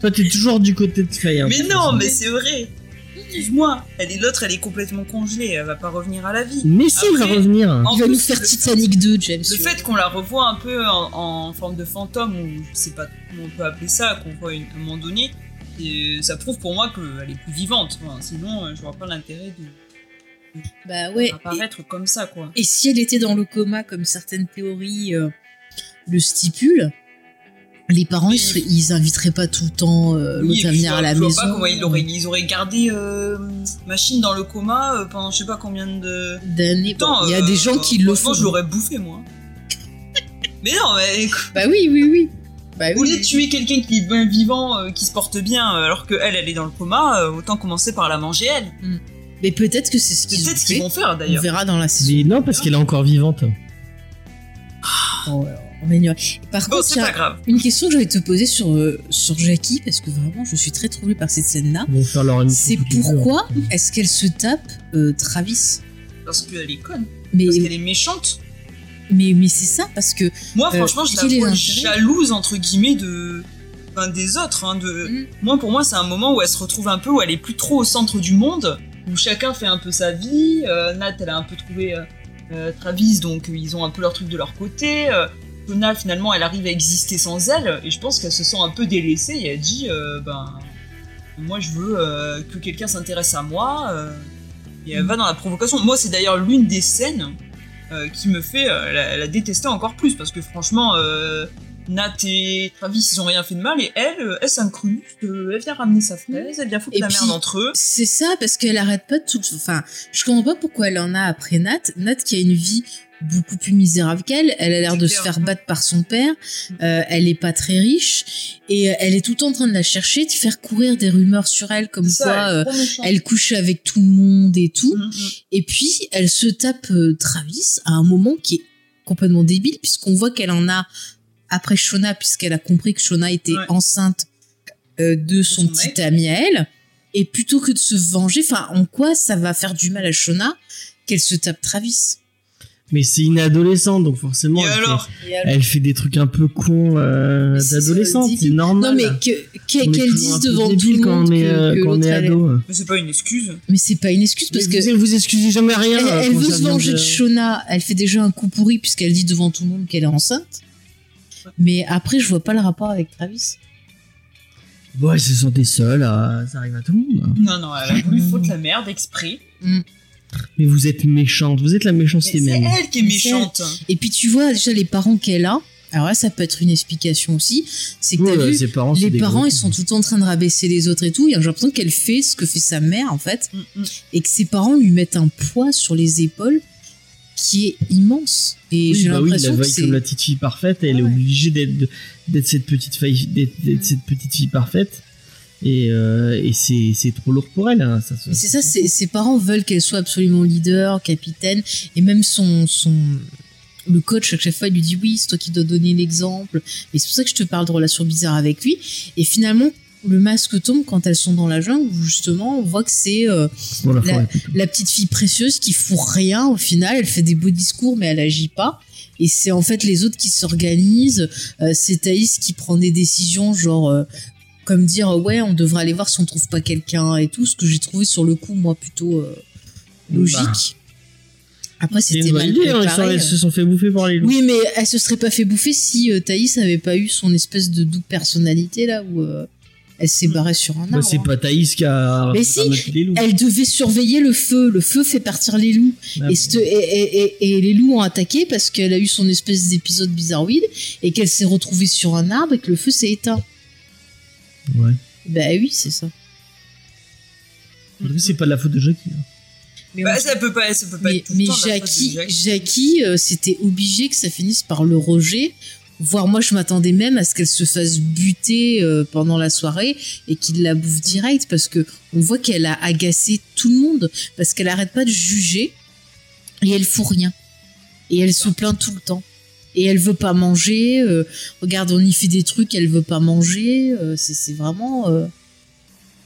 Toi, t'es toujours du côté de Faye. hein, Mais non, façon. mais c'est vrai. Excuse-moi, elle est l'autre, elle est complètement congelée, elle va pas revenir à la vie. Mais si, il va revenir. en Il va plus, nous faire le- Titanic 2, James. Le fait qu'on la revoit un peu en, en forme de fantôme, ou je sais pas comment on peut appeler ça, qu'on voit une- à un moment donné, et ça prouve pour moi qu'elle est plus vivante. Enfin, sinon, euh, je vois pas l'intérêt de Bah ouais. Et, apparaître comme ça, quoi. et si elle était dans le coma, comme certaines théories euh, le stipulent, les parents, ils, inviteraient pas tout le temps euh, Oui, l'autre à venir à la vois maison. pas comment ils auraient, ils auraient gardé euh, Machine dans le coma euh, pendant je sais pas combien de D'années. Il y a euh, des gens qui le font. je l'aurais bouffé, moi. mais non, mais Bah oui, oui, oui. Bah au oui. lieu de tuer quelqu'un qui est bien vivant, euh, qui se porte bien, euh, alors qu'elle, elle est dans le coma, euh, autant commencer par la manger, elle. Mais peut-être que c'est ce C'est qu'ils vont faire, On d'ailleurs. verra dans la saison. Mais non, parce qu'elle est encore vivante. Oh, on. Par Bon, contre, il c'est y a pas grave. une question que je vais te poser sur, euh, sur Jackie, parce que vraiment, je suis très troublée par cette scène-là. C'est pourquoi hein. est-ce qu'elle se tape euh, Travis? Parce qu'elle est conne. Mais, Parce qu'elle est méchante. mais, mais c'est ça, parce que Moi, Euh, franchement, je la vois jalouse, entre guillemets, de. Enfin, des autres. Hein, de... Mm. Moi, pour moi, c'est un moment où elle se retrouve un peu, où elle est plus trop au centre du monde, où chacun fait un peu sa vie. Euh, Nat, elle a un peu trouvé euh, Travis, donc euh, ils ont un peu leur truc de leur côté. Euh, Finalement, elle arrive à exister sans elle, et je pense qu'elle se sent un peu délaissée, et elle dit euh, Ben. Moi, je veux euh, que quelqu'un s'intéresse à moi. euh, et elle va dans la provocation. Moi, c'est d'ailleurs l'une des scènes qui me fait la, la détester encore plus parce que franchement Nat et Travis ils ont rien fait de mal et elle elle s'incruste elle vient ramener sa fraise elle vient foutre Et la puis- merde entre eux c'est ça, parce qu'elle arrête pas de tout. Enfin, je comprends pas pourquoi elle en a après Nat. Nat qui a une vie beaucoup plus misérable qu'elle. Elle a l'air de se faire battre par son père. Euh, elle est pas très riche. Et euh, elle est tout le temps en train de la chercher, de faire courir des rumeurs sur elle, comme Ça, quoi euh, elle couche avec tout le monde et tout. Mm, mm. Et puis, elle se tape euh, Travis à un moment qui est complètement débile, puisqu'on voit qu'elle en a après Shona, puisqu'elle a compris que Shona était Ouais. enceinte de son, son petit mec. ami à elle. Et plutôt que de se venger, enfin, en quoi ça va faire du mal à Shona qu'elle se tape Travis Mais c'est une adolescente, donc forcément, et elle, alors fait, elle fait des trucs un peu cons euh, d'adolescente, c'est normal. Non, mais que- que- qu'elle toujours dise devant tout le quand monde on est, que, euh, que quand on est elle- ado. mais c'est pas une excuse Mais c'est pas une excuse parce Mais que vous, vous excusez jamais rien. elle, euh, elle veut se venger de Shona. Elle fait déjà un coup pourri puisqu'elle dit devant tout le monde qu'elle est enceinte. Mais après, je vois pas le rapport avec Travis. Bon, elle se sentait seule, euh, ça arrive à tout le monde. non non elle a voulu foutre la merde exprès Mais vous êtes méchante, vous êtes la méchanceté c'est même. elle qui est c'est méchante Et puis tu vois déjà les parents qu'elle a. Alors là, ça peut être une explication aussi. C'est que Ouais, t'as ouais, vu, ses parents, c'est les parents, ils sont tout le temps en train de rabaisser les autres et tout. Et j'ai l'impression qu'elle fait ce que fait sa mère en fait, Mm, mm. et que ses parents lui mettent un poids sur les épaules qui est immense. Et Oui, j'ai bah oui, la l'impression que veille c'est comme la petite fille parfaite, elle est obligée d'être d'être cette petite fille d'être d'être cette petite fille parfaite. Et, euh, et c'est trop lourd pour elle. hein, ça c'est ça, ses parents veulent qu'elle soit absolument leader, capitaine, et même son, son, le coach, à chaque fois, il lui dit oui, c'est toi qui dois donner l'exemple. Et c'est pour ça que je te parle de relations bizarres avec lui. Et finalement, le masque tombe quand elles sont dans la jungle, où justement, on voit que c'est euh, la petite fille précieuse qui fout rien au final. Elle fait des beaux discours, mais elle agit pas. Et c'est en fait les autres qui s'organisent. Euh, c'est Thaïs qui prend des décisions, genre euh, comme dire euh, ouais, on devrait aller voir si on trouve pas quelqu'un et tout. Ce que j'ai trouvé sur le coup, moi, plutôt euh, logique. Bah. Après, C'est c'était mal idée, hein, préparé. ils se sont fait bouffer par les loups. Oui, mais elle se serait pas fait bouffer si euh, Thaïs avait pas eu son espèce de double personnalité là où euh, elle s'est barrée sur un arbre. Bah, c'est hein. pas Thaïs qui a Mais si, les loups. Elle devait surveiller le feu. Le feu fait partir les loups. Ah, Et, cette- et, et- et- et les loups ont attaqué parce qu'elle a eu son espèce d'épisode bizarroïde et qu'elle s'est retrouvée sur un arbre et que le feu s'est éteint. Ouais. Bah oui, c'est ça. C'est pas de la faute de Jackie. hein. Mais, bah on- ça peut pas ça peut pas mais, être tout le mais temps de la faute de Jackie, Jackie. Jackie, euh, c'était obligé que ça finisse par le rejet Voire moi, je m'attendais même à ce qu'elle se fasse buter euh, pendant la soirée et qu'il la bouffe direct parce que on voit qu'elle a agacé tout le monde parce qu'elle arrête pas de juger et elle fout rien. Et elle se plaint tout le temps. Et elle veut pas manger. euh, regarde, on y fait des trucs, elle veut pas manger. euh, c'est vraiment. euh,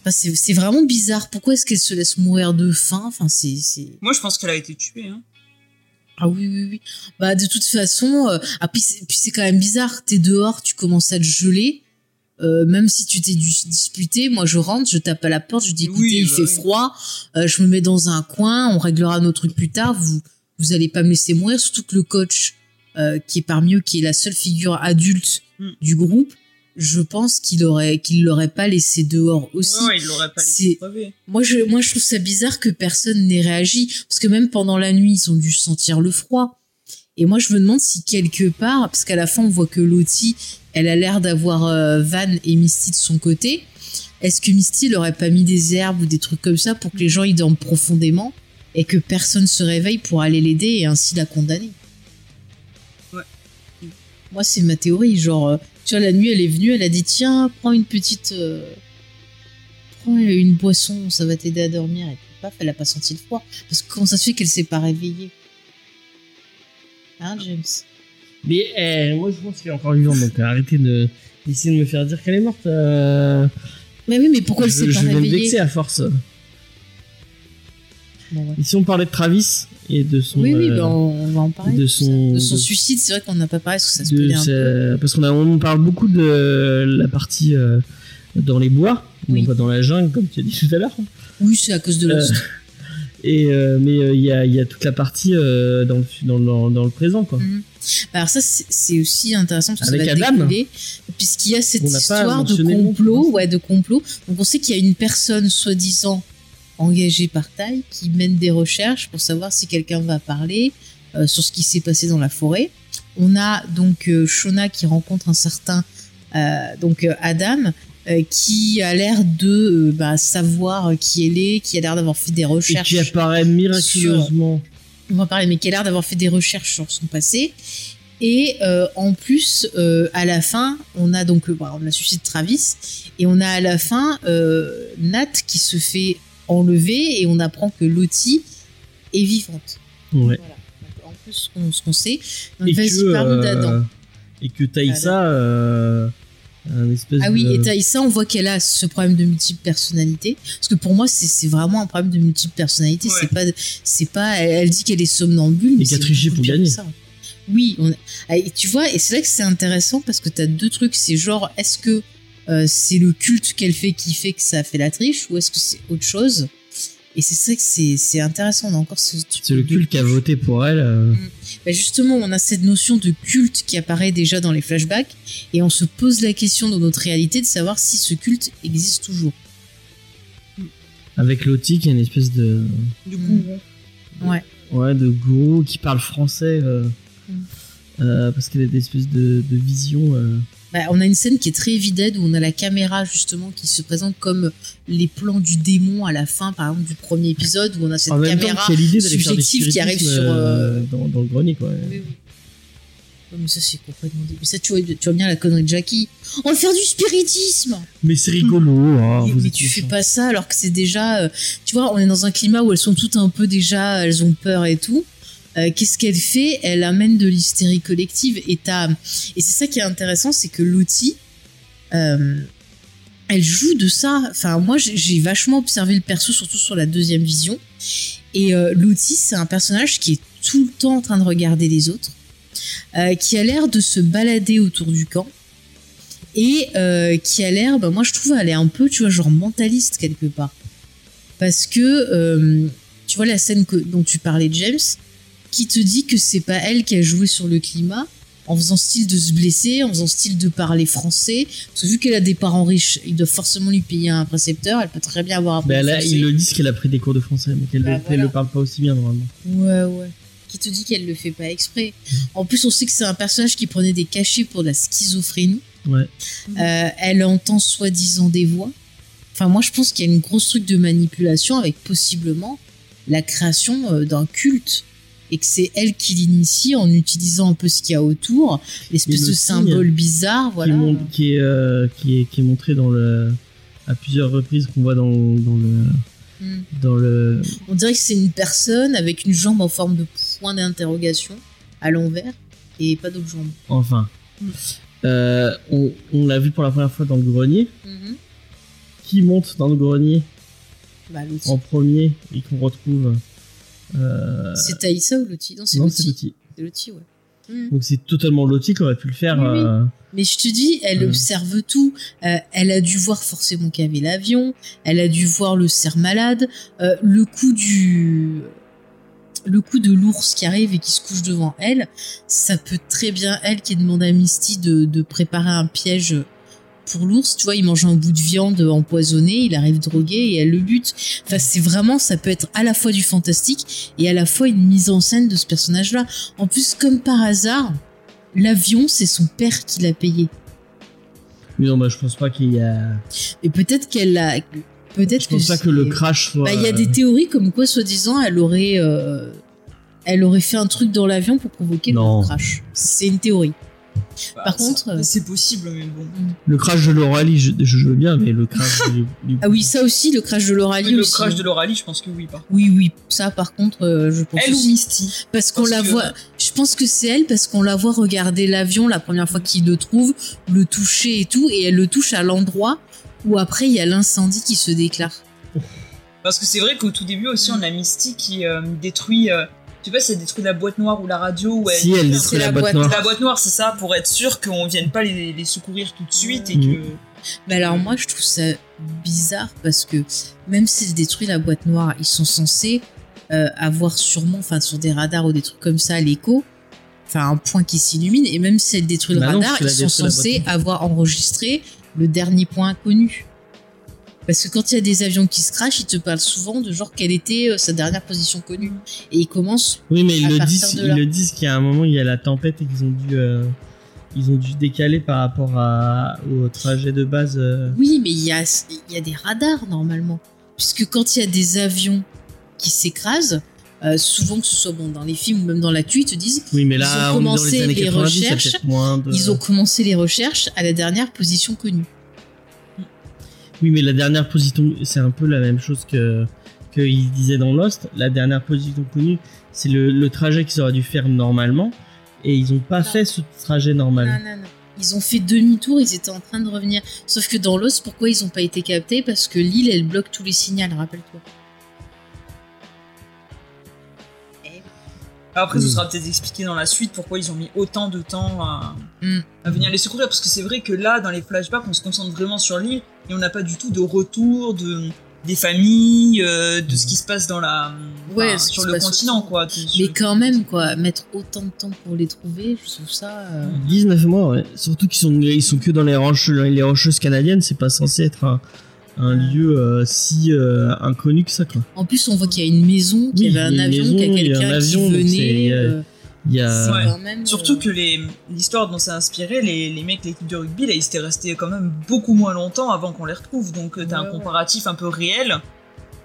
enfin, c'est vraiment bizarre. Pourquoi est-ce qu'elle se laisse mourir de faim? Enfin, c'est Moi, je pense qu'elle a été tuée. Hein. ah oui, oui, oui. Bah, de toute façon, ah, puis c'est puis c'est quand même bizarre. T'es dehors, tu commences à te geler. Euh, même si tu t'es dis- disputé, moi je rentre, je tape à la porte, je dis écoutez, Oui, il bah fait oui. froid, euh, je me mets dans un coin, on réglera nos trucs plus tard, vous vous allez pas me laisser mourir, surtout que le coach, euh, qui est parmi eux, qui est la seule figure adulte Mm. du groupe, je pense qu'il aurait qu'il l'aurait pas laissé dehors aussi. Ouais, il l'aurait pas laissé. Moi, je, moi, je trouve ça bizarre que personne n'ait réagi. Parce que même pendant la nuit, ils ont dû sentir le froid. Et moi, je me demande si quelque part, parce qu'à la fin, on voit que Lottie, elle a l'air d'avoir euh, Van et Misty de son côté. Est-ce que Misty n'aurait pas mis des herbes ou des trucs comme ça pour que les gens y dorment profondément et que personne se réveille pour aller l'aider et ainsi la condamner? Moi, c'est ma théorie. Genre, euh, tu vois, la nuit, elle est venue, elle a dit tiens, prends une petite. euh, prends une boisson, ça va t'aider à dormir. Et puis, paf, elle a pas senti le froid. Parce que comment ça se fait qu'elle s'est pas réveillée? Hein, James? Mais eh, moi, je pense qu'elle est encore vivante, donc arrêtez de d'essayer de me faire dire qu'elle est morte. euh, Mais oui, mais pourquoi elle je, s'est je pas vais me réveillée? vexer à force. Bon, ouais. Et si on parlait de Travis? Et de son. Oui, oui, euh, on, on va en parler. de de ça. son- de son de- suicide, c'est vrai qu'on n'a pas parlé parce que ça se un peu. parce qu'on on parle beaucoup de la partie euh, dans les bois, Oui. pas dans la jungle comme tu as dit tout à l'heure. Oui, c'est à cause de Euh, Lost. Et euh, mais euh, il y, a, il y a toute la partie euh, dans, le, dans, le- dans le présent quoi. Mhm. Bah, Alors ça, c'est aussi intéressant parce que Avec ça va Adam. puisqu'il y a cette histoire de complot, pour ouais, de complot. Donc on sait qu'il y a une personne soi-disant engagée par Taille qui mène des recherches pour savoir si quelqu'un va parler euh, sur ce qui s'est passé dans la forêt. On a donc euh, Shona qui rencontre un certain euh, donc euh, Adam qui a l'air de bah, savoir qui elle est, qui a l'air d'avoir fait des Et recherches qui apparaît miraculeusement. on va parler, mais qui a l'air d'avoir fait des recherches sur son passé. Et euh, en plus, euh, à la fin, on a donc bon, on a suicide de Travis, et on a à la fin euh, Nat qui se fait enlever, et on apprend que Lottie est vivante. Ouais. Voilà. Donc, en plus, ce qu'on- ce qu'on sait. Donc, Et vas-y, que, parle-nous euh, d'Adam. et que Taïsa euh, un espèce Ah oui, de... et Taïsa, on voit qu'elle a ce problème de multiple personnalité. Parce que pour moi, c'est c'est vraiment un problème de multiple personnalité. Ouais. C'est pas, c'est pas. Elle, elle dit qu'elle est somnambule. mais qu'elle c'est trichait beaucoup pour gagner. ça. Oui, on- ah, et tu vois, et c'est là que c'est intéressant parce que t'as deux trucs. C'est genre, est-ce que euh, c'est le culte qu'elle fait qui fait que ça fait la triche, ou est-ce que c'est autre chose? Et c'est ça que c'est c'est intéressant. On a encore ce truc. C'est le culte qui a voté pour elle. euh. bah, justement, on a cette notion de culte qui apparaît déjà dans les flashbacks, et on se pose la question dans notre réalité de savoir si ce culte existe toujours. Avec Lottie qui est une espèce de... Du Mm. coup, Ouais. Ouais, de gourou qui parle français. euh, Mm. euh, parce qu'elle a des espèces de, de visions. Bah, on a une scène qui est très évidente où on a la caméra justement qui se présente comme les plans du démon à la fin, par exemple du premier épisode où on a cette en même temps, caméra. qui a subjective qui arrive sur, euh, euh, dans, dans le grenier, quoi. Oui, oui. Ouais, mais ça c'est complètement débile. Mais ça tu vois, tu vois bien la connerie de Jackie. On va faire du spiritisme. Mais c'est rigolo. hein, mais vous mais êtes tu fais pas ça alors que c'est déjà, euh, tu vois, on est dans un climat où elles sont toutes un peu déjà, elles ont peur et tout. Euh, Qu'est-ce qu'elle fait? Elle amène de l'hystérie collective et c'est ça qui est intéressant, c'est que Lottie, euh, elle joue de ça. Enfin, moi, j'ai vachement observé le perso, surtout sur la deuxième vision. Et euh, Lottie, c'est un personnage qui est tout le temps en train de regarder les autres, euh, qui a l'air de se balader autour du camp et qui a l'air, bah, moi je trouve, elle est un peu, tu vois, genre mentaliste quelque part. Parce que, tu vois, la scène que, dont tu parlais, James, qui te dit que c'est pas elle qui a joué sur le climat, en faisant style de se blesser, en faisant style de parler français. Parce que vu qu'elle a des parents riches, ils doivent forcément lui payer un précepteur, elle peut très bien avoir un Bah, là, ils le disent qu'elle a pris des cours de français, mais qu'elle Bah, le, elle voilà. le parle pas aussi bien normalement. Ouais, ouais. Qui te dit qu'elle le fait pas exprès. En plus, on sait que c'est un personnage qui prenait des cachets pour de la schizophrénie. Ouais. Euh, elle entend soi-disant des voix. Enfin, moi, je pense qu'il y a une grosse truc de manipulation avec possiblement la création euh, d'un culte. Et que c'est elle qui l'initie en utilisant un peu ce qu'il y a autour, l'espèce de symbole bizarre, voilà. qui, est, euh, qui, est, qui est montré dans le, à plusieurs reprises qu'on voit dans, dans le. Mm. Dans le On dirait que c'est une personne avec une jambe en forme de point d'interrogation à l'envers et pas d'autres jambes. enfin. Mm. Euh, on on l'a vu pour la première fois dans le grenier. Mhm. Qui monte dans le grenier Bah, en premier et qu'on retrouve. Euh, C'est Taïsa ou l'outil Non, c'est non, c'est l'outil, ouais. Mhm. Donc c'est totalement Lottie qui aurait pu le faire. Oui, oui. euh, Mais je te dis, elle observe tout. Euh, elle a dû voir forcément qu'il y avait l'avion. Elle a dû voir le cerf malade. Euh, le coup du, le coup de l'ours qui arrive et qui se couche devant elle, ça peut très bien elle qui demande à Misty de, de préparer un piège pour l'ours. Tu vois, il mange un bout de viande empoisonné, il arrive drogué et elle le bute. Enfin, c'est vraiment, ça peut être à la fois du fantastique et à la fois une mise en scène de ce personnage-là. En plus, comme par hasard, l'avion, c'est son père qui l'a payé. Mais non, bah, je pense pas qu'il y a. Et peut-être qu'elle l'a. Peut-être Je pense pas c'est- que le crash soit. Bah, il y a des théories comme quoi, soi-disant, elle aurait. euh, Elle aurait fait un truc dans l'avion pour provoquer Non. le crash. C'est une théorie. Bah, Par contre, euh, c'est possible, mais bon. Le crash de l'Oralie, je, je veux bien, mais le crash du. du- Ah oui, ça aussi, le crash de Lauralie Mais le crash de Lauralie, je pense que oui. Par... Oui, oui, ça par contre, euh, je pense Elle ou aussi. Misty Parce qu'on la que- voit. Je pense que c'est elle parce qu'on la voit regarder l'avion la première fois qu'il le trouve, le toucher et tout, et elle le touche à l'endroit où après il y a l'incendie qui se déclare. Parce que c'est vrai qu'au tout début aussi, on a Misty qui euh, détruit. euh, je sais pas si elle détruit la boîte noire ou la radio. Ou Si elle C'est détruit la la boîte noire. La boîte noire, c'est ça, pour être sûr qu'on vienne pas les, les secourir tout de suite et Mhm. que. Mais alors moi je trouve ça bizarre parce que même s'ils détruisent la boîte noire, ils sont censés euh, avoir sûrement, enfin sur des radars ou des trucs comme ça, l'écho, enfin un point qui s'illumine, et même si elle détruit Bah le non, radar, ils sont censés avoir enregistré le dernier point connu. Parce que quand il y a des avions qui se crashent, ils te parlent souvent de genre quelle était euh, sa dernière position connue. Et ils commencent Oui, mais ils à le disent, de ils là. le disent qu'il y a un moment, il y a la tempête et qu'ils ont dû. euh, ils ont dû décaler par rapport à, au trajet de base. euh. Oui, mais il y a, y a des radars normalement. Puisque quand il y a des avions qui s'écrasent, euh, souvent que ce soit bon, dans les films ou même dans l'actu, ils te disent Oui, mais Ils là, ont on est dans commencé les années les 90, il y a recherches, moins de. ils ont commencé les recherches à la dernière position connue. Oui, mais la dernière position, c'est un peu la même chose que qu'ils disaient dans Lost. La dernière position connue, c'est le, le trajet qu'ils auraient dû faire normalement, et ils ont pas Non. fait ce trajet normal. Non, non, non. Ils ont fait demi-tour, ils étaient en train de revenir. Sauf que dans Lost, pourquoi ils n'ont pas été captés? Parce que l'île, elle bloque tous les signaux, rappelle-toi. Après, ce Mm. sera peut-être expliqué dans la suite pourquoi ils ont mis autant de temps à, Mm. à venir les secourir. Parce que c'est vrai que là, dans les flashbacks, on se concentre vraiment sur l'île et on n'a pas du tout de retour de des familles, euh, de ce qui se passe dans la Ouais, enfin, sur le continent, quoi. De- Mais sur- quand même, quoi, mettre autant de temps pour les trouver, je trouve ça. euh, 19 mois, ouais. Surtout qu'ils sont, ils sont que dans les, roches, les rocheuses canadiennes, c'est pas censé être un, un lieu euh, si euh, inconnu que ça, quoi. En plus, on voit qu'il y a une maison, qu'il Oui, y avait un avion, maison, qu'il y a quelqu'un qui venait. y a- euh, Il y a. c'est Ouais. quand même, Surtout euh, que les l'histoire dont c'est inspiré, les, les mecs, l'équipe de rugby, là, ils étaient restés quand même beaucoup moins longtemps avant qu'on les retrouve. Donc, euh, t'as Ouais, un ouais. comparatif un peu réel.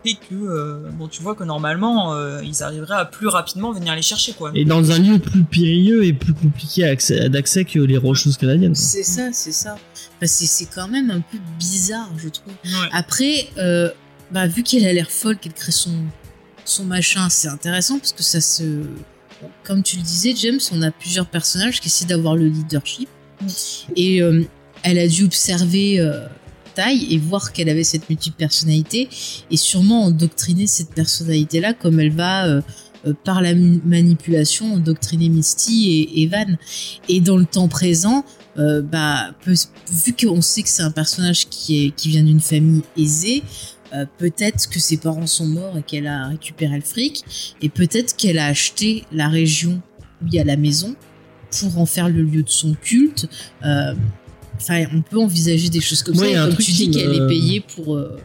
Et que, euh, bon, tu vois que normalement, euh, ils arriveraient à plus rapidement venir les chercher, quoi. Et dans un lieu plus périlleux et plus compliqué d'accès que les rocheuses canadiennes. C'est ça, c'est ça. Enfin, c'est c'est quand même un peu bizarre, je trouve. Ouais. Après, euh, bah, vu qu'elle a l'air folle, qu'elle crée son, son machin, c'est intéressant parce que ça se. bon, Comme tu le disais, James, on a plusieurs personnages qui essaient d'avoir le leadership. Et euh, elle a dû observer et voir qu'elle avait cette multiple personnalité et sûrement endoctriner cette personnalité-là comme elle va. euh, euh, par la manipulation, endoctriner Misty et Evan. Et dans le temps présent, euh, bah, peu- vu qu'on sait que c'est un personnage qui, qui vient d'une famille aisée, peut-être que ses parents sont morts et qu'elle a récupéré le fric, et peut-être qu'elle a acheté la région où il y a la maison pour en faire le lieu de son culte. Enfin, on peut envisager des choses comme Moi, ça. il y Et a un comme truc tu dis qui qu'elle est payée pour. euh,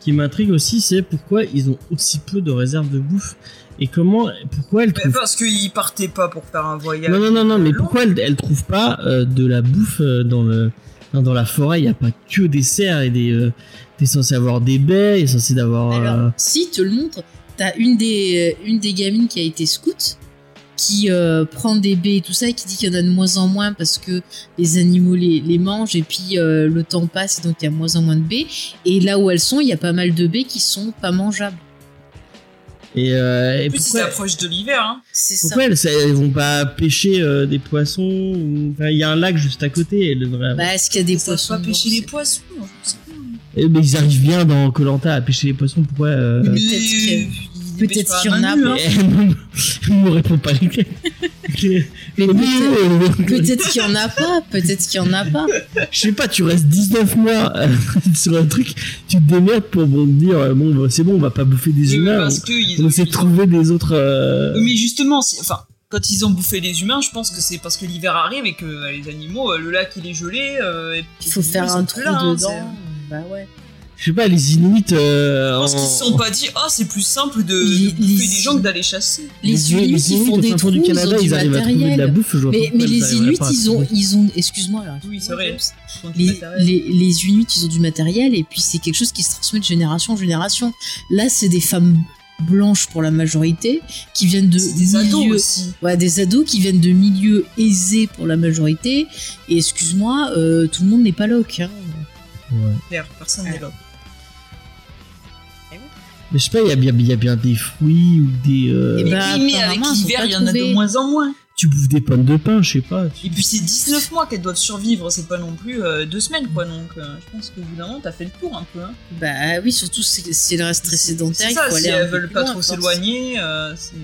qui m'intrigue aussi, c'est pourquoi ils ont aussi peu de réserves de bouffe et comment, pourquoi elles Mais trouvent. parce qu'ils partaient pas pour faire un voyage. Non, non, non, non, mais pourquoi elles, elles trouvent pas euh, de la bouffe euh, dans le dans, dans la forêt? Il y a pas que des cerfs et des. Euh, T'es censé avoir des baies, t'es censé d'avoir. euh, Alors, si, te le montre. T'as une des, euh, une des gamines qui a été scout. Qui euh, prend des baies et tout ça et qui dit qu'il y en a de moins en moins parce que les animaux les, les mangent et puis euh, le temps passe et donc il y a de moins en moins de baies. Et là où elles sont, il y a pas mal de baies qui sont pas mangeables. Et, euh, et En plus, pourquoi, de l'hiver. Hein. C'est ça. pourquoi elles, elles vont pas pêcher euh, des poissons ou- Enfin, il y a un lac juste à côté. Elles devraient... Bah, est-ce qu'il y a des Ils savent poissons pas pêcher les c'est- poissons. Eh, mais ils arrivent bien dans Colanta à pêcher les poissons. Pourquoi euh... Mais peut-être qu'il y en a. Elle me répond pas. Mais peut-être Je peut-être qu'il y en a pas, peut-être qu'il y en a pas. sais pas, tu restes 19 mois euh, sur un truc, tu te démerdes pour bon, te dire euh, bon, bah, c'est bon, on va pas bouffer des humains. On de trouver des autres. euh, Mais justement, enfin, quand ils ont bouffé les humains, je pense que c'est parce que l'hiver arrive et que euh, les animaux, euh, le lac il est gelé. euh, Il faut faire un trou dedans. Bah ouais. Je sais pas, les Inuits. Euh, Je pense en- qu'ils se sont pas dit, oh, c'est plus simple de, de Les- bouffer les- des gens que d'aller chasser. Les Inuits, ils font des trous, du ils Canada, ont du ils arrivent à trouver de la matériel. bouffe. Je vois Mais, les ils Inuits, ils ont, ils ont, excuse-moi là. Oui, c'est vrai. Ils Les, matériel. les, les Inuits, ils ont du matériel et puis c'est quelque chose qui se transmet de génération en génération. Là, c'est des femmes blanches pour la majorité qui viennent de des ados aussi. ouais, des ados qui viennent de milieux aisés pour la majorité. Et excuse-moi, euh, tout le monde n'est pas loc. Hein. Ouais. Claire, Personne n'est là. Mais je sais pas, il y a bien, il y a bien des fruits ou des. euh, Eh Mais mais avec l'hiver, il y en a de moins en moins. Tu bouffes des pommes de pain, je sais pas. tu- Et puis c'est 19 mois qu'elles doivent survivre, c'est pas non plus euh, deux semaines quoi. Donc euh, je pense qu'au bout d'un moment, t'as fait le tour un peu. Hein. Bah oui, surtout si, si elles restent très sédentaires, C'est il ça, faut si aller elles veulent pas loin, trop s'éloigner, euh, c'est.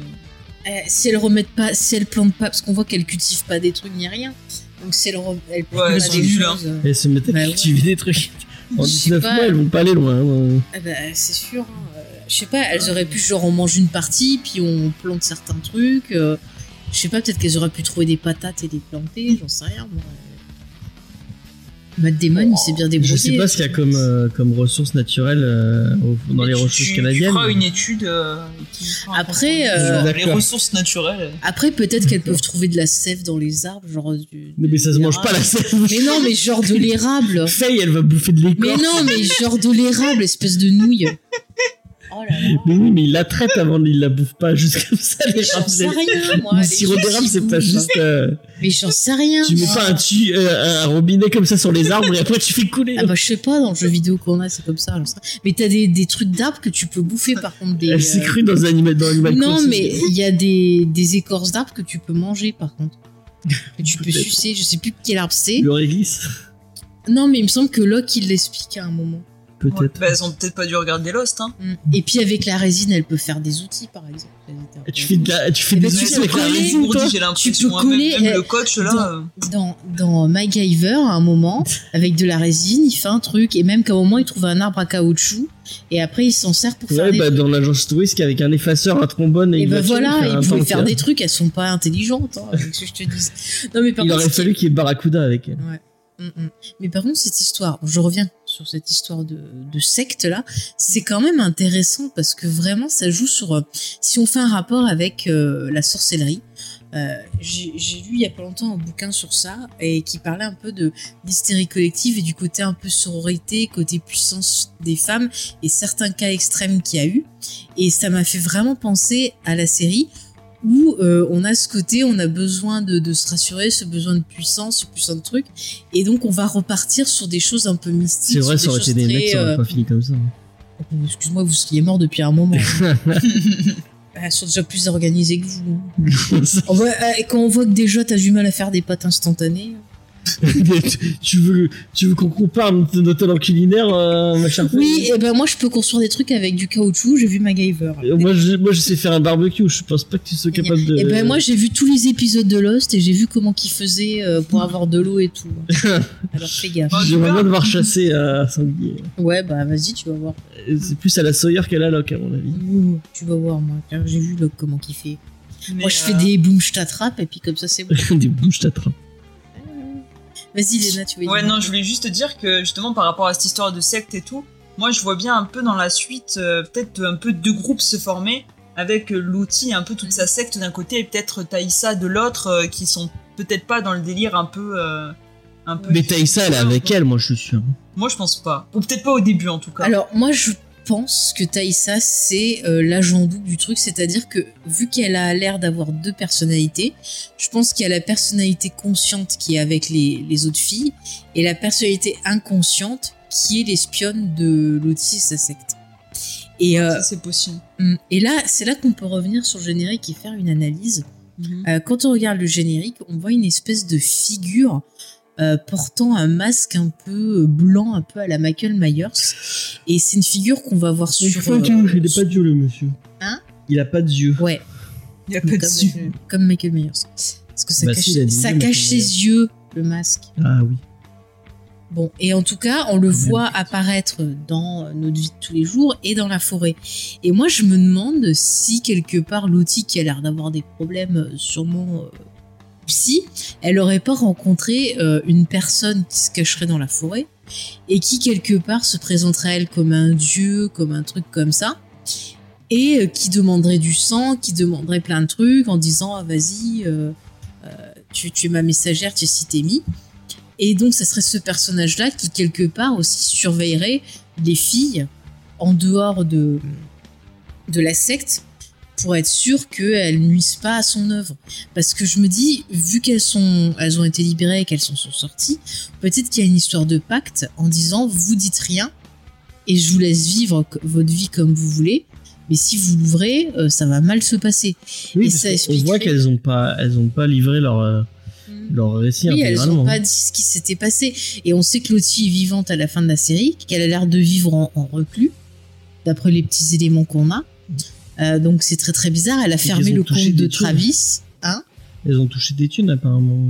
Euh, si elles remettent pas, si elles plantent pas, parce qu'on voit qu'elles cultivent pas des trucs ni rien. Donc re- elles plantent Ouais, elles pas sont des nulles, choses, euh, Elles se mettent à Bah ouais. cultiver des trucs. En Je sais 19 pas. mois, elles vont pas aller loin. hein. eh ben, c'est sûr. hein, euh, je sais pas, elles auraient pu genre on mange une partie, puis on plante certains trucs. euh, je sais pas, peut-être qu'elles auraient pu trouver des patates et les planter, j'en sais rien. Moi. Matt Damon, il s'est bien débrouillé. Je sais pas ce qu'il y a comme, euh, comme ressources naturelles euh, dans les tu- ressources tu- canadiennes. Tu feras une étude. euh, qui Après, euh, les ressources naturelles. Après, peut-être qu'elles peuvent trouver de la sève dans les arbres, genre du. Mais, mais ça se mange pas la sève. Mais non, mais genre de l'érable. Faye, elle va bouffer de l'écorce. Mais non, mais genre de l'érable, espèce de nouille. Oh là là. Mais oui, mais il la traite avant, il la bouffe pas juste comme ça. Les J'en sais rien, moi. Le sirop d'érable, c'est pas juste. euh, Mais j'en sais rien. tu mets moi. pas un, tu- euh, un robinet comme ça sur les arbres et après tu fais couler. Ah bah je sais pas, dans le jeu vidéo qu'on a, c'est comme ça. Mais t'as des, des trucs d'arbres que tu peux bouffer par contre. Des, Elle s'est crue dans Animal, dans Animal Non, Crossing. mais il y a des, des écorces d'arbres que tu peux manger par contre. Que tu peux sucer, je sais plus quel arbre c'est. Le réglisse, Non, mais il me semble que Locke il l'explique à un moment. Peut-être. Ouais, bah, elles ont peut-être pas dû regarder Lost. Hein. Mm. Et puis avec la résine, elle peut faire des outils par exemple. Et tu fais, de la- tu fais Eh des ben, outils avec la résine, toi j'ai l'impression. hein, même- même, euh, le coach là. euh, dans, dans MacGyver, à un moment, avec de la résine, il fait un truc. Et même qu'à un moment, il trouve un arbre à caoutchouc. Et après, il s'en sert pour faire Ouais, des bah dans l'agence touriste avec un effaceur, un trombone et, Et une ben voiture, voilà, pouvaient tank, faire hein. des trucs, elles sont pas intelligentes, hein, avec ce que je te dis. Non, mais par Il contre, aurait fallu qu'il y ait Barracuda avec elle. Mm, mm. Mais par contre, cette histoire, je reviens sur cette histoire de, secte là, c'est quand même intéressant parce que vraiment, ça joue sur. euh, si on fait un rapport avec euh, la sorcellerie, euh, j'ai lu il y a pas longtemps un bouquin sur ça et qui parlait un peu de d'hystérie collective et du côté un peu sororité, côté puissance des femmes et certains cas extrêmes qu'il y a eu. Et ça m'a fait vraiment penser à la série où euh, on a ce côté, on a besoin de, de se rassurer, ce besoin de puissance, ce de trucs, et donc on va repartir sur des choses un peu mystiques. C'est vrai, ça aurait été des mecs, ça aurait euh, pas fini comme ça. Excuse-moi, vous seriez mort depuis un moment. Elles sont déjà plus organisées que vous. On voit- et quand on voit que déjà t'as du mal à faire des pâtes instantanées. tu veux, tu veux qu'on compare notre, notre talent culinaire, euh, ma chère Oui, et ben moi je peux construire des trucs avec du caoutchouc, j'ai vu MacGyver. Euh, Moi je, moi, je sais faire un barbecue, je pense pas que tu sois capable de. Et ben moi j'ai vu tous les épisodes de Lost et j'ai vu comment qu'ils faisaient euh, pour avoir de l'eau et tout. Alors fais gaffe. J'aimerais bien devoir chasser à sanglier. Ouais bah vas-y tu vas voir. C'est plus à la Sawyer qu'à la Locke, à mon avis. Ouh, tu vas voir moi. J'ai vu Locke comment qu'il fait. mais, Moi je fais euh, des boum je t'attrape et puis comme ça c'est bon. Des bouches t'attrapes. Vas-y Léna tu vas Ouais, non, je voulais juste te dire que justement par rapport à cette histoire de secte et tout, moi je vois bien un peu dans la suite, euh, peut-être un peu deux groupes se former avec euh, l'outil, un peu toute sa secte d'un côté et peut-être Taïsa de l'autre euh, qui sont peut-être pas dans le délire un peu. euh, un peu Mais Taïsa, elle est avec elle, moi je suis sûr. Moi je pense pas. Ou peut-être pas au début en tout cas. Alors moi je pense que Taïsa, c'est euh, l'agent double du truc, c'est-à-dire que vu qu'elle a l'air d'avoir deux personnalités, je pense qu'il y a la personnalité consciente qui est avec les, les autres filles et la personnalité inconsciente qui est l'espionne de Lottie et sa secte. Et, euh, c'est possible. hum, et là, c'est là qu'on peut revenir sur le générique et faire une analyse. Euh, quand on regarde le générique, on voit une espèce de figure euh, portant un masque un peu euh, blanc, un peu à la Michael Myers. Et c'est une figure qu'on va voir sur. d'yeux, euh, il a pas d'yeux le monsieur. Hein? Il a pas d'yeux. Ouais, Il y a pas de euh, comme Michael Myers. Parce que ça Bah cache, si, ça yeux, cache ses yeux, le masque. Ah oui. Bon, et en tout cas, on le voit apparaître dans notre vie de tous les jours et dans la forêt. Et moi, je me demande si quelque part Lottie, qui a l'air d'avoir des problèmes euh, sûrement psy, elle aurait pas rencontré euh, une personne qui se cacherait dans la forêt et qui quelque part se présenterait à elle comme un dieu, comme un truc comme ça, et euh, qui demanderait du sang, qui demanderait plein de trucs en disant ah, vas-y, euh, tu, tu es ma messagère, tu es si t'es mis. Et donc, ça serait ce personnage-là qui, quelque part, aussi surveillerait les filles en dehors de, de la secte pour être sûr qu'elles nuisent pas à son œuvre. Parce que je me dis, vu qu'elles sont, elles ont été libérées et qu'elles s'en sont sorties, peut-être qu'il y a une histoire de pacte en disant, vous dites rien et je vous laisse vivre votre vie comme vous voulez. Mais si vous l'ouvrez, euh, ça va mal se passer. Oui, Et parce ça qu'on- on voit qu'elles ont pas, elles ont pas livré leur, euh, leur récit Oui, elles n'ont pas dit ce qui s'était passé. Et on sait que Lottie est vivante à la fin de la série, qu'elle a l'air de vivre en, en reclus, d'après les petits éléments qu'on a. Euh, donc c'est très très bizarre. Elle a fermé le compte de des. Travis. Hein Elles ont touché des thunes apparemment.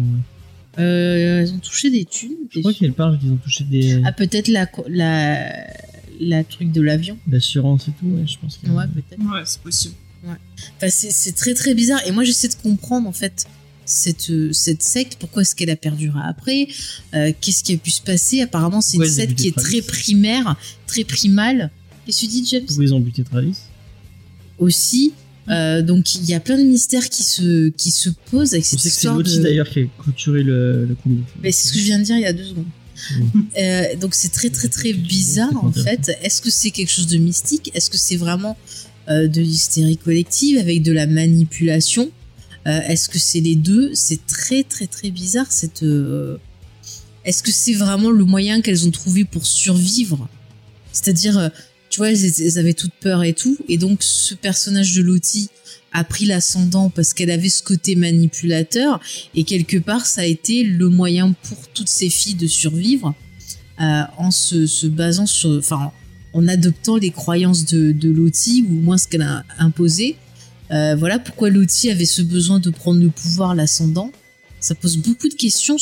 Euh, elles ont touché des thunes. Je crois qu'elles parlent qu'ils ont touché des Ah, peut-être la, la, la truc de l'avion. l'assurance et tout. Ouais, je pense. que- Ouais, peut-être. Ouais, c'est possible. Enfin, c'est c'est très très bizarre. Et moi, j'essaie de comprendre en fait cette, cette secte. Pourquoi est-ce qu'elle a perduré après? Euh, Qu'est-ce qui a pu se passer? Apparemment, c'est Pourquoi une secte qui est Travis? très primaire, très primale. Qu'est-ce que tu dis, James? Pourquoi ils ont buté Travis? Aussi. Euh, donc, il y a plein de mystères qui se, qui se posent avec cette c'est histoire Lottie de... d'ailleurs qui a clôturé le, le Mais c'est ce que je viens de dire il y a deux secondes. Euh, donc c'est très très très bizarre en fait. Est-ce que c'est quelque chose de mystique? Est-ce que c'est vraiment euh, de l'hystérie collective avec de la manipulation? Euh, Est-ce que c'est les deux? C'est très très très bizarre cette. euh, Est-ce que c'est vraiment le moyen qu'elles ont trouvé pour survivre? C'est-à-dire, euh, tu elles, avaient toute peur et tout, et donc ce personnage de Lottie a pris l'ascendant parce qu'elle avait ce côté manipulateur. Et quelque part ça a été le moyen pour toutes ces filles de survivre euh, en se, basant sur enfin en adoptant les croyances de, de ou au moins ce qu'elle a imposé. Euh, voilà pourquoi Lottie avait ce besoin de prendre le pouvoir l'ascendant. Ça pose beaucoup de questions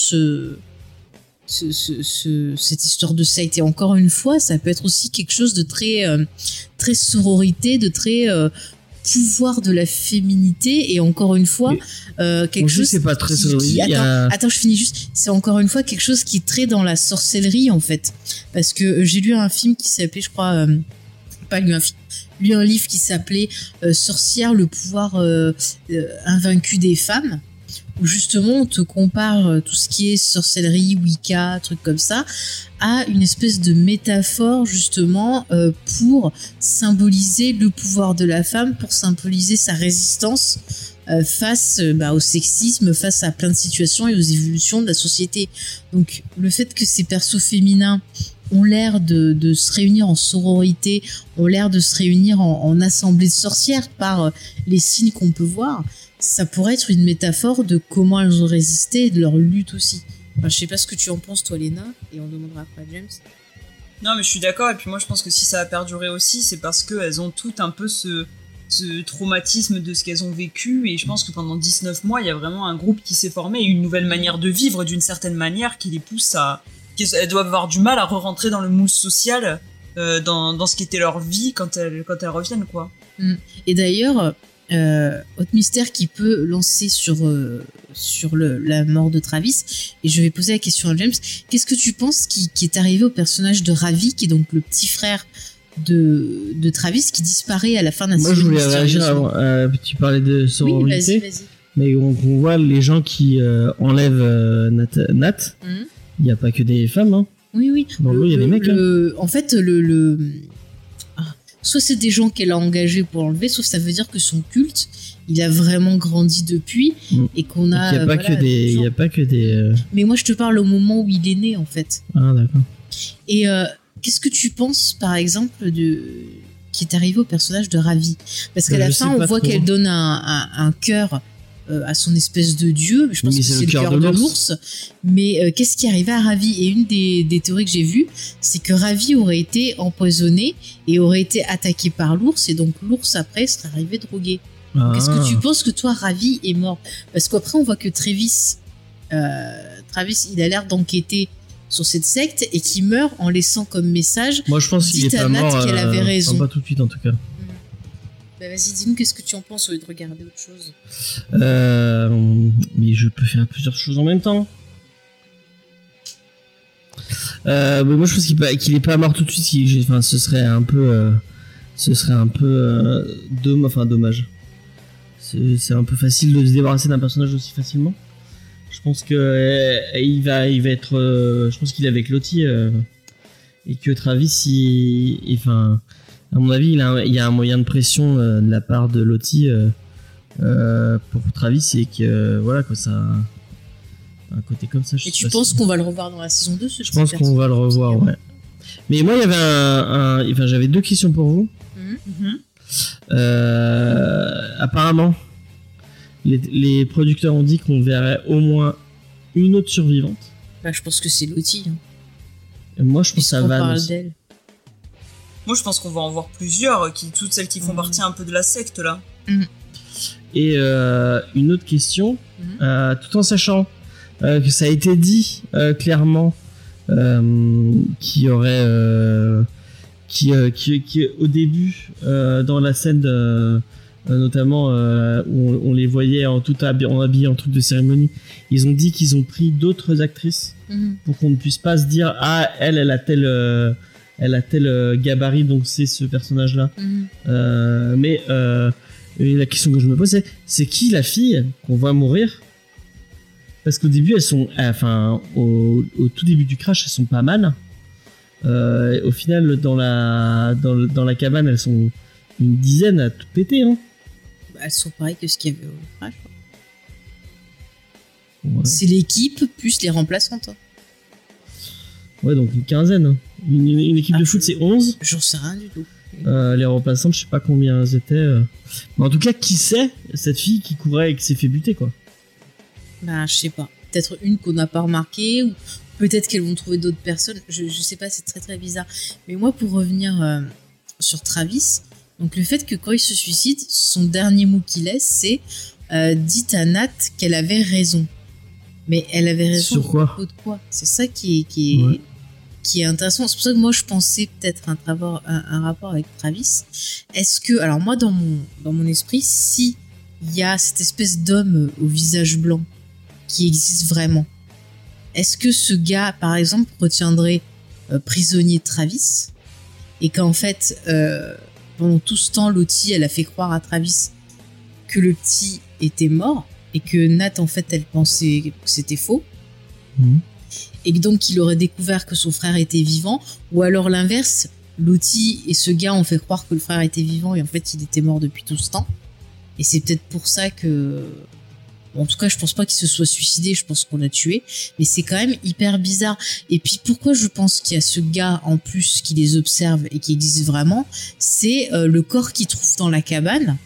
ce, ce- ce- cette histoire de secte et encore une fois ça peut être aussi quelque chose de très euh, très sororité de très euh, pouvoir de la féminité et encore une fois euh, quelque chose c'est pas très qui- sororité, attends, a- attends, je finis juste. C'est encore une fois quelque chose qui est très dans la sorcellerie en fait, parce que j'ai lu un film qui s'appelait, je crois, pas lu un film, lu un livre qui s'appelait Sorcière, le pouvoir invaincu des femmes, où justement on te compare euh, tout ce qui est sorcellerie, Wicca, trucs comme ça, à une espèce de métaphore justement euh, pour symboliser le pouvoir de la femme, pour symboliser sa résistance euh, face bah, au sexisme, face à plein de situations et aux évolutions de la société. Donc le fait que ces persos féminins ont l'air de, se réunir en sororité, ont l'air de se réunir en, en assemblée de sorcières par euh, les signes qu'on peut voir, ça pourrait être une métaphore de comment elles ont résisté et de leur lutte aussi. Enfin, je sais pas ce que tu en penses toi Léna, et on demandera après à James. Non, mais je suis d'accord. Et puis moi, je pense que si ça a perduré aussi, c'est parce qu'elles ont toutes un peu ce, ce traumatisme de ce qu'elles ont vécu. Et je pense que pendant 19 mois, il y a vraiment un groupe qui s'est formé et une nouvelle manière de vivre d'une certaine manière qui les pousse à. Qui- Elles doivent avoir du mal à re-rentrer dans le mousse social, euh, dans, dans ce qui était leur vie quand elles, quand elles reviennent, quoi. Et d'ailleurs, euh, autre mystère qui peut lancer sur, euh, sur le, la mort de Travis, et je vais poser la question à James, qu'est-ce que tu penses qui, qui est arrivé au personnage de Ravi, qui est donc le petit frère de, de Travis, qui disparaît à la fin de la Moi, je voulais réagir avant. euh, tu parlais de Oui, vas-y, sororité, vas-y. mais on, on voit les gens qui euh, enlèvent euh, Nat. Nat. Mhm. Il n'y a pas que des femmes. Hein. Oui, oui. Dans le il y a des mecs, hein. En fait, le, le... ah, soit c'est des gens qu'elle a engagés pour l'enlever, soit ça veut dire que son culte, il a vraiment grandi depuis Mm. et qu'on Il a. n'y a, pas voilà, Il a pas que des. euh, Mais moi, je te parle au moment où il est né, en fait. Ah, d'accord. Et euh, qu'est-ce que tu penses, par exemple, de qui est arrivé au personnage de Ravi? Parce qu'à la fin, on voit qu'elle donne un, un, un cœur euh, à son espèce de dieu. Je pense Oui, que c'est le cœur de l'ours. Mais euh, qu'est-ce qui arrivait à Ravi? Et une des, des théories que j'ai vues, c'est que Ravi aurait été empoisonné et aurait été attaqué par l'ours. Et donc l'ours, après, serait arrivé drogué. Ah. Qu'est-ce que tu penses que toi, Ravi est mort? Parce qu'après, on voit que Travis, euh, Travis, il a l'air d'enquêter sur cette secte et qui meurt en laissant comme message. Moi, je pense qu'il est pas mort. qu'elle avait raison. pas tout de suite, en tout cas. Bah, vas-y, dis-nous qu'est-ce que tu en penses au lieu de regarder autre chose. Euh, mais je peux faire plusieurs choses en même temps. Euh, mais moi je pense qu'il qu'il est pas mort tout de suite. Enfin, ce serait un peu, euh, ce serait un peu euh, domm- enfin dommage. C'est un peu facile de se débarrasser d'un personnage aussi facilement. Je pense que euh, il va, il va être. je pense qu'il est avec Lottie et que Travis, il- enfin, à mon avis, il, a un- il y a un moyen de pression euh, de la part de Lottie. euh, euh, pour Travis et que voilà quoi ça un côté comme ça je Et tu penses si- qu'on va le revoir dans la saison 2 ce je pense qu'on va le revoir ouais mais moi il y avait un, un- enfin j'avais deux questions pour vous Mhm. Apparemment les, les producteurs ont dit qu'on verrait au moins une autre survivante Bah, je pense que c'est Lottie. Hein, moi je pense que ça Moi, je pense qu'on va en voir plusieurs, qui, toutes celles qui font Mhm. partie un peu de la secte, là. Et euh, une autre question, Mhm. euh, tout en sachant euh, que ça a été dit euh, clairement euh, qu'il y aurait, euh, qui, euh, qui, qui- au début euh, dans la scène, de- euh, notamment euh, où on, on les voyait en tout habillé en, habillé en truc de cérémonie, ils ont dit qu'ils ont pris d'autres actrices Mhm. pour qu'on ne puisse pas se dire ah elle elle a tel euh, elle a tel euh, gabarit donc c'est ce personnage là Mhm. euh, mais euh, la question que je me pose, c'est c'est qui la fille qu'on voit mourir? Parce qu'au début, elles sont, enfin, au, au tout début du crash, elles sont pas mal. Euh, au final, dans la, dans, le- dans la cabane, elles sont une dizaine à tout péter. Hein. Bah, elles sont pareilles que ce qu'il y avait au crash. Ouais. C'est l'équipe plus les remplaçantes. hein. Ouais, donc une quinzaine. Une, une équipe Ah, de je- foot, c'est 11. J'en sais rien du tout. Euh, les remplaçantes, je sais pas combien elles étaient. euh. Mais en tout cas, qui c'est cette fille qui courait et qui s'est fait buter, quoi? Bah, je sais pas. Peut-être une qu'on n'a pas remarquée, ou peut-être qu'elles vont trouver d'autres personnes. Je, je sais pas, c'est très très bizarre. Mais moi, pour revenir euh, sur Travis, donc le fait que quand il se suicide, son dernier mot qu'il laisse, c'est euh, dites à Nat qu'elle avait raison. Mais elle avait raison. Sur quoi? à propos de quoi? C'est ça qui est, qui est, Ouais. Qui est intéressant. C'est pour ça que moi, je pensais peut-être un, rapport- avec Travis. Est-ce que, alors moi, dans mon, dans mon esprit, si il y a cette espèce d'homme au visage blanc qui existe vraiment, est-ce que ce gars, par exemple, retiendrait euh, prisonnier Travis et qu'en fait, euh, pendant tout ce temps, Lottie, elle a fait croire à Travis que le petit était mort et que Nat, en fait, elle pensait que c'était faux? Mhm. Et donc il aurait découvert que son frère était vivant, ou alors l'inverse, Lottie et ce gars ont fait croire que le frère était vivant et en fait il était mort depuis tout ce temps. Et c'est peut-être pour ça que... En tout cas, je pense pas qu'il se soit suicidé, je pense qu'on l'a tué, mais c'est quand même hyper bizarre. Et puis pourquoi je pense qu'il y a ce gars en plus qui les observe et qui existe vraiment, c'est euh, le corps qu'il trouve dans la cabane.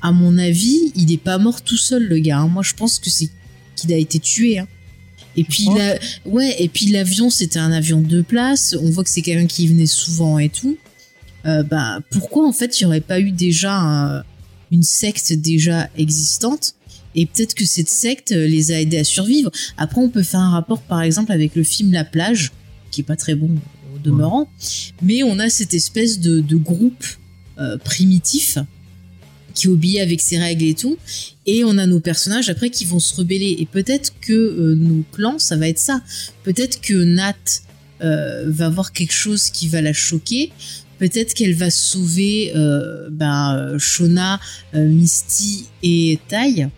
À mon avis, il est pas mort tout seul le gars. hein. Moi, je pense que c'est qu'il a été tué. hein. Et puis la- ouais, et puis l'avion c'était un avion de place. On voit que c'est quelqu'un qui venait souvent et tout. Euh, bah pourquoi en fait il y aurait pas eu déjà un- une secte déjà existante? Et peut-être que cette secte euh, les a aidés à survivre. Après on peut faire un rapport par exemple avec le film La plage qui est pas très bon au demeurant, mais on a cette espèce de, de groupe euh, primitif qui obéit avec ses règles et tout. Et on a nos personnages après qui vont se rebeller. Et peut-être que euh, nos clans, ça va être ça. Peut-être que Nat euh, va voir quelque chose qui va la choquer. Peut-être qu'elle va sauver euh, ben, euh, Shona, Misty et Tai.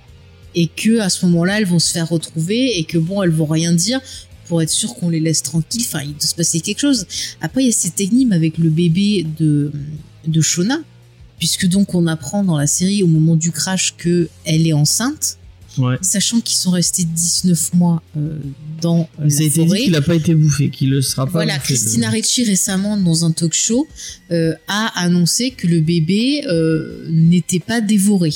Et que à ce moment-là, elles vont se faire retrouver et que bon, elles vont rien dire pour être sûr qu'on les laisse tranquilles. Enfin, il doit se passer quelque chose. Après, il y a cette énigme avec le bébé de de Shona, puisque donc on apprend dans la série au moment du crash que elle est enceinte, Ouais. sachant qu'ils sont restés 19 mois euh, dans euh, Ça a la dit qu'il a pas été bouffé, qu'il le sera pas. Voilà, bouffé, le- Christina Ricci récemment dans un talk show euh, a annoncé que le bébé euh, n'était pas dévoré.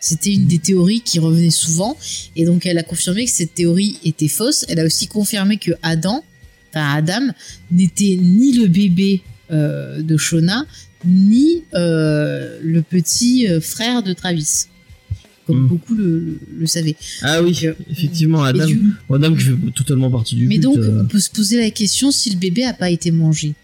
C'était une des théories qui revenait souvent et donc elle a confirmé que cette théorie était fausse. Elle a aussi confirmé que Adam, enfin Adam, n'était ni le bébé de Shona ni euh, le petit euh, frère de Travis, comme Hmm. beaucoup le, le- le savaient. Ah oui, euh, effectivement, Adam, du- Adam qui fait totalement partie du mais donc, euh, on peut se poser la question si le bébé a pas été mangé.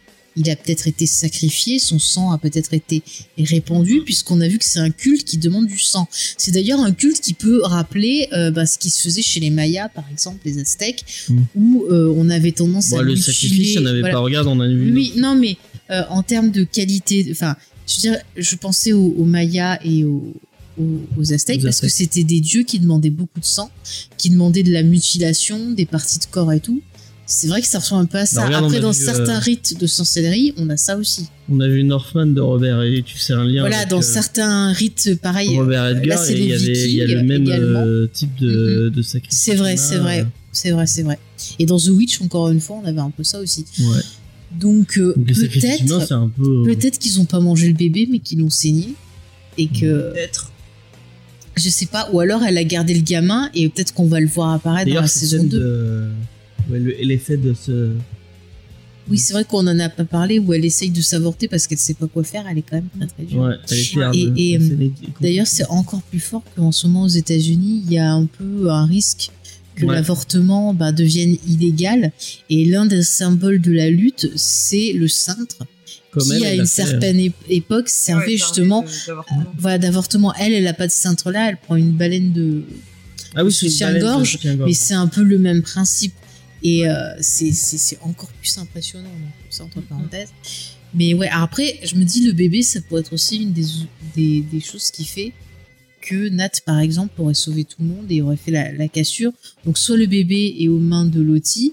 Il a peut-être été sacrifié, son sang a peut-être été répandu, puisqu'on a vu que c'est un culte qui demande du sang. C'est d'ailleurs un culte qui peut rappeler euh, bah, ce qui se faisait chez les Mayas, par exemple, les Aztèques, Mm. où on avait tendance bon, à le mutiler- sacrifice, il n'y en avait voilà. pas. Regarde, on a vu. Oui, non, mais euh, en termes de qualité, enfin, je veux dire, je pensais aux, aux Mayas et aux, aux, aux Aztèques parce que c'était des dieux qui demandaient beaucoup de sang, qui demandaient de la mutilation, des parties de corps et tout. C'est vrai que ça ressemble un peu à ça. Bah, regarde, Après, dans vu, certains euh, rites de sorcellerie, on a ça aussi. On a vu Northman de Robert et tu sais un lien. voilà, avec, dans euh, certains rites, pareil. Robert Edgar, il y, y a le même euh, type de, de sacrifice. C'est vrai, c'est vrai. C'est vrai, c'est vrai. Et dans The Witch, encore une fois, on avait un peu ça aussi. Ouais. Donc, euh, Donc les sacrifices humains, peut-être, c'est un peu. euh, peut-être qu'ils ont pas mangé le bébé, mais qu'ils l'ont saigné. Et que, Peut-être. je sais pas, ou alors elle a gardé le gamin et peut-être qu'on va le voir apparaître dans D'ailleurs, la saison scène 2. de. Ouais, l'effet de ce. Oui, c'est vrai qu'on en a pas parlé, où elle essaye de s'avorter parce qu'elle sait pas quoi faire, elle est quand même très très dure. Ouais, elle était Et- et, euh, est- D'ailleurs, c'est encore plus fort qu'en ce moment aux États-Unis, il y a un peu un risque que Ouais. l'avortement bah, devienne illégal. Et l'un des symboles de la lutte, c'est le cintre, Comme qui elle, à elle une fait, euh, certaine ép- époque servait Ouais, justement d'avortement. voilà, d'avortement. Elle, elle a pas de cintre là, elle prend une baleine de. Ah oui, soutien-gorge, baleine de soutien-gorge. Mais c'est un peu le même principe. Et euh, c'est- encore plus impressionnant, donc, ça entre parenthèses. Mais ouais, après, je me dis, le bébé, ça pourrait être aussi une des, des, des choses qui fait que Nat, par exemple, aurait sauvé tout le monde et aurait fait la, la cassure. Donc, soit le bébé est aux mains de Lottie,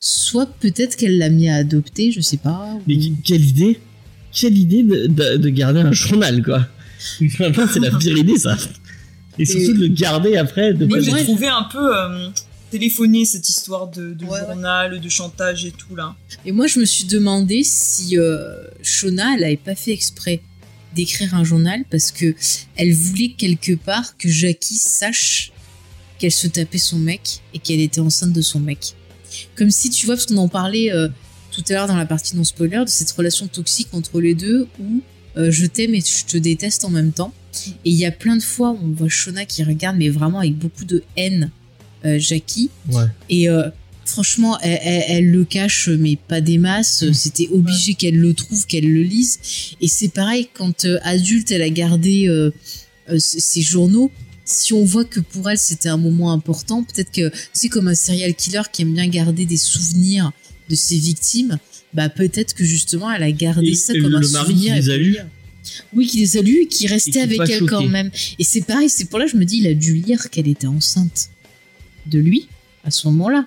soit peut-être qu'elle l'a mis à adopter, je sais pas. ou- Mais quelle idée Quelle idée de, de- de garder un journal, quoi. C'est la pire idée, ça. Et surtout de le garder après. De Moi, Mais j'ai trouvé un peu euh, téléphoné cette histoire de, de Ouais, ouais. journal, de chantage et tout là. Et moi, je me suis demandé si euh, Shona, elle avait pas fait exprès d'écrire un journal parce que elle voulait quelque part que Jackie sache qu'elle se tapait son mec et qu'elle était enceinte de son mec. Comme si, tu vois, parce qu'on en parlait euh, tout à l'heure dans la partie non spoiler, de cette relation toxique entre les deux où euh, je t'aime et je te déteste en même temps. Et il y a plein de fois où on voit Shona qui regarde, mais vraiment avec beaucoup de haine, euh, Jackie. Ouais. Et franchement, elle, elle- elle le cache, mais pas des masses. C'était obligé qu'elle le trouve, qu'elle le lise. Et c'est pareil, quand euh, adulte, elle a gardé euh, euh, ses ses journaux. Si on voit que pour elle c'était un moment important, peut-être que c'est comme un serial killer qui aime bien garder des souvenirs de ses victimes. Bah peut-être que justement elle a gardé Et- ça et comme un souvenir. qui les a lus. Oui, qui les a lus et qui restait avec elle quand même. Et c'est pareil, c'est pour là que je me dis, il a dû lire qu'elle était enceinte de lui à ce moment-là.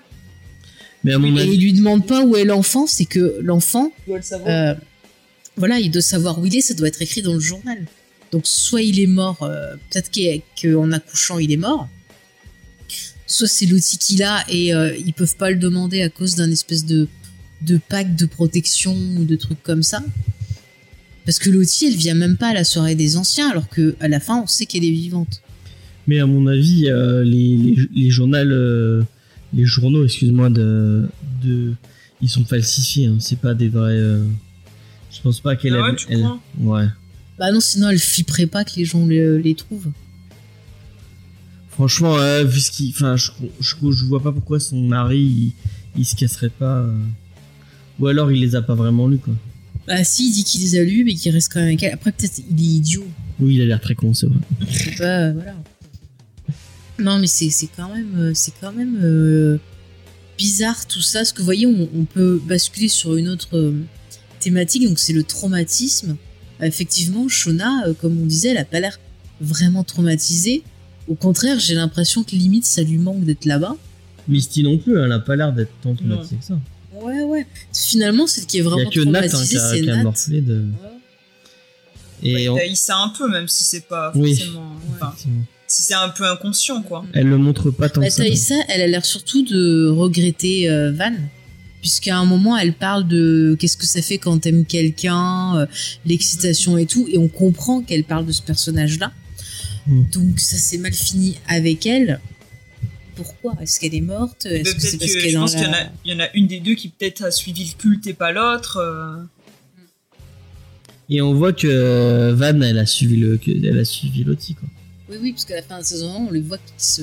Mais à mon Et avis, il lui demande pas où est l'enfant, c'est que l'enfant, euh, voilà, il doit savoir où il est, ça doit être écrit dans le journal. Donc soit il est mort, euh, peut-être qu'en accouchant il est mort, soit c'est l'outil qu'il a et euh, ils peuvent pas le demander à cause d'un espèce de, de pack de protection ou de trucs comme ça. Parce que l'outil, elle vient même pas à la soirée des anciens, alors que à la fin, on sait qu'elle est vivante. mais à mon avis, euh, les, les, les journaux, euh, les journaux, excuse-moi, de, de, ils sont falsifiés. Hein. C'est pas des vrais. euh, Je pense pas qu'elle. Ah ouais, elle- tu elle- crois? Ouais. Bah non, sinon elle flipperait pas que les gens le- les trouvent. Franchement, euh, vu ce qu'il, enfin, je, je, je vois pas pourquoi son mari, il, il se casserait pas. euh. Ou alors il les a pas vraiment lus, quoi. Bah si, il dit qu'il les a lus, mais qu'il reste quand même avec elle. Après, peut-être il est idiot. Oui, il a l'air très con, c'est vrai. C'est pas, euh, voilà. Non, mais c'est c'est quand même, euh, c'est quand même euh, bizarre tout ça. Parce que vous voyez, on, on peut basculer sur une autre euh, thématique, donc c'est le traumatisme. Euh, Effectivement, Shona, euh, comme on disait, elle a pas l'air vraiment traumatisée. Au contraire, j'ai l'impression que limite ça lui manque d'être là-bas. Misty non plus, elle a pas l'air d'être tant traumatisée que ça. Ouais, ouais. Finalement, celle qui est Il y vraiment a que Nat hein, traumatisée, a, c'est Nat. morflé de. Et on- Taïssa un peu, même si c'est pas Oui. forcément. enfin, Effectivement. Si c'est un peu inconscient, quoi. elle le montre pas tant Bah, que ça. Taïssa, elle a l'air surtout de regretter euh, Van. Puisqu'à un moment, elle parle de qu'est-ce que ça fait quand t'aimes quelqu'un, euh, l'excitation et tout, et on comprend qu'elle parle de ce personnage-là. Mm. Donc ça s'est mal fini avec elle. Pourquoi? Est-ce qu'elle est morte? Est-ce que c'est parce que qu'elle est je dans qu'il y, en la... a- il y en a une des deux qui peut-être a suivi le culte et pas l'autre. euh. Et on voit que Van, elle a suivi le, elle a suivi Lottie, quoi. Oui, oui, parce qu'à la fin de la saison 1, on les voit qui se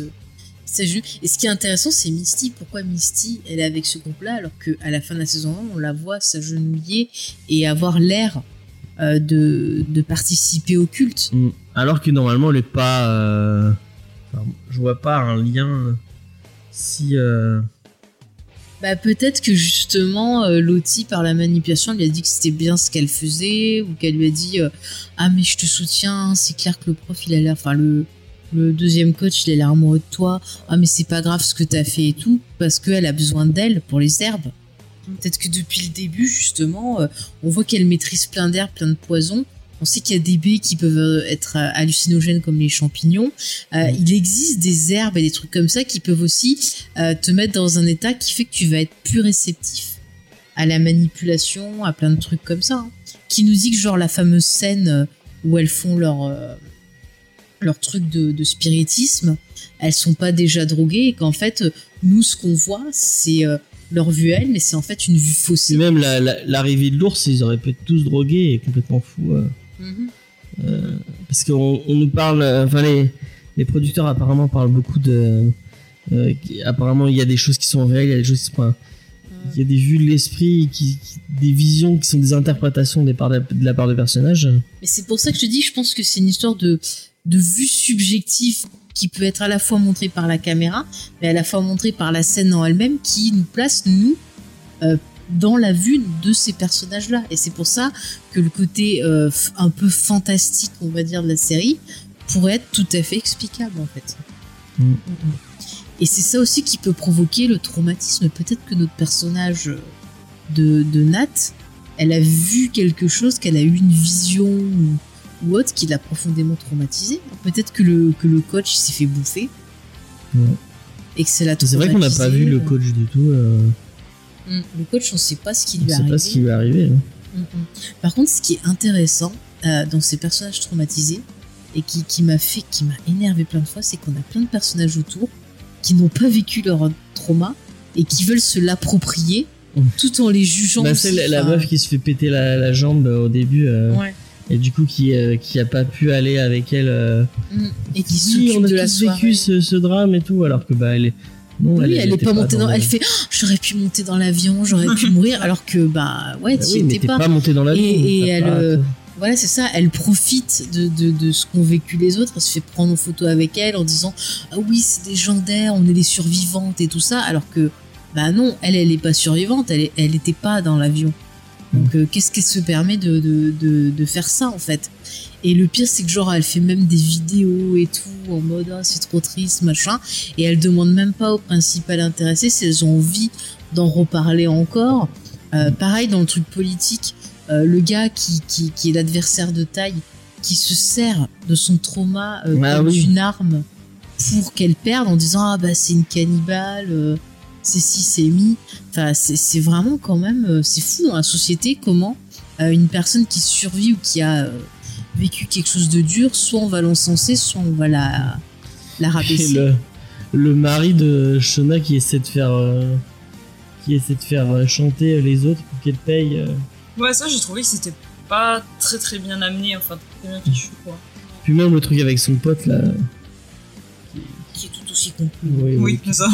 s'agenouillent. Et ce qui est intéressant, c'est Misty. Pourquoi Misty, elle est avec ce groupe-là, alors qu'à la fin de la saison 1, on la voit s'agenouiller et avoir l'air euh, de, de participer au culte. Mm. Alors que normalement, elle est pas. euh, enfin, je vois pas un lien si. euh, Bah, peut-être que justement, euh, par la manipulation, lui a dit que c'était bien ce qu'elle faisait, ou qu'elle lui a dit euh, Ah, mais je te soutiens, c'est clair que le prof, il a l'air. Enfin, le, le deuxième coach, il a l'air amoureux de toi. Ah, mais c'est pas grave ce que t'as fait et tout, parce qu'elle a besoin d'elle pour les herbes. Peut-être que depuis le début, justement, euh, on voit qu'elle maîtrise plein d'herbes, plein de poisons. On sait qu'il y a des baies qui peuvent euh, être euh, hallucinogènes comme les champignons. Euh. Il existe des herbes et des trucs comme ça qui peuvent aussi euh, te mettre dans un état qui fait que tu vas être plus réceptif à la manipulation, à plein de trucs comme ça. hein. Qui nous dit que genre la fameuse scène où elles font leur euh, leur truc de, de spiritisme, elles sont pas déjà droguées et qu'en fait nous ce qu'on voit c'est leur vue à elles, mais c'est en fait une vue faussée. même la- la- l'arrivée de l'ours, ils auraient pu être tous drogués et complètement fous. euh, Euh, parce qu'on on nous parle. euh, Enfin, les, les producteurs apparemment parlent beaucoup de. euh, apparemment, il y a des choses qui sont réelles, il y a des choses qui sont. Il y a des vues de l'esprit, des visions qui sont des interprétations de la part de personnages. Mais c'est pour ça que je te dis, je pense que c'est une histoire de, de vue subjective qui peut être à la fois montrée par la caméra, mais à la fois montrée par la scène en elle-même, qui nous place, nous, euh, dans la vue de ces personnages-là. Et c'est pour ça que le côté euh, un peu fantastique, on va dire, de la série, pourrait être tout à fait explicable, en fait. Mm. Et c'est ça aussi qui peut provoquer le traumatisme. Peut-être que notre personnage euh, de, de Nat, elle a vu quelque chose, qu'elle a eu une vision ou, ou autre qui l'a profondément traumatisée. Peut-être que le, que le coach s'est fait bouffer. Ouais. Et que c'est la C'est vrai qu'on n'a pas vu le coach du tout. euh, Mm. Le coach, on sait pas ce qui on lui est sait arrivé. pas ce qui lui est arrivé. Par contre, ce qui est intéressant euh, dans ces personnages traumatisés et qui, qui m'a fait, qui m'a énervé plein de fois, c'est qu'on a plein de personnages autour qui n'ont pas vécu leur trauma et qui veulent se l'approprier Mm. tout en les jugeant. Bah, c'est la, meuf qui se fait péter la, la jambe euh, au début euh, Ouais. et du coup qui, euh, qui a pas pu aller avec elle. euh, Mm. Et qui si, s'occupe on a de la vécu ce, ce drame et tout, alors que bah elle est. Non, Oui, elle, est était pas montée dans. le- Elle fait, Oh, j'aurais pu monter dans l'avion, j'aurais pu mourir, alors que bah ouais, Bah tu oui, étais pas. pas monté dans l'avion. Et- elle, euh, Voilà, c'est ça. Elle profite de, de, de ce qu'ont vécu les autres. Elle se fait prendre en photo avec elle en disant ah oui, c'est légendaire, on est les survivantes et tout ça, alors que bah non, elle, elle est pas survivante, elle, elle était pas dans l'avion. Donc euh, qu'est-ce qu'elle se permet de, de, de, de faire ça en fait? Et le pire, c'est que genre elle fait même des vidéos et tout en mode ah c'est trop triste machin, et elle demande même pas aux principales intéressées si elles ont envie d'en reparler encore. Euh, pareil dans le truc politique, euh, le gars qui, qui, qui est l'adversaire de taille, qui se sert de son trauma Ah comme oui. une arme pour qu'elle perde en disant ah bah c'est une cannibale, c'est si c'est mi. Enfin c'est c'est vraiment quand même euh, c'est fou dans la société comment euh, une personne qui survit ou qui a euh, vécu quelque chose de dur, soit on va l'encenser, soit on va la la Et rabaisser. le, le mari de Shona qui essaie de faire. euh, qui essaie de faire euh, chanter les autres pour qu'elle paye. euh. Ouais, ça, j'ai trouvé que c'était pas très très bien amené, enfin très bien fichu, quoi. Puis même le truc avec son pote là. Qui est tout aussi conclu. Oui, Oui, ça.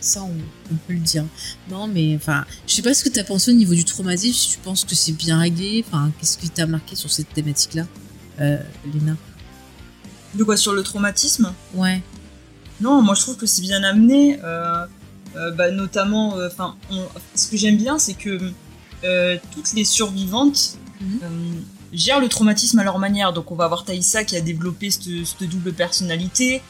Ça, on, on peut le dire. Non, mais enfin, je sais pas ce que t'as pensé au niveau du traumatisme, si tu penses que c'est bien réglé. Enfin, qu'est-ce qui t'a marqué sur cette thématique-là, euh, Léna? De quoi, sur le traumatisme? Ouais. Non, moi je trouve que c'est bien amené, euh, euh, bah, notamment, euh, enfin, ce que j'aime bien, c'est que toutes les survivantes Mhm. gèrent le traumatisme à leur manière. Donc on va avoir Taïssa qui a développé cette, cette double personnalité,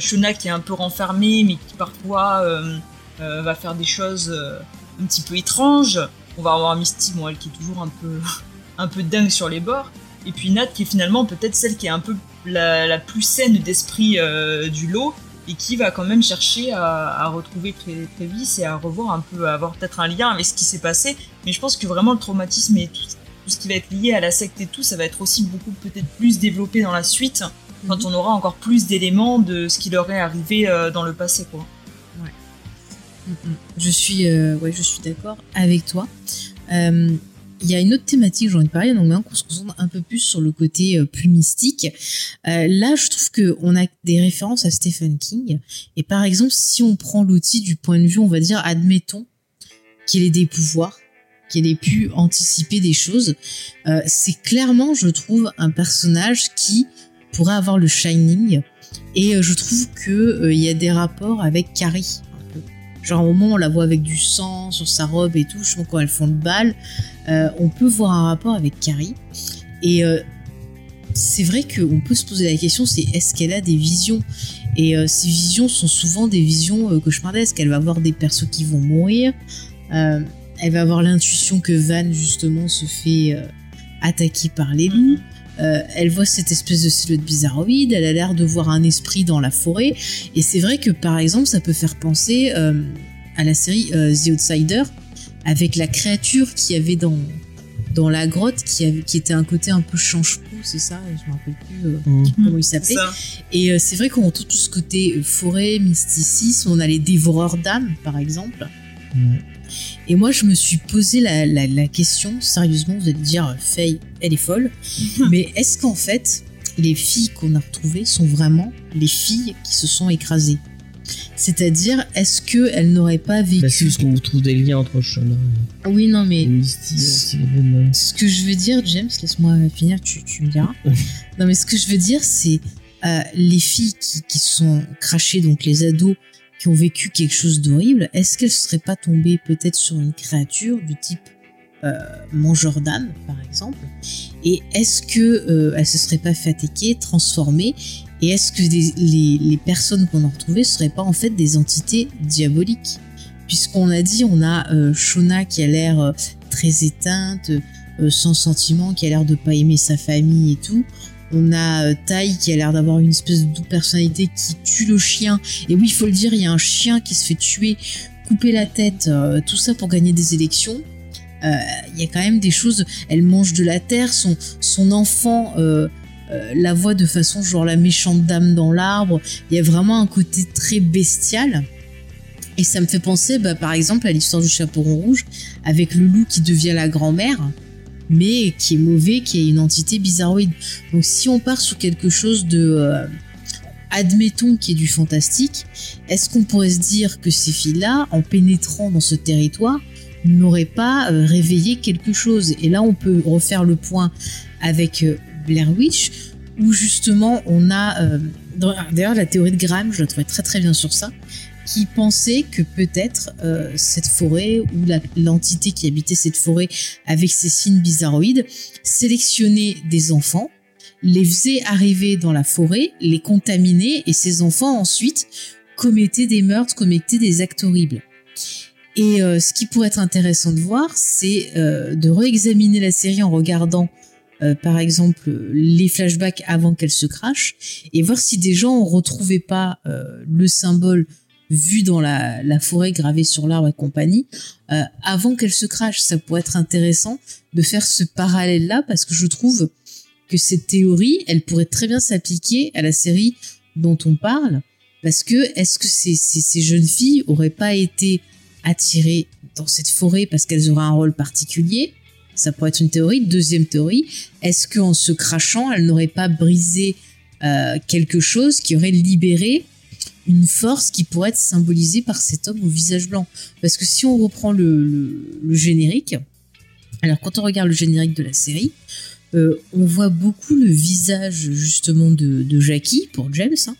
Shona qui est un peu renfermée, mais qui parfois euh, euh, va faire des choses euh, un petit peu étranges. On va avoir Misty, bon, elle qui est toujours un peu, un peu dingue sur les bords. et puis Nat qui est finalement peut-être celle qui est un peu la, plus saine d'esprit euh, du lot et qui va quand même chercher à, à retrouver Tré- Travis et à revoir un peu, à avoir peut-être un lien avec ce qui s'est passé. Mais je pense que vraiment le traumatisme et tout, tout ce qui va être lié à la secte et tout, ça va être aussi beaucoup peut-être plus développé dans la suite quand on aura encore plus d'éléments de ce qui leur est arrivé euh, dans le passé quoi. Je suis, euh, ouais, suis d'accord avec toi. Euh, Il y a une autre thématique, j'en ai parlé, donc maintenant qu'on se concentre un peu plus sur le côté euh, plus mystique. Euh, là, je trouve que on a des références à Stephen King. Et par exemple, si on prend l'outil du point de vue, on va dire, admettons qu'il ait des pouvoirs, qu'il ait pu anticiper des choses, euh, c'est clairement, je trouve, un personnage qui pourrait avoir le Shining. Et euh, je trouve que euh, il y a des rapports avec Carrie. Genre au moment on la voit avec du sang sur sa robe et tout, je trouve quand elles font le bal, euh, on peut voir un rapport avec Carrie. Et c'est vrai qu'on peut se poser la question, c'est est-ce qu'elle a des visions? Et ces visions sont souvent des visions euh, cauchemardesques. Elle va voir des persos qui vont mourir. elle va avoir l'intuition que Van justement se fait attaquer par les loups. Euh, elle voit cette espèce de silhouette bizarroïde, elle a l'air de voir un esprit dans la forêt, et c'est vrai que par exemple ça peut faire penser euh, à la série euh, The Outsider, avec la créature qu'il y avait dans, dans la grotte, qui, avait, qui était un côté un peu change-pou, c'est ça? Je me rappelle plus euh, Mhm. comment il s'appelait. Et euh, c'est vrai qu'on retrouve tout ce côté forêt, mysticisme, on a les dévoreurs d'âmes par exemple. Ouais. Et moi, je me suis posé la, la, la question, sérieusement, vous allez dire, euh, Faye, elle est folle, mais est-ce qu'en fait, les filles qu'on a retrouvées sont vraiment les filles qui se sont écrasées? C'est-à-dire, est-ce qu'elles n'auraient pas vécu... Bah, c'est parce qu'on trouve des liens entre Shona. Ah oui, non, et mais ce que je veux dire, James, laisse-moi finir, tu, tu me diras. non, mais ce que je veux dire, c'est euh, les filles qui, qui sont crachées, donc les ados qui ont vécu quelque chose d'horrible, est-ce qu'elles ne seraient pas tombées peut-être sur une créature du type euh, mangeur d'âme, par exemple? Et est-ce que euh, elles se seraient pas fait attaquer, transformées? Et est-ce que les, personnes qu'on a retrouvées seraient pas en fait des entités diaboliques? Puisqu'on a dit, on a euh, Shona qui a l'air euh, très éteinte, euh, sans sentiment, qui a l'air de pas aimer sa famille et tout. On a euh, Tai qui a l'air d'avoir une espèce de personnalité qui tue le chien. Et oui, il faut le dire, il y a un chien qui se fait tuer, couper la tête, euh, tout ça pour gagner des élections. Euh, Il y a quand même des choses. Elle mange de la terre. Son son enfant la voit de façon genre la méchante dame dans l'arbre. Il y a vraiment un côté très bestial. Et ça me fait penser, bah, par exemple, à l'histoire du chaperon rouge, avec le loup qui devient la grand-mère, mais qui est mauvais, qui est une entité bizarroïde. Donc si on part sur quelque chose de... euh, admettons qu'il y ait du fantastique, est-ce qu'on pourrait se dire que ces filles-là, en pénétrant dans ce territoire, n'auraient pas euh, réveillé quelque chose? Et là, on peut refaire le point avec euh, Blair Witch, où justement on a... D'ailleurs, la théorie de Graham, je la trouvais très très bien sur ça, qui pensait que peut-être euh, cette forêt ou l'entité qui habitait cette forêt avec ses signes bizarroïdes sélectionnait des enfants, les faisait arriver dans la forêt, les contaminait et ces enfants ensuite commettaient des meurtres, commettaient des actes horribles. Et euh, ce qui pourrait être intéressant de voir, c'est euh, de réexaminer la série en regardant euh, par exemple les flashbacks avant qu'elle se crache et voir si des gens ne retrouvaient pas le symbole vu dans la, forêt gravé sur l'arbre et compagnie euh, avant qu'elle se crache. Ça pourrait être intéressant de faire ce parallèle-là parce que je trouve que cette théorie, elle pourrait très bien s'appliquer à la série dont on parle parce que est-ce que ces, ces, ces jeunes filles auraient pas été attirées dans cette forêt parce qu'elles auraient un rôle particulier? Ça pourrait être une théorie. Deuxième théorie, est-ce qu'en se crachant, elles n'auraient pas brisé euh, quelque chose qui aurait libéré une force qui pourrait être symbolisée par cet homme au visage blanc Parce que si on reprend le, générique, alors quand on regarde le générique de la série, euh, on voit beaucoup le visage justement de, de Jackie pour James, hein,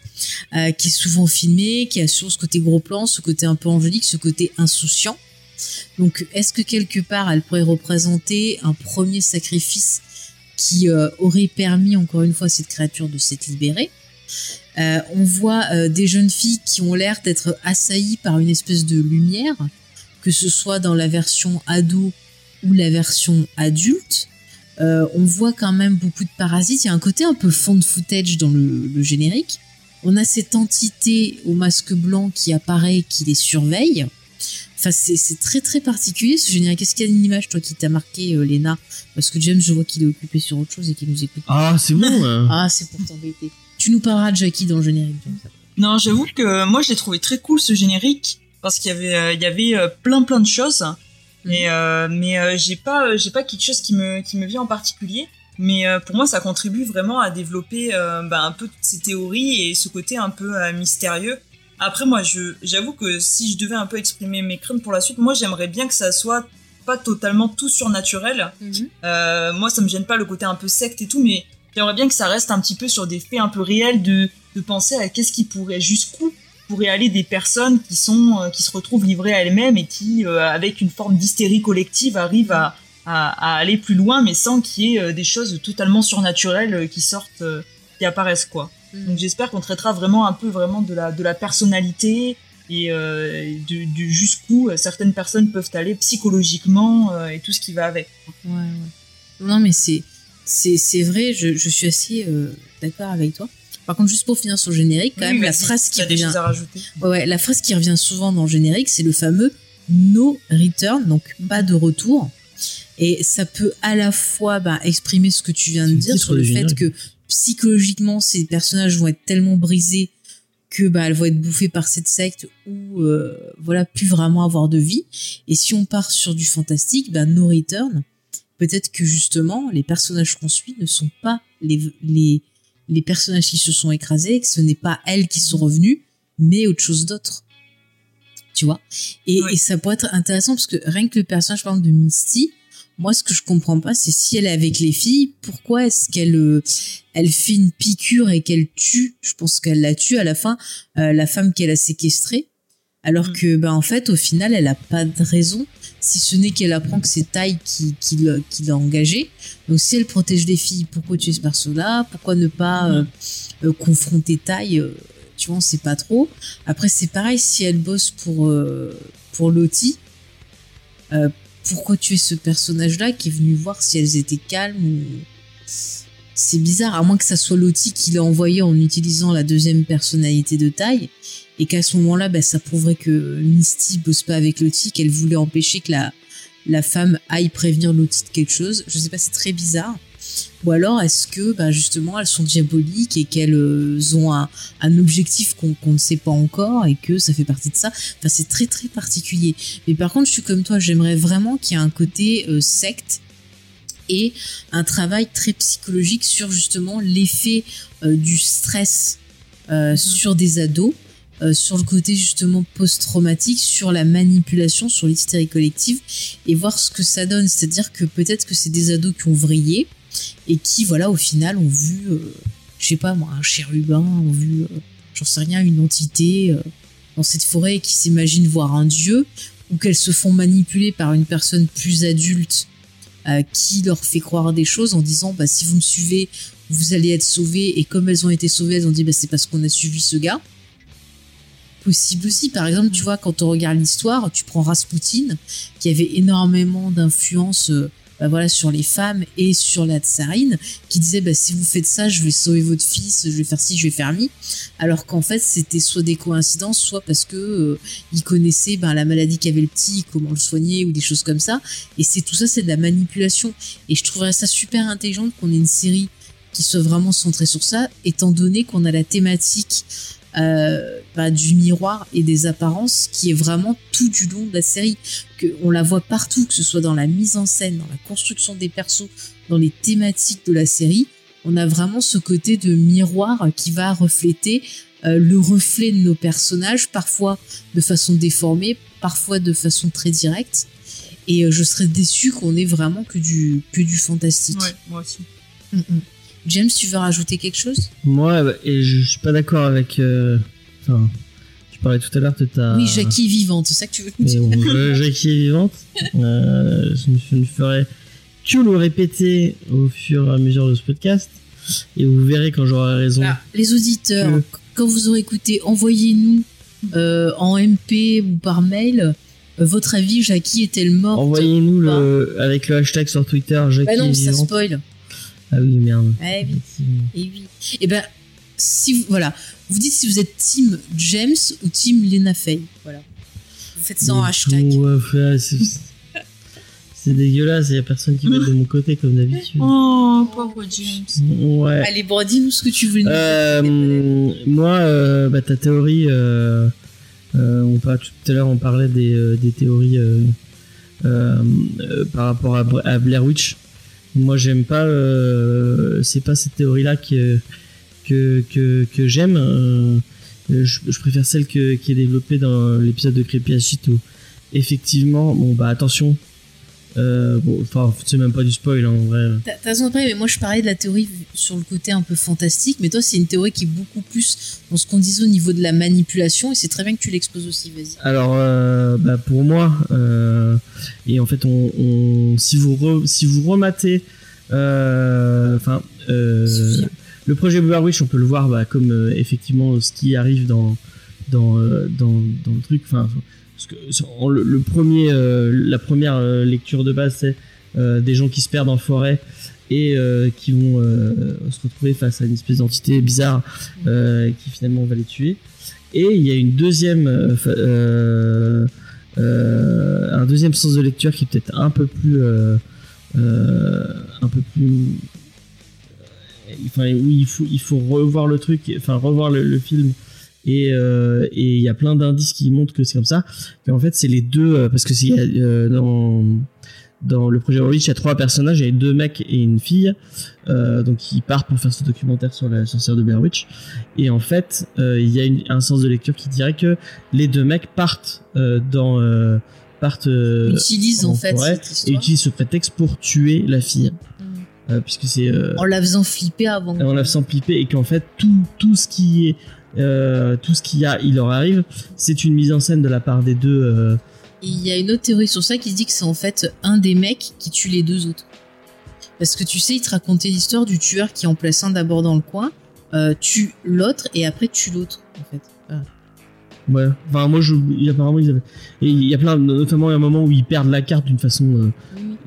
euh, qui est souvent filmé, qui a sur ce côté gros plan, ce côté un peu angélique, ce côté insouciant. Donc, est-ce que quelque part, elle pourrait représenter un premier sacrifice qui euh, aurait permis, encore une fois, à cette créature de s'être libérée? Euh, On voit euh, des jeunes filles qui ont l'air d'être assaillies par une espèce de lumière, que ce soit dans la version ado ou la version adulte. Euh, on voit quand même beaucoup de parasites. Il y a un côté un peu fond de footage dans le, le générique. On a cette entité au masque blanc qui apparaît, qui les surveille. Enfin, c'est très très particulier ce générique. Qu'est-ce qu'il y a une image, toi, qui t'a marqué, euh, Léna? Parce que James, je vois qu'il est occupé sur autre chose et qu'il nous écoute. Ah, c'est bon. euh. Ah, c'est pour t'embêter. Tu nous parleras de Jackie dans le générique. Non, j'avoue que moi je l'ai trouvé très cool ce générique parce qu'il y avait euh, il y avait euh, plein plein de choses. Et, euh, mais euh, j'ai pas euh, j'ai pas quelque chose qui me qui me vient en particulier. Mais euh, pour moi ça contribue vraiment à développer euh, bah, un peu toutes ces théories et ce côté un peu euh, mystérieux. Après moi je j'avoue que si je devais un peu exprimer mes craintes pour la suite, moi j'aimerais bien que ça soit pas totalement tout surnaturel. Euh, moi, ça me gêne pas le côté un peu secte et tout, mais j'aimerais bien que ça reste un petit peu sur des faits un peu réels de, de penser à qu'est-ce qui pourrait, jusqu'où pourraient aller des personnes qui sont, euh, qui se retrouvent livrées à elles-mêmes et qui, euh, avec une forme d'hystérie collective, arrivent à, à, à aller plus loin, mais sans qu'il y ait euh, des choses totalement surnaturelles qui sortent, qui apparaissent, quoi. Mhm. Donc j'espère qu'on traitera vraiment un peu vraiment de la, de la personnalité et euh, du jusqu'où certaines personnes peuvent aller psychologiquement euh, et tout ce qui va avec. Ouais, ouais. Non, mais c'est c'est vrai. Je, je suis assez euh, d'accord avec toi. Par contre, juste pour finir sur le générique, quand Oui, même, la phrase qui revient, choses à rajouter. ouais, ouais, la phrase qui revient souvent dans le générique, c'est le fameux no return, donc pas de retour. Et ça peut à la fois bah, exprimer ce que tu viens de dire sur le fait que psychologiquement, ces personnages vont être tellement brisés que bah elles vont être bouffées par cette secte ou euh, voilà plus vraiment avoir de vie. Et si on part sur du fantastique, bah no return, peut-être que justement les personnages qu'on suit ne sont pas les les les personnages qui se sont écrasés, que ce n'est pas elles qui sont revenues, mais autre chose d'autre. Tu vois? Et ça pourrait être intéressant parce que rien que le personnage par exemple de Misty, moi ce que je comprends pas c'est si elle est avec les filles, pourquoi est-ce qu'elle euh, elle fait une piqûre et qu'elle tue, je pense qu'elle la tue à la fin, euh, la femme qu'elle a séquestrée, alors Mm. que ben en fait au final elle a pas de raison si ce n'est qu'elle apprend que c'est Tai qui, l'a engagée. Donc si elle protège les filles, pourquoi tuer ce perso-là? Pourquoi ne pas euh, euh, confronter Tai euh, Tu vois, on sait pas trop. Après c'est pareil, si elle bosse pour euh, pour pourquoi tuer ce personnage-là qui est venu voir si elles étaient calmes ou c'est bizarre, à moins que ça soit Lottie qui l'a envoyé en utilisant la deuxième personnalité de taille, et qu'à ce moment-là, bah, ça prouverait que Misty bosse pas avec Lottie, qu'elle voulait empêcher que la, la femme aille prévenir Lottie de quelque chose. Je sais pas, c'est très bizarre. Ou alors, est-ce que bah, justement elles sont diaboliques et qu'elles euh, ont un, un objectif qu'on ne sait pas encore et que ça fait partie de ça? Enfin, c'est très très particulier. Mais par contre, je suis comme toi, j'aimerais vraiment qu'il y ait un côté euh, secte et un travail très psychologique sur justement l'effet euh, du stress euh, sur des ados, euh, sur le côté justement post-traumatique, sur la manipulation, sur l'hystérie collective et voir ce que ça donne. C'est-à-dire que peut-être que c'est des ados qui ont vrillé et qui, voilà, au final ont vu, euh, je sais pas moi, un chérubin, ont vu, euh, j'en sais rien, une entité euh, dans cette forêt et qui s'imaginent voir un dieu ou qu'elles se font manipuler par une personne plus adulte euh, qui leur fait croire des choses en disant bah si vous me suivez vous allez être sauvés et comme elles ont été sauvées elles ont dit bah c'est parce qu'on a suivi ce gars possible aussi. Par exemple tu vois quand on regarde l'histoire tu prends Rasputin qui avait énormément d'influence euh, bah, voilà sur les femmes et sur la tsarine qui disait bah si vous faites ça je vais sauver votre fils je vais faire ci je vais faire mi. Alors qu'en fait c'était soit des coïncidences soit parce que euh, il connaissait ben, la maladie qu'avait le petit comment le soigner ou des choses comme ça. Et c'est tout ça, c'est de la manipulation. Et je trouverais ça super intelligent qu'on ait une série qui soit vraiment centrée sur ça, étant donné qu'on a la thématique euh, bah, du miroir et des apparences qui est vraiment tout du long de la série. Que on la voit partout, que ce soit dans la mise en scène, dans la construction des persos, dans les thématiques de la série. On a vraiment ce côté de miroir qui va refléter euh, le reflet de nos personnages, parfois de façon déformée, parfois de façon très directe. Et euh, je serais déçu qu'on ait vraiment que du, que du fantastique. Ouais, moi aussi. Mm, mm. James, tu veux rajouter quelque chose? Moi, et je, je suis pas d'accord avec. euh, Enfin, tu parlais tout à l'heure de ta. Oui, Jackie est vivante, c'est ça que tu veux dire euh, Jackie est vivante. Euh, je, ne, je ferai que le répéter au fur et à mesure de ce podcast. Et vous verrez quand j'aurai raison. Voilà. Les auditeurs, Que- quand vous aurez écouté, envoyez-nous euh, en MP ou par mail Euh, votre avis, Jackie est-elle morte Envoyez-nous le avec le hashtag sur Twitter. Jackie Bah non, est ça spoil. Ah oui, merde. Eh oui. Et oui. Et ben, si vous, voilà, vous dites si vous êtes team James ou team Lena Faye. Voilà. Vous faites ça en hashtag. ouais, c'est- dégueulasse, il y a personne qui va de mon côté comme d'habitude. Oh, pauvre James. Ouais. Allez, bon, dis-nous ce que tu veux nous Euh, dire. moi, euh, bah, ta théorie, euh, euh, on par- tout à l'heure on parlait des, euh, des théories euh, euh, euh, par rapport à, à Blair Witch. Moi, j'aime pas, euh, c'est pas cette théorie-là que que que, que j'aime. euh, je, je préfère celle que, qui est développée dans l'épisode de Creepy où effectivement, bon bah attention. Euh, bon, enfin, c'est même pas du spoil hein, en vrai. T'as raison après, mais moi je parlais de la théorie sur le côté un peu fantastique, mais toi c'est une théorie qui est beaucoup plus dans ce qu'on disait au niveau de la manipulation, et c'est très bien que tu l'exposes aussi, vas-y. Alors, euh, bah, pour moi, euh, et en fait, on, on- si vous re- si vous rematez, euh, enfin, euh, le projet Blair Witch, on peut le voir bah, comme euh, effectivement ce qui arrive dans dans dans, dans le truc. Enfin, parce que le, premier, euh, la première euh, lecture de base, c'est euh, des gens qui se perdent en forêt et qui vont se retrouver face à une espèce d'entité bizarre qui finalement va les tuer. Et il y a une deuxième, un deuxième sens de lecture qui est peut-être un peu plus, un peu plus, enfin il faut, revoir le truc, enfin revoir le film. Et euh, et il y a plein d'indices qui montrent que c'est comme ça. En fait, c'est les deux, euh, parce que c'est euh, dans dans le projet Witch, il y a trois personnages, il y a deux mecs et une fille, euh, donc ils partent pour faire ce documentaire sur la sorcière de Blair Witch. Et en fait, euh, il y a une- un sens de lecture qui dirait que les deux mecs partent euh, dans partent euh, Utilise en, en fait forêt cette et utilisent ce prétexte pour tuer la fille, Mm. Puisque c'est en la faisant flipper avant. en la faisant piper et qu'en fait tout tout ce qui est euh, tout ce qu'il y a, il leur arrive, c'est une mise en scène de la part des deux. euh, Et il y a une autre théorie sur ça qui se dit que c'est en fait un des mecs qui tue les deux autres. Parce que tu sais, il te racontait l'histoire du tueur qui en place un d'abord dans le coin, euh, tue l'autre et après tue l'autre en fait. Voilà. Ouais, enfin moi je, apparemment ils avaient, et il y a plein, notamment il y a un moment où ils perdent la carte d'une façon euh,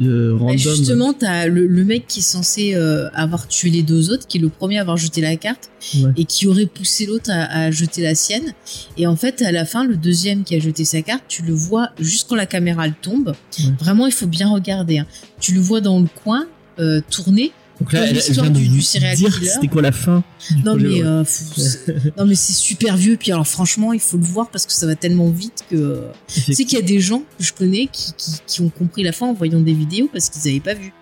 Bah, random. justement, t'as le, le mec qui est censé euh, avoir tué les deux autres, qui est le premier à avoir jeté la carte, Ouais. et qui aurait poussé l'autre à, à jeter la sienne. Et en fait, à la fin, le deuxième qui a jeté sa carte, tu le vois juste quand la caméra elle tombe. Ouais. Vraiment, il faut bien regarder. hein. Tu le vois dans le coin euh, tourner. Donc là, elle, vient de du- dire c'était quoi la fin du Non projet, mais, euh, faut- non mais c'est super vieux. Puis alors franchement, il faut le voir parce que ça va tellement vite que. Tu sais qu'il y a des gens que je connais qui, qui, qui ont compris la fin en voyant des vidéos parce qu'ils n'avaient pas vu.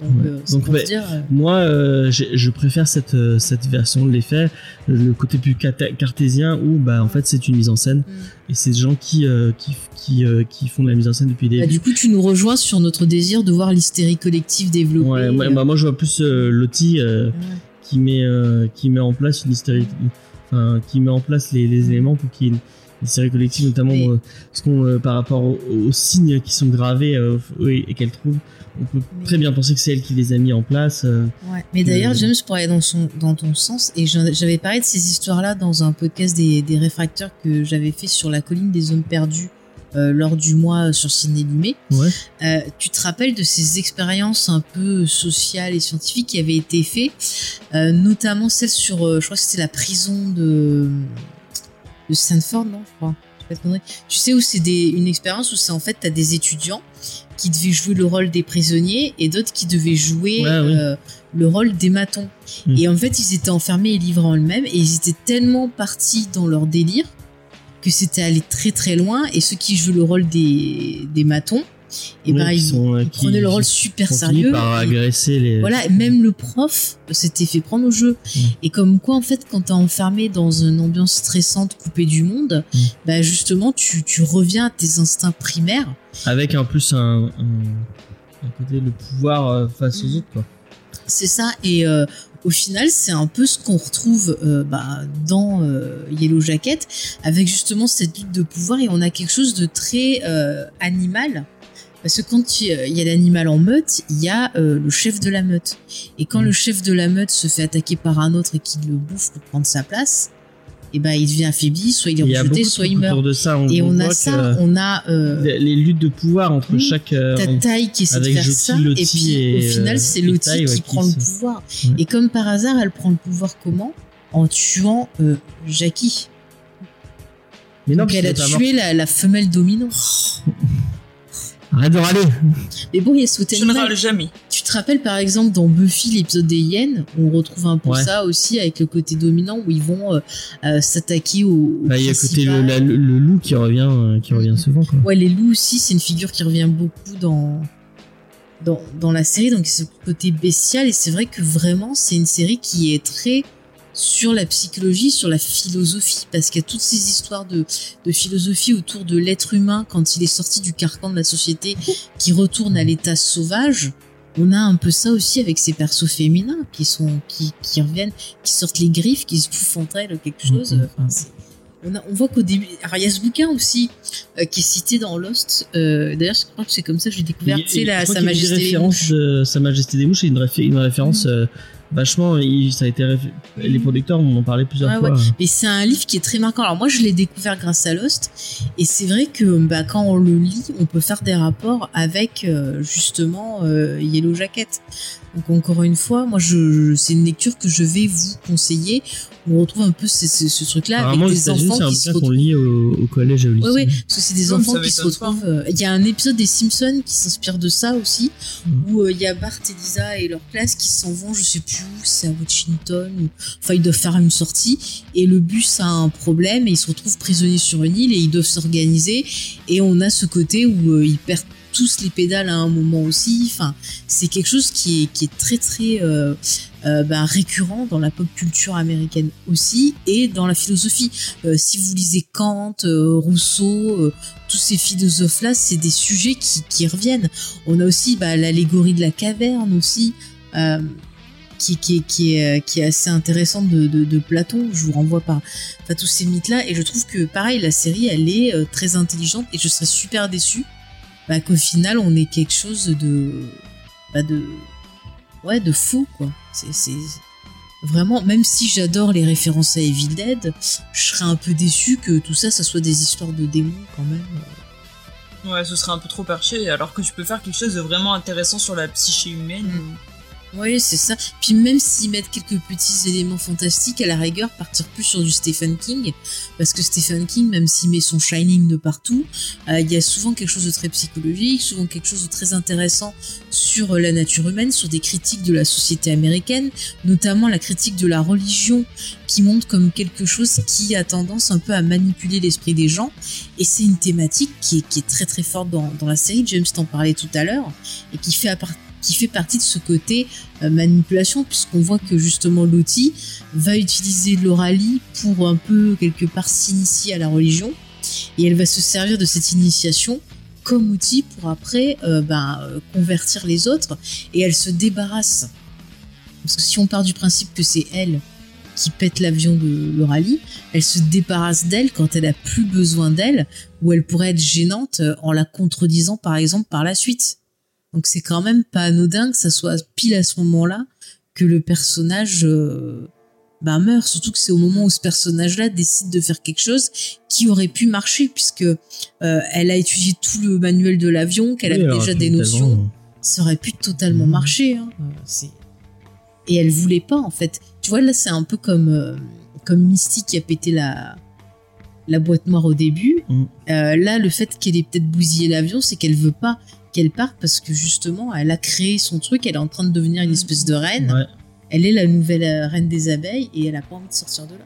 Donc, Ouais. euh, Donc, dire. euh, Moi, euh, je préfère cette, cette version de l'effet, le côté plus cartésien où bah en fait c'est une mise en scène et c'est des gens qui euh, qui qui, qui font de la mise en scène depuis des Bah, du coup, tu nous rejoins sur notre désir de voir l'hystérie collective développée. Ouais, moi, bah, moi je vois plus Lottie ouais. qui met qui met en place une hystérie enfin qui met en place les, les éléments pour qu'il y ait une hystérie collective notamment euh, ce qu'on euh, par rapport aux, aux signes qui sont gravés euh, oui, et qu'elle trouve on peut très bien penser que c'est elle qui les a mis en place Ouais. Mais d'ailleurs, James pourrait aller dans, son, dans ton sens. Et j'avais parlé de ces histoires-là dans un podcast des, des réfracteurs que j'avais fait sur la colline des zones perdues euh, lors du mois sur Ciné Lumé. ouais Euh, tu te rappelles de ces expériences un peu sociales et scientifiques qui avaient été faites, euh, notamment celle sur, je crois que c'était la prison de, de Stanford, non je crois. Tu sais où c'est des- une expérience où c'est en fait t'as des étudiants qui devaient jouer le rôle des prisonniers et d'autres qui devaient jouer Ouais, oui. euh, le rôle des matons. Mm. Et en fait ils étaient enfermés et livrés en eux-mêmes et ils étaient tellement partis dans leur délire que c'était allé très très loin et ceux qui jouent le rôle des, des matons et Oui, ben qui ils, sont, euh, ils qui- prenaient le rôle super sérieux par agresser les voilà, même le prof s'était fait prendre au jeu. Mm. Et comme quoi, en fait, quand t'es enfermé dans une ambiance stressante, coupée du monde, Mm. bah justement, tu, tu reviens à tes instincts primaires. avec en plus un, un, un côté le pouvoir euh, face aux Mhm. autres quoi C'est ça. Et euh, au final, c'est un peu ce qu'on retrouve euh, bah, dans euh, Yellow Jacket, avec justement cette lutte de pouvoir. Et on a quelque chose de très euh, animal. Parce que quand il y a- l'animal en meute, il y a euh, le chef de la meute. Et quand Mm. le chef de la meute se fait attaquer par un autre et qu'il le bouffe pour prendre sa place, et ben il devient affaibli, soit il est rejeté, soit il meurt. autour de ça. On, Et on, a ça, on a euh, les luttes de pouvoir entre chaque. euh, t'as on- Tai qui essaie de faire Joti, ça, et puis et, au final euh, c'est Lottie ouais, qui qui prend le se- pouvoir. Ouais. Et comme par hasard, elle prend le pouvoir comment? En tuant euh, Jackie. Mais non, Donc elle a tué la, la femelle dominante. Arrête de râler. Mais bon, il y a ce côté Je ne râle jamais. Tu te rappelles par exemple dans Buffy l'épisode des hyènes, on retrouve un peu Ouais. ça aussi avec le côté dominant où ils vont euh, euh, s'attaquer au, au Bah, il y a côté le, la- le- le loup qui revient, euh, qui revient souvent. Quoi. Ouais, les loups aussi, c'est une figure qui revient beaucoup dans, dans, dans la série, donc ce côté bestial. Et c'est vrai que vraiment, c'est une série qui est très sur la psychologie, sur la philosophie, parce qu'il y a toutes ces histoires de, de philosophie autour de l'être humain quand il est sorti du carcan de la société, qui retourne à l'état sauvage. On a un peu ça aussi avec ces persos féminins qui sont qui, qui reviennent, qui sortent les griffes, qui se bouffent entre elles quelque chose. Enfin, c'est- on, a- on voit qu'au début, alors il y a ce bouquin aussi euh, qui est cité dans Lost. Euh, D'ailleurs, je crois que c'est comme ça que j'ai découvert. Et la Sa Majesté des Mouches. Sa Majesté des Mouches, une, réfé- une référence euh, vachement. il- ça a été réf- les producteurs m'en ont parlé plusieurs Ouais, fois. Mais c'est un livre qui est très marquant. Alors moi, je l'ai découvert grâce à Lost, et c'est vrai que bah, quand on le lit, on peut faire des rapports avec euh, justement euh, Yellow Jacket. Donc encore une fois, moi, je, c'est une lecture que je vais vous conseiller. On retrouve un peu ce, ce- ce truc-là Apparemment, avec des États-Unis, enfants c'est un qui se bouquin qu'on retrouvent. lit au, au collège et au lycée. Oui, oui, parce que c'est des enfants qui se retrouvent. euh, Il y a un épisode des Simpsons qui s'inspire de ça aussi, Mm. où euh, il y a Bart et Lisa et leur classe qui s'en vont, je sais plus où, c'est à Washington, ou... enfin ils doivent faire une sortie, et le bus a un problème, et ils se retrouvent prisonniers sur une île, et ils doivent s'organiser, et on a ce côté où euh, ils perdent tous les pédales à un moment aussi, enfin c'est quelque chose qui est, très très euh, euh, bah, récurrent dans la pop culture américaine aussi, et dans la philosophie. Euh, si vous lisez Kant, Rousseau, tous ces philosophes-là, c'est des sujets qui, reviennent. On a aussi bah, l'allégorie de la caverne aussi, qui, est- assez intéressante de, Platon. Je vous renvoie par tous ces mythes-là. Et je trouve que, pareil, la série, elle est très intelligente et je serais super déçue bah, qu'au final, on ait quelque chose de... Bah, de ouais, de faux, quoi. C'est... c'est- Vraiment, même si j'adore les références à Evil Dead, je serais un peu déçu que tout ça, ça soit des histoires de démons quand même. Ouais, ce serait un peu trop perché, alors que tu peux faire quelque chose de vraiment intéressant sur la psyché humaine. Mm. Oui, c'est ça. Puis même s'ils mettent quelques petits éléments fantastiques, à la rigueur, partir plus sur du Stephen King, parce que Stephen King, même s'il met son Shining de partout, euh, il y a souvent quelque chose de très psychologique, souvent quelque chose de très intéressant sur euh, la nature humaine, sur des critiques de la société américaine, notamment la critique de la religion, qui montre comme quelque chose qui a tendance un peu à manipuler l'esprit des gens. Et c'est une thématique qui est, très très forte dans, dans la série. James t'en parlait tout à l'heure, et qui fait à part- qui fait partie de ce côté euh, manipulation, puisqu'on voit que justement Lottie va utiliser l'oralie pour un peu quelque part s'initier à la religion, et elle va se servir de cette initiation comme outil pour après euh, ben, convertir les autres, et elle se débarrasse. Parce que si on part du principe que c'est elle qui pète l'avion de l'oralie, elle se débarrasse d'elle quand elle a plus besoin d'elle, ou elle pourrait être gênante euh, en la contredisant par exemple par la suite. Donc c'est quand même pas anodin que ça soit pile à ce moment-là que le personnage euh, bah, meurt. Surtout que c'est au moment où ce personnage-là décide de faire quelque chose qui aurait pu marcher puisque euh, elle a étudié tout le manuel de l'avion, qu'elle Oui, avait alors, déjà des tellement, notions. Ça aurait pu totalement Mhm. marcher. Hein. Euh, Et elle voulait pas en fait. Tu vois là c'est un peu comme euh, comme Misty qui a pété la la boîte noire au début. Mhm. Euh, là le fait qu'elle ait peut-être bousillé l'avion, c'est qu'elle veut pas qu'elle parte parce que justement elle a créé son truc, elle est en train de devenir une espèce de reine. Ouais. Elle est la nouvelle euh, reine des abeilles et elle a pas envie de sortir de là.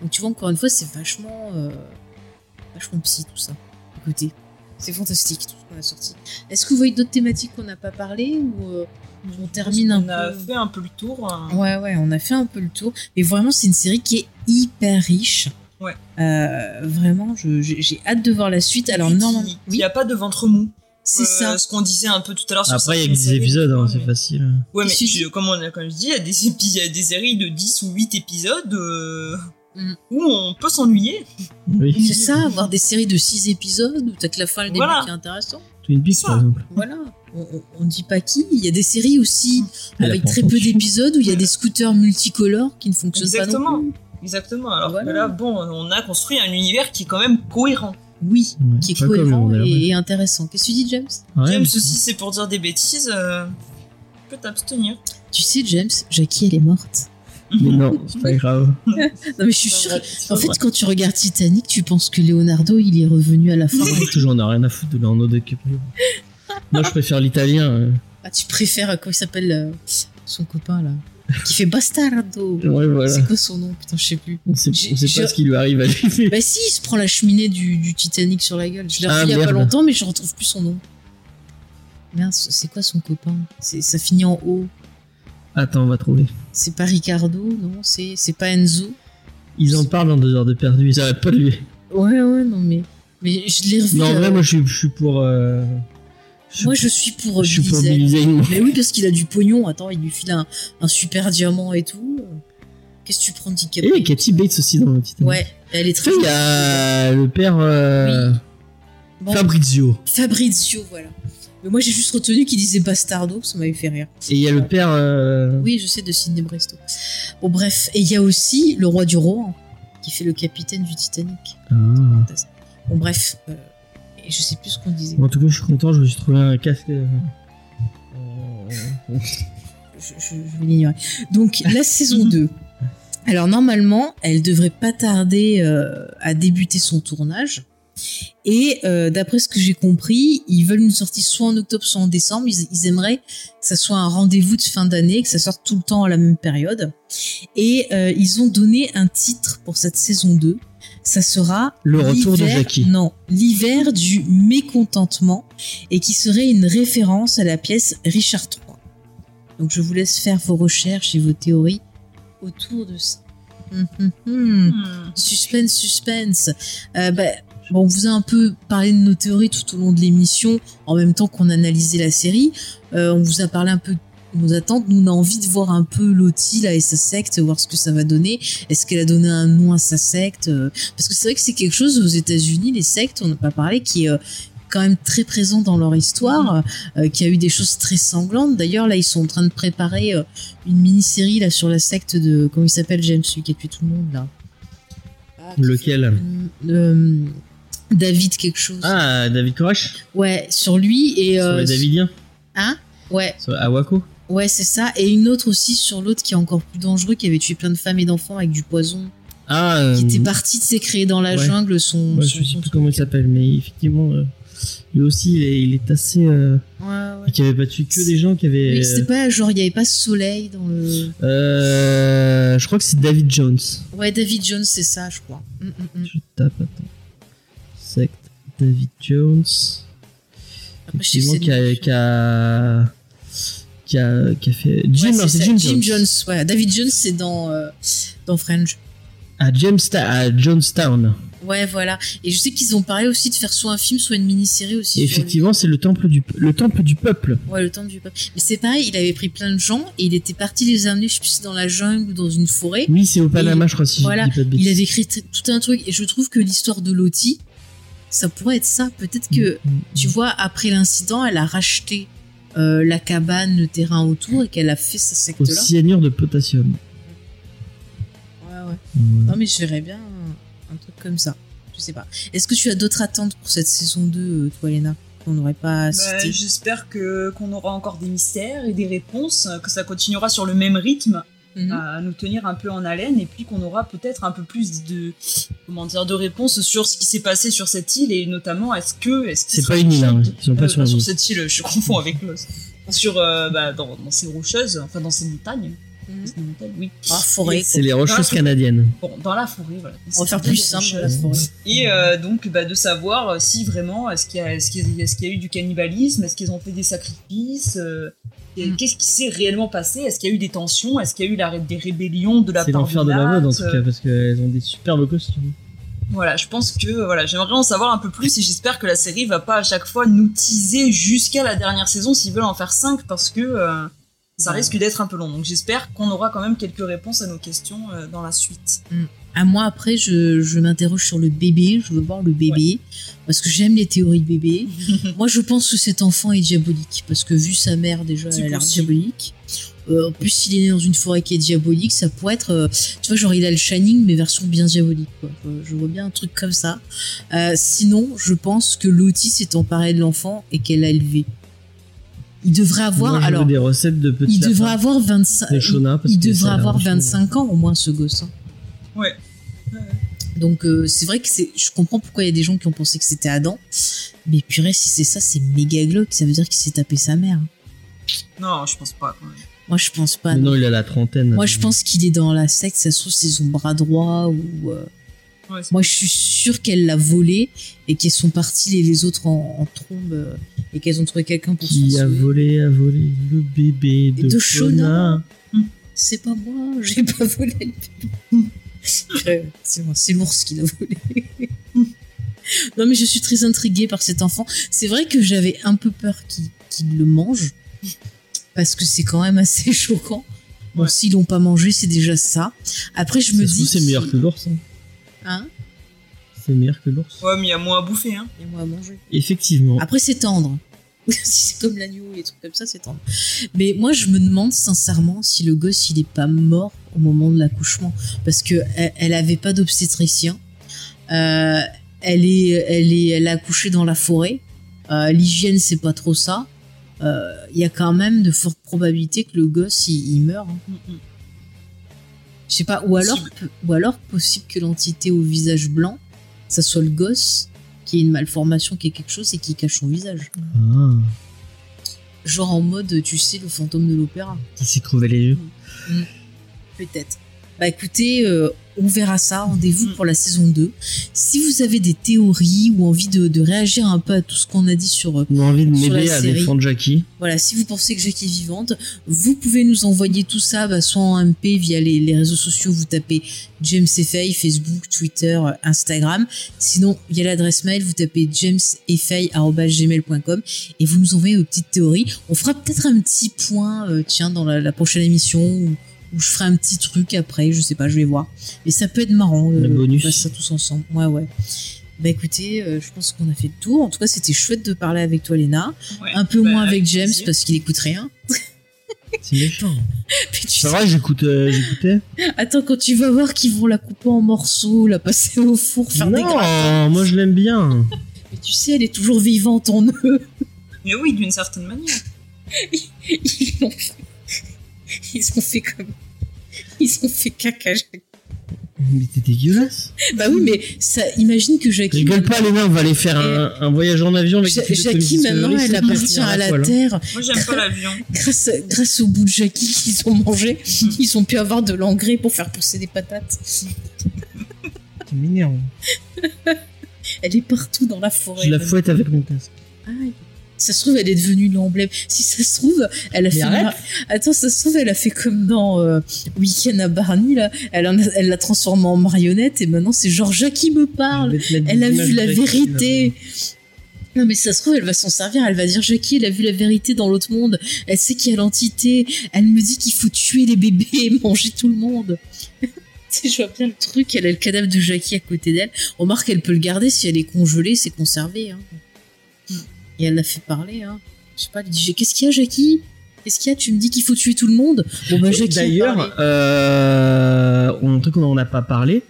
Donc tu vois encore une fois c'est vachement euh, vachement psy tout ça. Écoutez, c'est fantastique tout ce qu'on a sorti. Est-ce que vous voyez d'autres thématiques qu'on n'a pas parlé ou euh, on termine un On a peu fait un peu le tour. hein. Ouais, ouais, on a fait un peu le tour. Mais vraiment, c'est une série qui est hyper riche. Ouais. Euh, vraiment, j'ai hâte de voir la suite. Alors, non, oui, qui a pas de ventre mou. C'est Euh, ça. Ce qu'on disait un peu tout à l'heure sur Après, il y a que certaines 10 séries, épisodes, hein, c'est facile. Ouais, mais tu- comme, on a, comme je dis, il y, a des épi- il y a des séries de 10 ou 8 épisodes euh, Mm. où on peut s'ennuyer. Oui. C'est ça, avoir des séries de 6 épisodes où t'as que la fin le début Voilà. qui est intéressant. Twin Peaks, par exemple. Voilà. On, on dit pas qui. Il y a des séries aussi Elle avec très peu d'épisodes où il y a des scooters multicolores qui ne fonctionnent Exactement. pas plus. Exactement. Alors Voilà. que là, bon, on a construit un univers qui est quand même cohérent. Oui, Ouais, qui est cohérent et, intéressant. Qu'est-ce que tu dis, James? Ouais, James mais- aussi, c'est pour dire des bêtises. Euh... Tu peux t'abstenir. Tu sais, James, Jackie, elle est morte. Mais non, c'est pas grave. Non, mais je suis sûre. En vrai. fait, quand tu regardes Titanic, tu penses que Leonardo, il est revenu à la fin. Toujours, on a rien à foutre de Leonardo DiCaprio. Moi, je préfère l'italien. euh. Ah, tu préfères, euh, comment il s'appelle euh, son copain là? Qui fait Bastardo. Ouais, voilà. C'est quoi son nom Putain, je sais plus. On sait, on sait J'ai- pas ce qui lui arrive à lui. Bah si, il se prend la cheminée du, du Titanic sur la gueule. Je l'ai Ah, il y a pas longtemps, mais je retrouve plus son nom. Merde, c'est quoi son copain? Ça finit en O. Attends, on va trouver. C'est pas Ricardo, non C'est pas Enzo Ils en parlent dans deux heures de perdu, ils arrêtent pas de lui. Ouais, ouais, non, mais... Mais je l'ai revu. Non, en euh, vrai, moi, je suis, je suis pour. euh, je moi, je suis pour je suis pour Billy Zane. Mais oui, parce qu'il a du pognon. Attends, il lui file un, un super diamant et tout. Qu'est-ce que tu prends, Et DiCaprio il y a Katy Bates aussi dans le titre. Ouais, elle est très il y a le père euh, Bon, Fabrizio. Fabrizio, voilà. Mais moi, j'ai juste retenu qu'il disait Bastardo, ça m'avait fait rire. Et il y a le père. euh, Oui, je sais, de Sidney Bresto. Bon, bref. Et il y a aussi le roi du Rohan, qui fait le capitaine du Titanic. Ah. Bon, bref. euh, et je sais plus ce qu'on disait. En tout cas, je suis content, je me suis trouvé un casque. euh, euh, je, je- je vais l'ignorer. Donc la saison 2. Alors normalement, elle devrait pas tarder euh, à débuter son tournage. Et euh, d'après ce que j'ai compris, ils veulent une sortie soit en octobre, soit en décembre. Ils, ils aimeraient que ça soit un rendez-vous de fin d'année, que ça sorte tout le temps à la même période. Et euh, ils ont donné un titre pour cette saison 2. Ça sera Le retour de l'hiver- Jackie. Non, l'hiver du mécontentement et qui serait une référence à la pièce Richard III. Donc je vous laisse faire vos recherches et vos théories autour de ça. Hum, hum, hum. Hmm. Suspense, suspense. Euh, bah, bon, on vous a un peu parlé de nos théories tout au long de l'émission, en même temps qu'on analysait la série. Euh, on vous a parlé un peu de nos attentes. Nous, on a envie de voir un peu Lottie là et sa secte, voir ce que ça va donner. Est-ce qu'elle a donné un nom à sa secte Euh, Parce que c'est vrai que c'est quelque chose aux États-Unis, les sectes, on n'a pas parlé, qui est euh, quand même très présent dans leur histoire, euh, qui a eu des choses très sanglantes. D'ailleurs, là, ils sont en train de préparer euh, une mini-série là sur la secte de comment il s'appelle James, celui qui a tué tout le monde là. Ah, Lequel? Euh, David quelque chose. Ah, David Koresh? Ouais, sur lui et Sur les Davidiens? Hein? Ouais, Sur Awako ouais, c'est ça. Et une autre aussi sur l'autre qui est encore plus dangereux, qui avait tué plein de femmes et d'enfants avec du poison, Ah, euh, qui était parti de s'écréer dans la ouais. jungle son. ouais, son- je sais son plus comment il s'appelle, mais effectivement, euh, lui aussi, il est, il est assez. euh, Ouais, qui avait pas tué que des gens qui avaient. Oui, c'était pas genre il y avait pas soleil dans le. Euh, je crois que c'est David Jones. Ouais, David Jones, c'est ça, je crois. Mm, mm, mm. Je tape, attends. Secte David Jones. Après, Effectivement, qui a, qui a, qui a, fait. Jim, Ouais, c'est ça, Jim, Jones. ouais. David Jones, c'est dans, euh, dans Fringe. À, Jamestown, à Jonestown. Ouais, voilà. Et je sais qu'ils ont parlé aussi de faire soit un film, soit une mini-série aussi. Et effectivement, c'est le temple du, le temple du peuple. Ouais, le temps du peuple. Mais c'est pareil, il avait pris plein de gens et il était parti les amener, je sais plus dans la jungle ou dans une forêt. Oui, c'est au Panama, je crois, si voilà, je dis pas de Il avait écrit tout un truc et je trouve que l'histoire de Lottie, ça pourrait être ça. Peut-être que, Mm, mm, tu vois, après l'incident, elle a racheté euh, la cabane, le terrain autour et qu'elle a fait sa Au secte-là. cyanure de potassium. Ouais, ouais. Non, mais je verrais bien un, un truc comme ça. Je sais pas. Est-ce que tu as d'autres attentes pour cette saison 2, euh, toi, Léna Qu'on n'aurait pas Bah, J'espère que qu'on aura encore des mystères et des réponses, que ça continuera sur le même rythme Mhm. à nous tenir un peu en haleine et puis qu'on aura peut-être un peu plus de comment dire de réponses sur ce qui s'est passé sur cette île et notamment est-ce que est-ce C'est pas une île, hein. possible de- Ils sont pas euh, sur cette île, je confonds avec l'os. Sur euh, bah, dans, dans ces rocheuses, enfin dans ces montagnes. Mhm. Ces montagnes, oui. Ah, forêt. C'est les rocheuses canadiennes. Bon, dans la forêt, voilà. On va faire plus simple, la forêt. Et euh, donc bah, de savoir si vraiment est-ce qu'il y, a- est-ce qu'il y, a- est-ce qu'il y a eu du cannibalisme, est-ce qu'ils ont fait des sacrifices, euh, et Mm. qu'est-ce qui s'est réellement passé, est-ce qu'il y a eu des tensions, est-ce qu'il y a eu la, des rébellions de la C'est part l'enfer de de la mode, en tout cas, parce qu'elles ont des superbes costumes. Voilà, je pense que voilà, j'aimerais en savoir un peu plus et j'espère que la série va pas à chaque fois nous teaser jusqu'à la dernière saison s'ils veulent en faire 5 parce que euh, ça risque d'être un peu long. Donc j'espère qu'on aura quand même quelques réponses à nos questions euh, dans la suite. À moi, après, je, je m'interroge sur le bébé. Je veux voir le bébé. Parce que j'aime les théories de bébé. moi, je pense que cet enfant est diabolique. Parce que vu sa mère, déjà, elle a l'air diabolique. Euh, en plus, il est né dans une forêt qui est diabolique, ça pourrait être, euh, tu vois, genre il a le Shining mais version bien diabolique. Quoi. Euh, Je vois bien un truc comme ça. Euh, sinon, je pense que Lottie s'est emparée de l'enfant et qu'elle l'a élevé. Il devrait avoir, Moi, alors, des recettes de petits il devrait avoir 25, De Shona, parce il ça devrait avoir vachement 25 ans au moins ce gosse. hein. Ouais. Donc euh, c'est vrai que c'est, je comprends pourquoi il y a des gens qui ont pensé que c'était Adam, mais purée si c'est ça, c'est méga glauque. Ça veut dire qu'il s'est tapé sa mère. Non, je pense pas. quand même. Moi je pense pas. Mais non. non, il a la trentaine. Moi je pense qu'il est dans la secte. Ça se trouve c'est son bras droit ou. euh, Ouais, Moi je suis sûre qu'elle l'a volé et qu'elles sont parties les, les autres en, en trombe euh, et qu'elles ont trouvé quelqu'un pour Qui a sauver. volé, a volé le bébé de, de Shona. Shona. C'est pas moi, j'ai pas volé le bébé. C'est l'ours qui l'a volé. non mais je suis très intriguée par cet enfant. C'est vrai que j'avais un peu peur qu'il le mange parce que c'est quand même assez choquant. Bon, Ouais. s'ils l'ont pas mangé, c'est déjà ça. Après, je me dis, c'est meilleur que l'ours. hein. Hein? C'est meilleur que l'ours. Ouais, mais il y a moins à bouffer, hein. Il y a moins à manger. Effectivement. Après, c'est tendre. si c'est comme l'agneau et des trucs comme ça, c'est tendre. Mais moi, je me demande sincèrement si le gosse, il est pas mort au moment de l'accouchement. Parce que elle, elle avait pas d'obstétricien. Euh, elle est, elle est, elle a accouché dans la forêt. Euh, L'hygiène, c'est pas trop ça. Euh, Il y a quand même de fortes probabilités que le gosse, il, il meurt. hein. Mm, mm. Je sais pas. Ou alors, Possible. ou alors possible que l'entité au visage blanc, ça soit le gosse qui ait une malformation, qui ait quelque chose et qui cache son visage. Ah, Genre en mode, tu sais, le fantôme de l'opéra. qui s'est crevé les yeux. Peut-être. Bah écoutez, euh, on verra ça. Rendez-vous Mm. pour la saison 2. Si vous avez des théories ou envie de, de réagir un peu à tout ce qu'on a dit sur... On a envie de m'aider à défendre Jackie. voilà, si vous pensez que Jackie est vivante, vous pouvez nous envoyer tout ça bah, soit en MP via les, les réseaux sociaux. Vous tapez James Effay, Facebook, Twitter, Instagram. Sinon, via l'adresse mail, vous tapez jameseffay.gmail.com et vous nous envoyez vos petites théories. On fera peut-être un petit point, euh, tiens, dans la, la prochaine émission où, où je ferai un petit truc après, je sais pas, je vais voir. Mais ça peut être marrant. Le bonus. On fasse ça tous ensemble. Ouais, ouais. Bah écoutez, euh, je pense qu'on a fait le tour. En tout cas, c'était chouette de parler avec toi, Léna. Ouais. Un peu Bah, moins avec James plaisir. parce qu'il écoute rien. C'est méchant. C'est vrai, j'écoute, euh, j'écoutais. Attends, quand tu vas voir qu'ils vont la couper en morceaux, la passer au four, faire des gratins. Non, moi je l'aime bien. Mais tu sais, elle est toujours vivante en eux. Mais oui, d'une certaine manière. Ils l'ont fait. Ils ont fait comme. Ils ont fait caca. Jackie. Mais t'es dégueulasse. Bah oui, mais ça, imagine que Jackie. Rigole pas, Léna, on va aller faire un, un voyage en avion avec Ja- Jackie, maintenant, elle appartient parti, à la hein. Terre. Moi, j'aime pas l'avion. Grâce, grâce au bout de Jackie qu'ils ont mangé, ils ont pu avoir de l'engrais pour faire pousser des patates. Tu m'énerves. Elle est partout dans la forêt. Je la fouette avec mon casque. Ça se trouve, elle est devenue l'emblème. Si ça se trouve, elle a Mais fait. mar- Attends, ça se trouve, elle a fait comme dans euh, Weekend à Barney, là. Elle a- elle l'a transformée en marionnette et maintenant c'est genre Jackie me parle. Elle a vu la vérité. Non, mais ça se trouve, elle va s'en servir. Elle va dire Jackie, elle a vu la vérité dans l'autre monde. Elle sait qu'il y a l'entité. Elle me dit qu'il faut tuer les bébés et manger tout le monde. tu sais, je vois bien le truc. Elle a le cadavre de Jackie à côté d'elle. Remarque, elle peut le garder si elle est congelée, c'est conservé. Hein. Et elle l'a fait parler. Hein. Je sais pas, elle dit Qu'est-ce qu'il y a, Jackie? Qu'est-ce qu'il y a? Tu me dis qu'il faut tuer tout le monde? Bon, bah, Jackie. D'ailleurs, euh, on- un truc qu'on n'en a pas parlé,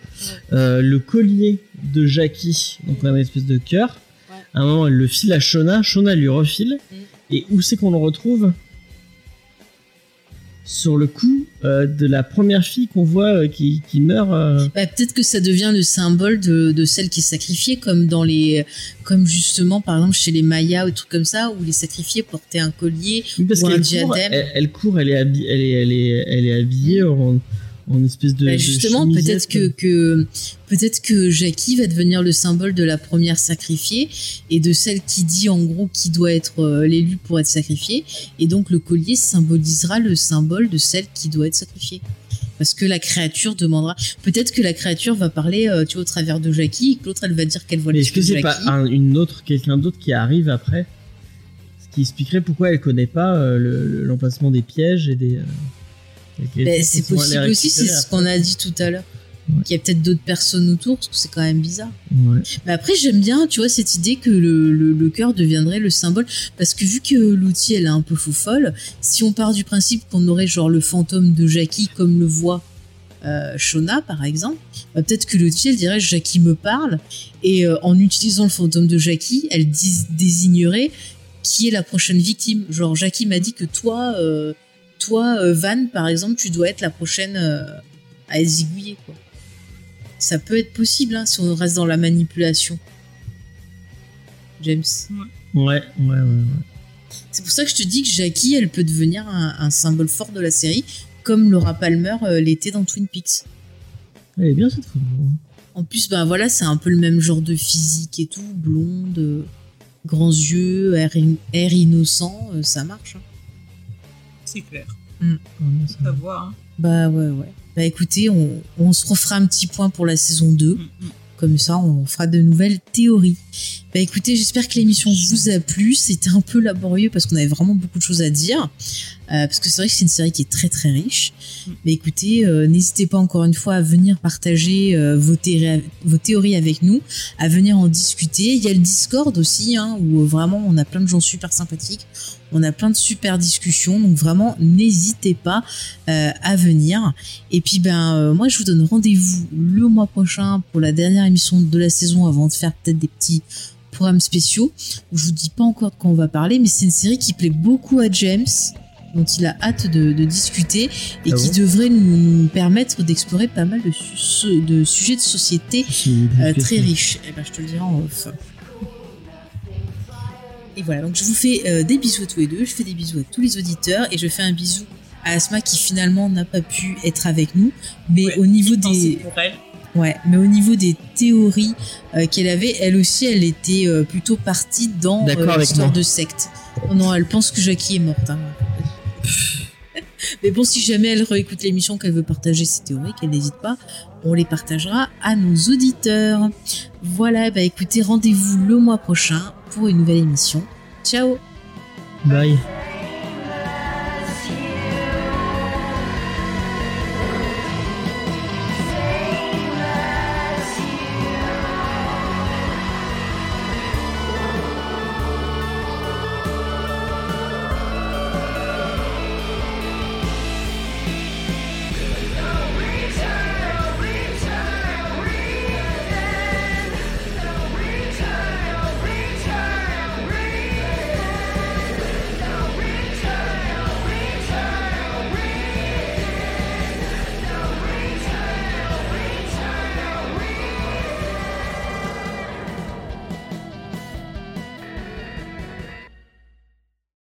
euh, le collier de Jackie, donc on a une espèce de cœur. Ouais. À un moment, elle le file à Shona, Shona lui refile. Mm. Et où c'est qu'on le retrouve? Sur le coup euh, de la première fille qu'on voit euh, qui, qui meurt. euh, Bah, peut-être que ça devient le symbole de, de celle qui est sacrifiée, comme dans les, comme justement par exemple chez les Mayas ou trucs comme ça, où les sacrifiés portaient un collier. Oui, parce Ou un qu'elle court, diadème. elle, elle court, elle est, habi- elle est, elle est, elle est habillée en espèce de. Bah, justement, peut-être que, que peut-être que Jackie va devenir le symbole de la première sacrifiée et de celle qui dit en gros qui doit être euh, l'élu pour être sacrifié, et donc le collier symbolisera le symbole de celle qui doit être sacrifiée. Parce que la créature demandera. Peut-être que la créature va parler, euh, tu vois, au travers de Jackie, et que l'autre elle va dire qu'elle voit Mais le est-ce que c'est pas un- une autre, quelqu'un d'autre qui arrive après? Ce qui expliquerait pourquoi elle connaît pas euh, le- le- l'emplacement des pièges et des. euh, Ben, c'est possible aussi, c'est ce qu'on a dit tout à l'heure. Ouais. qu'il y a peut-être d'autres personnes autour, parce que c'est quand même bizarre. Ouais. Mais après, j'aime bien, tu vois, cette idée que le, le, le cœur deviendrait le symbole. Parce que vu que l'outil, elle est un peu faux folle, si on part du principe qu'on aurait genre le fantôme de Jackie comme le voit euh, Shona, par exemple, bah, peut-être que l'outil, elle dirait Jackie me parle. Et euh, en utilisant le fantôme de Jackie, elle désignerait qui est la prochaine victime. Genre, Jackie m'a dit que toi, euh, toi, euh, Van, par exemple, tu dois être la prochaine euh, à quoi. Ça peut être possible hein, si on reste dans la manipulation. James. Ouais, ouais, ouais. ouais. C'est pour ça que je te dis que Jackie, elle peut devenir un, un symbole fort de la série, comme Laura Palmer euh, l'était dans Twin Peaks. Elle est bien cette photo. En plus, ben voilà, c'est un peu le même genre de physique et tout, blonde, euh, grands yeux, air, in- air innocent, ça marche. hein. C'est clair. Ouais, ça Ça va. voit. Hein. Bah ouais, ouais. Bah écoutez, on, on se refera un petit point pour la saison 2. Mm, mm. Comme ça, on fera de nouvelles théories. Bah écoutez, j'espère que l'émission vous a plu. C'était un peu laborieux parce qu'on avait vraiment beaucoup de choses à dire. Euh, parce que c'est vrai que c'est une série qui est très très riche. Mais écoutez, euh, n'hésitez pas encore une fois à venir partager euh, vos, théories, avec nous, à venir en discuter. Il y a le Discord aussi, hein, où vraiment on a plein de gens super sympathiques. On a plein de super discussions. Donc vraiment, n'hésitez pas à venir. Et puis ben moi je vous donne rendez-vous le mois prochain pour la dernière émission de la saison avant de faire peut-être des petits programmes spéciaux. Je vous dis pas encore de quoi on va parler, mais c'est une série qui plaît beaucoup à James, dont il a hâte de, de discuter et Ah qui bon devrait nous, nous permettre d'explorer pas mal de, su- de sujets de société euh, très riches. Et ben je te le dirai en off. Et voilà, donc je vous fais euh, des bisous à tous les deux, je fais des bisous à tous les auditeurs et je fais un bisou à Asma qui finalement n'a pas pu être avec nous, mais Ouais, au niveau des pour elle. Ouais, mais au niveau des théories euh, qu'elle avait, elle aussi, elle était euh, plutôt partie dans euh, l'histoire de secte. Oh non, elle pense que Jackie est morte. hein. mais bon, si jamais elle réécoute l'émission, qu'elle veut partager ses théories, qu'elle n'hésite pas, on les partagera à nos auditeurs. Voilà, bah écoutez, rendez-vous le mois prochain pour une nouvelle émission. Ciao. Bye.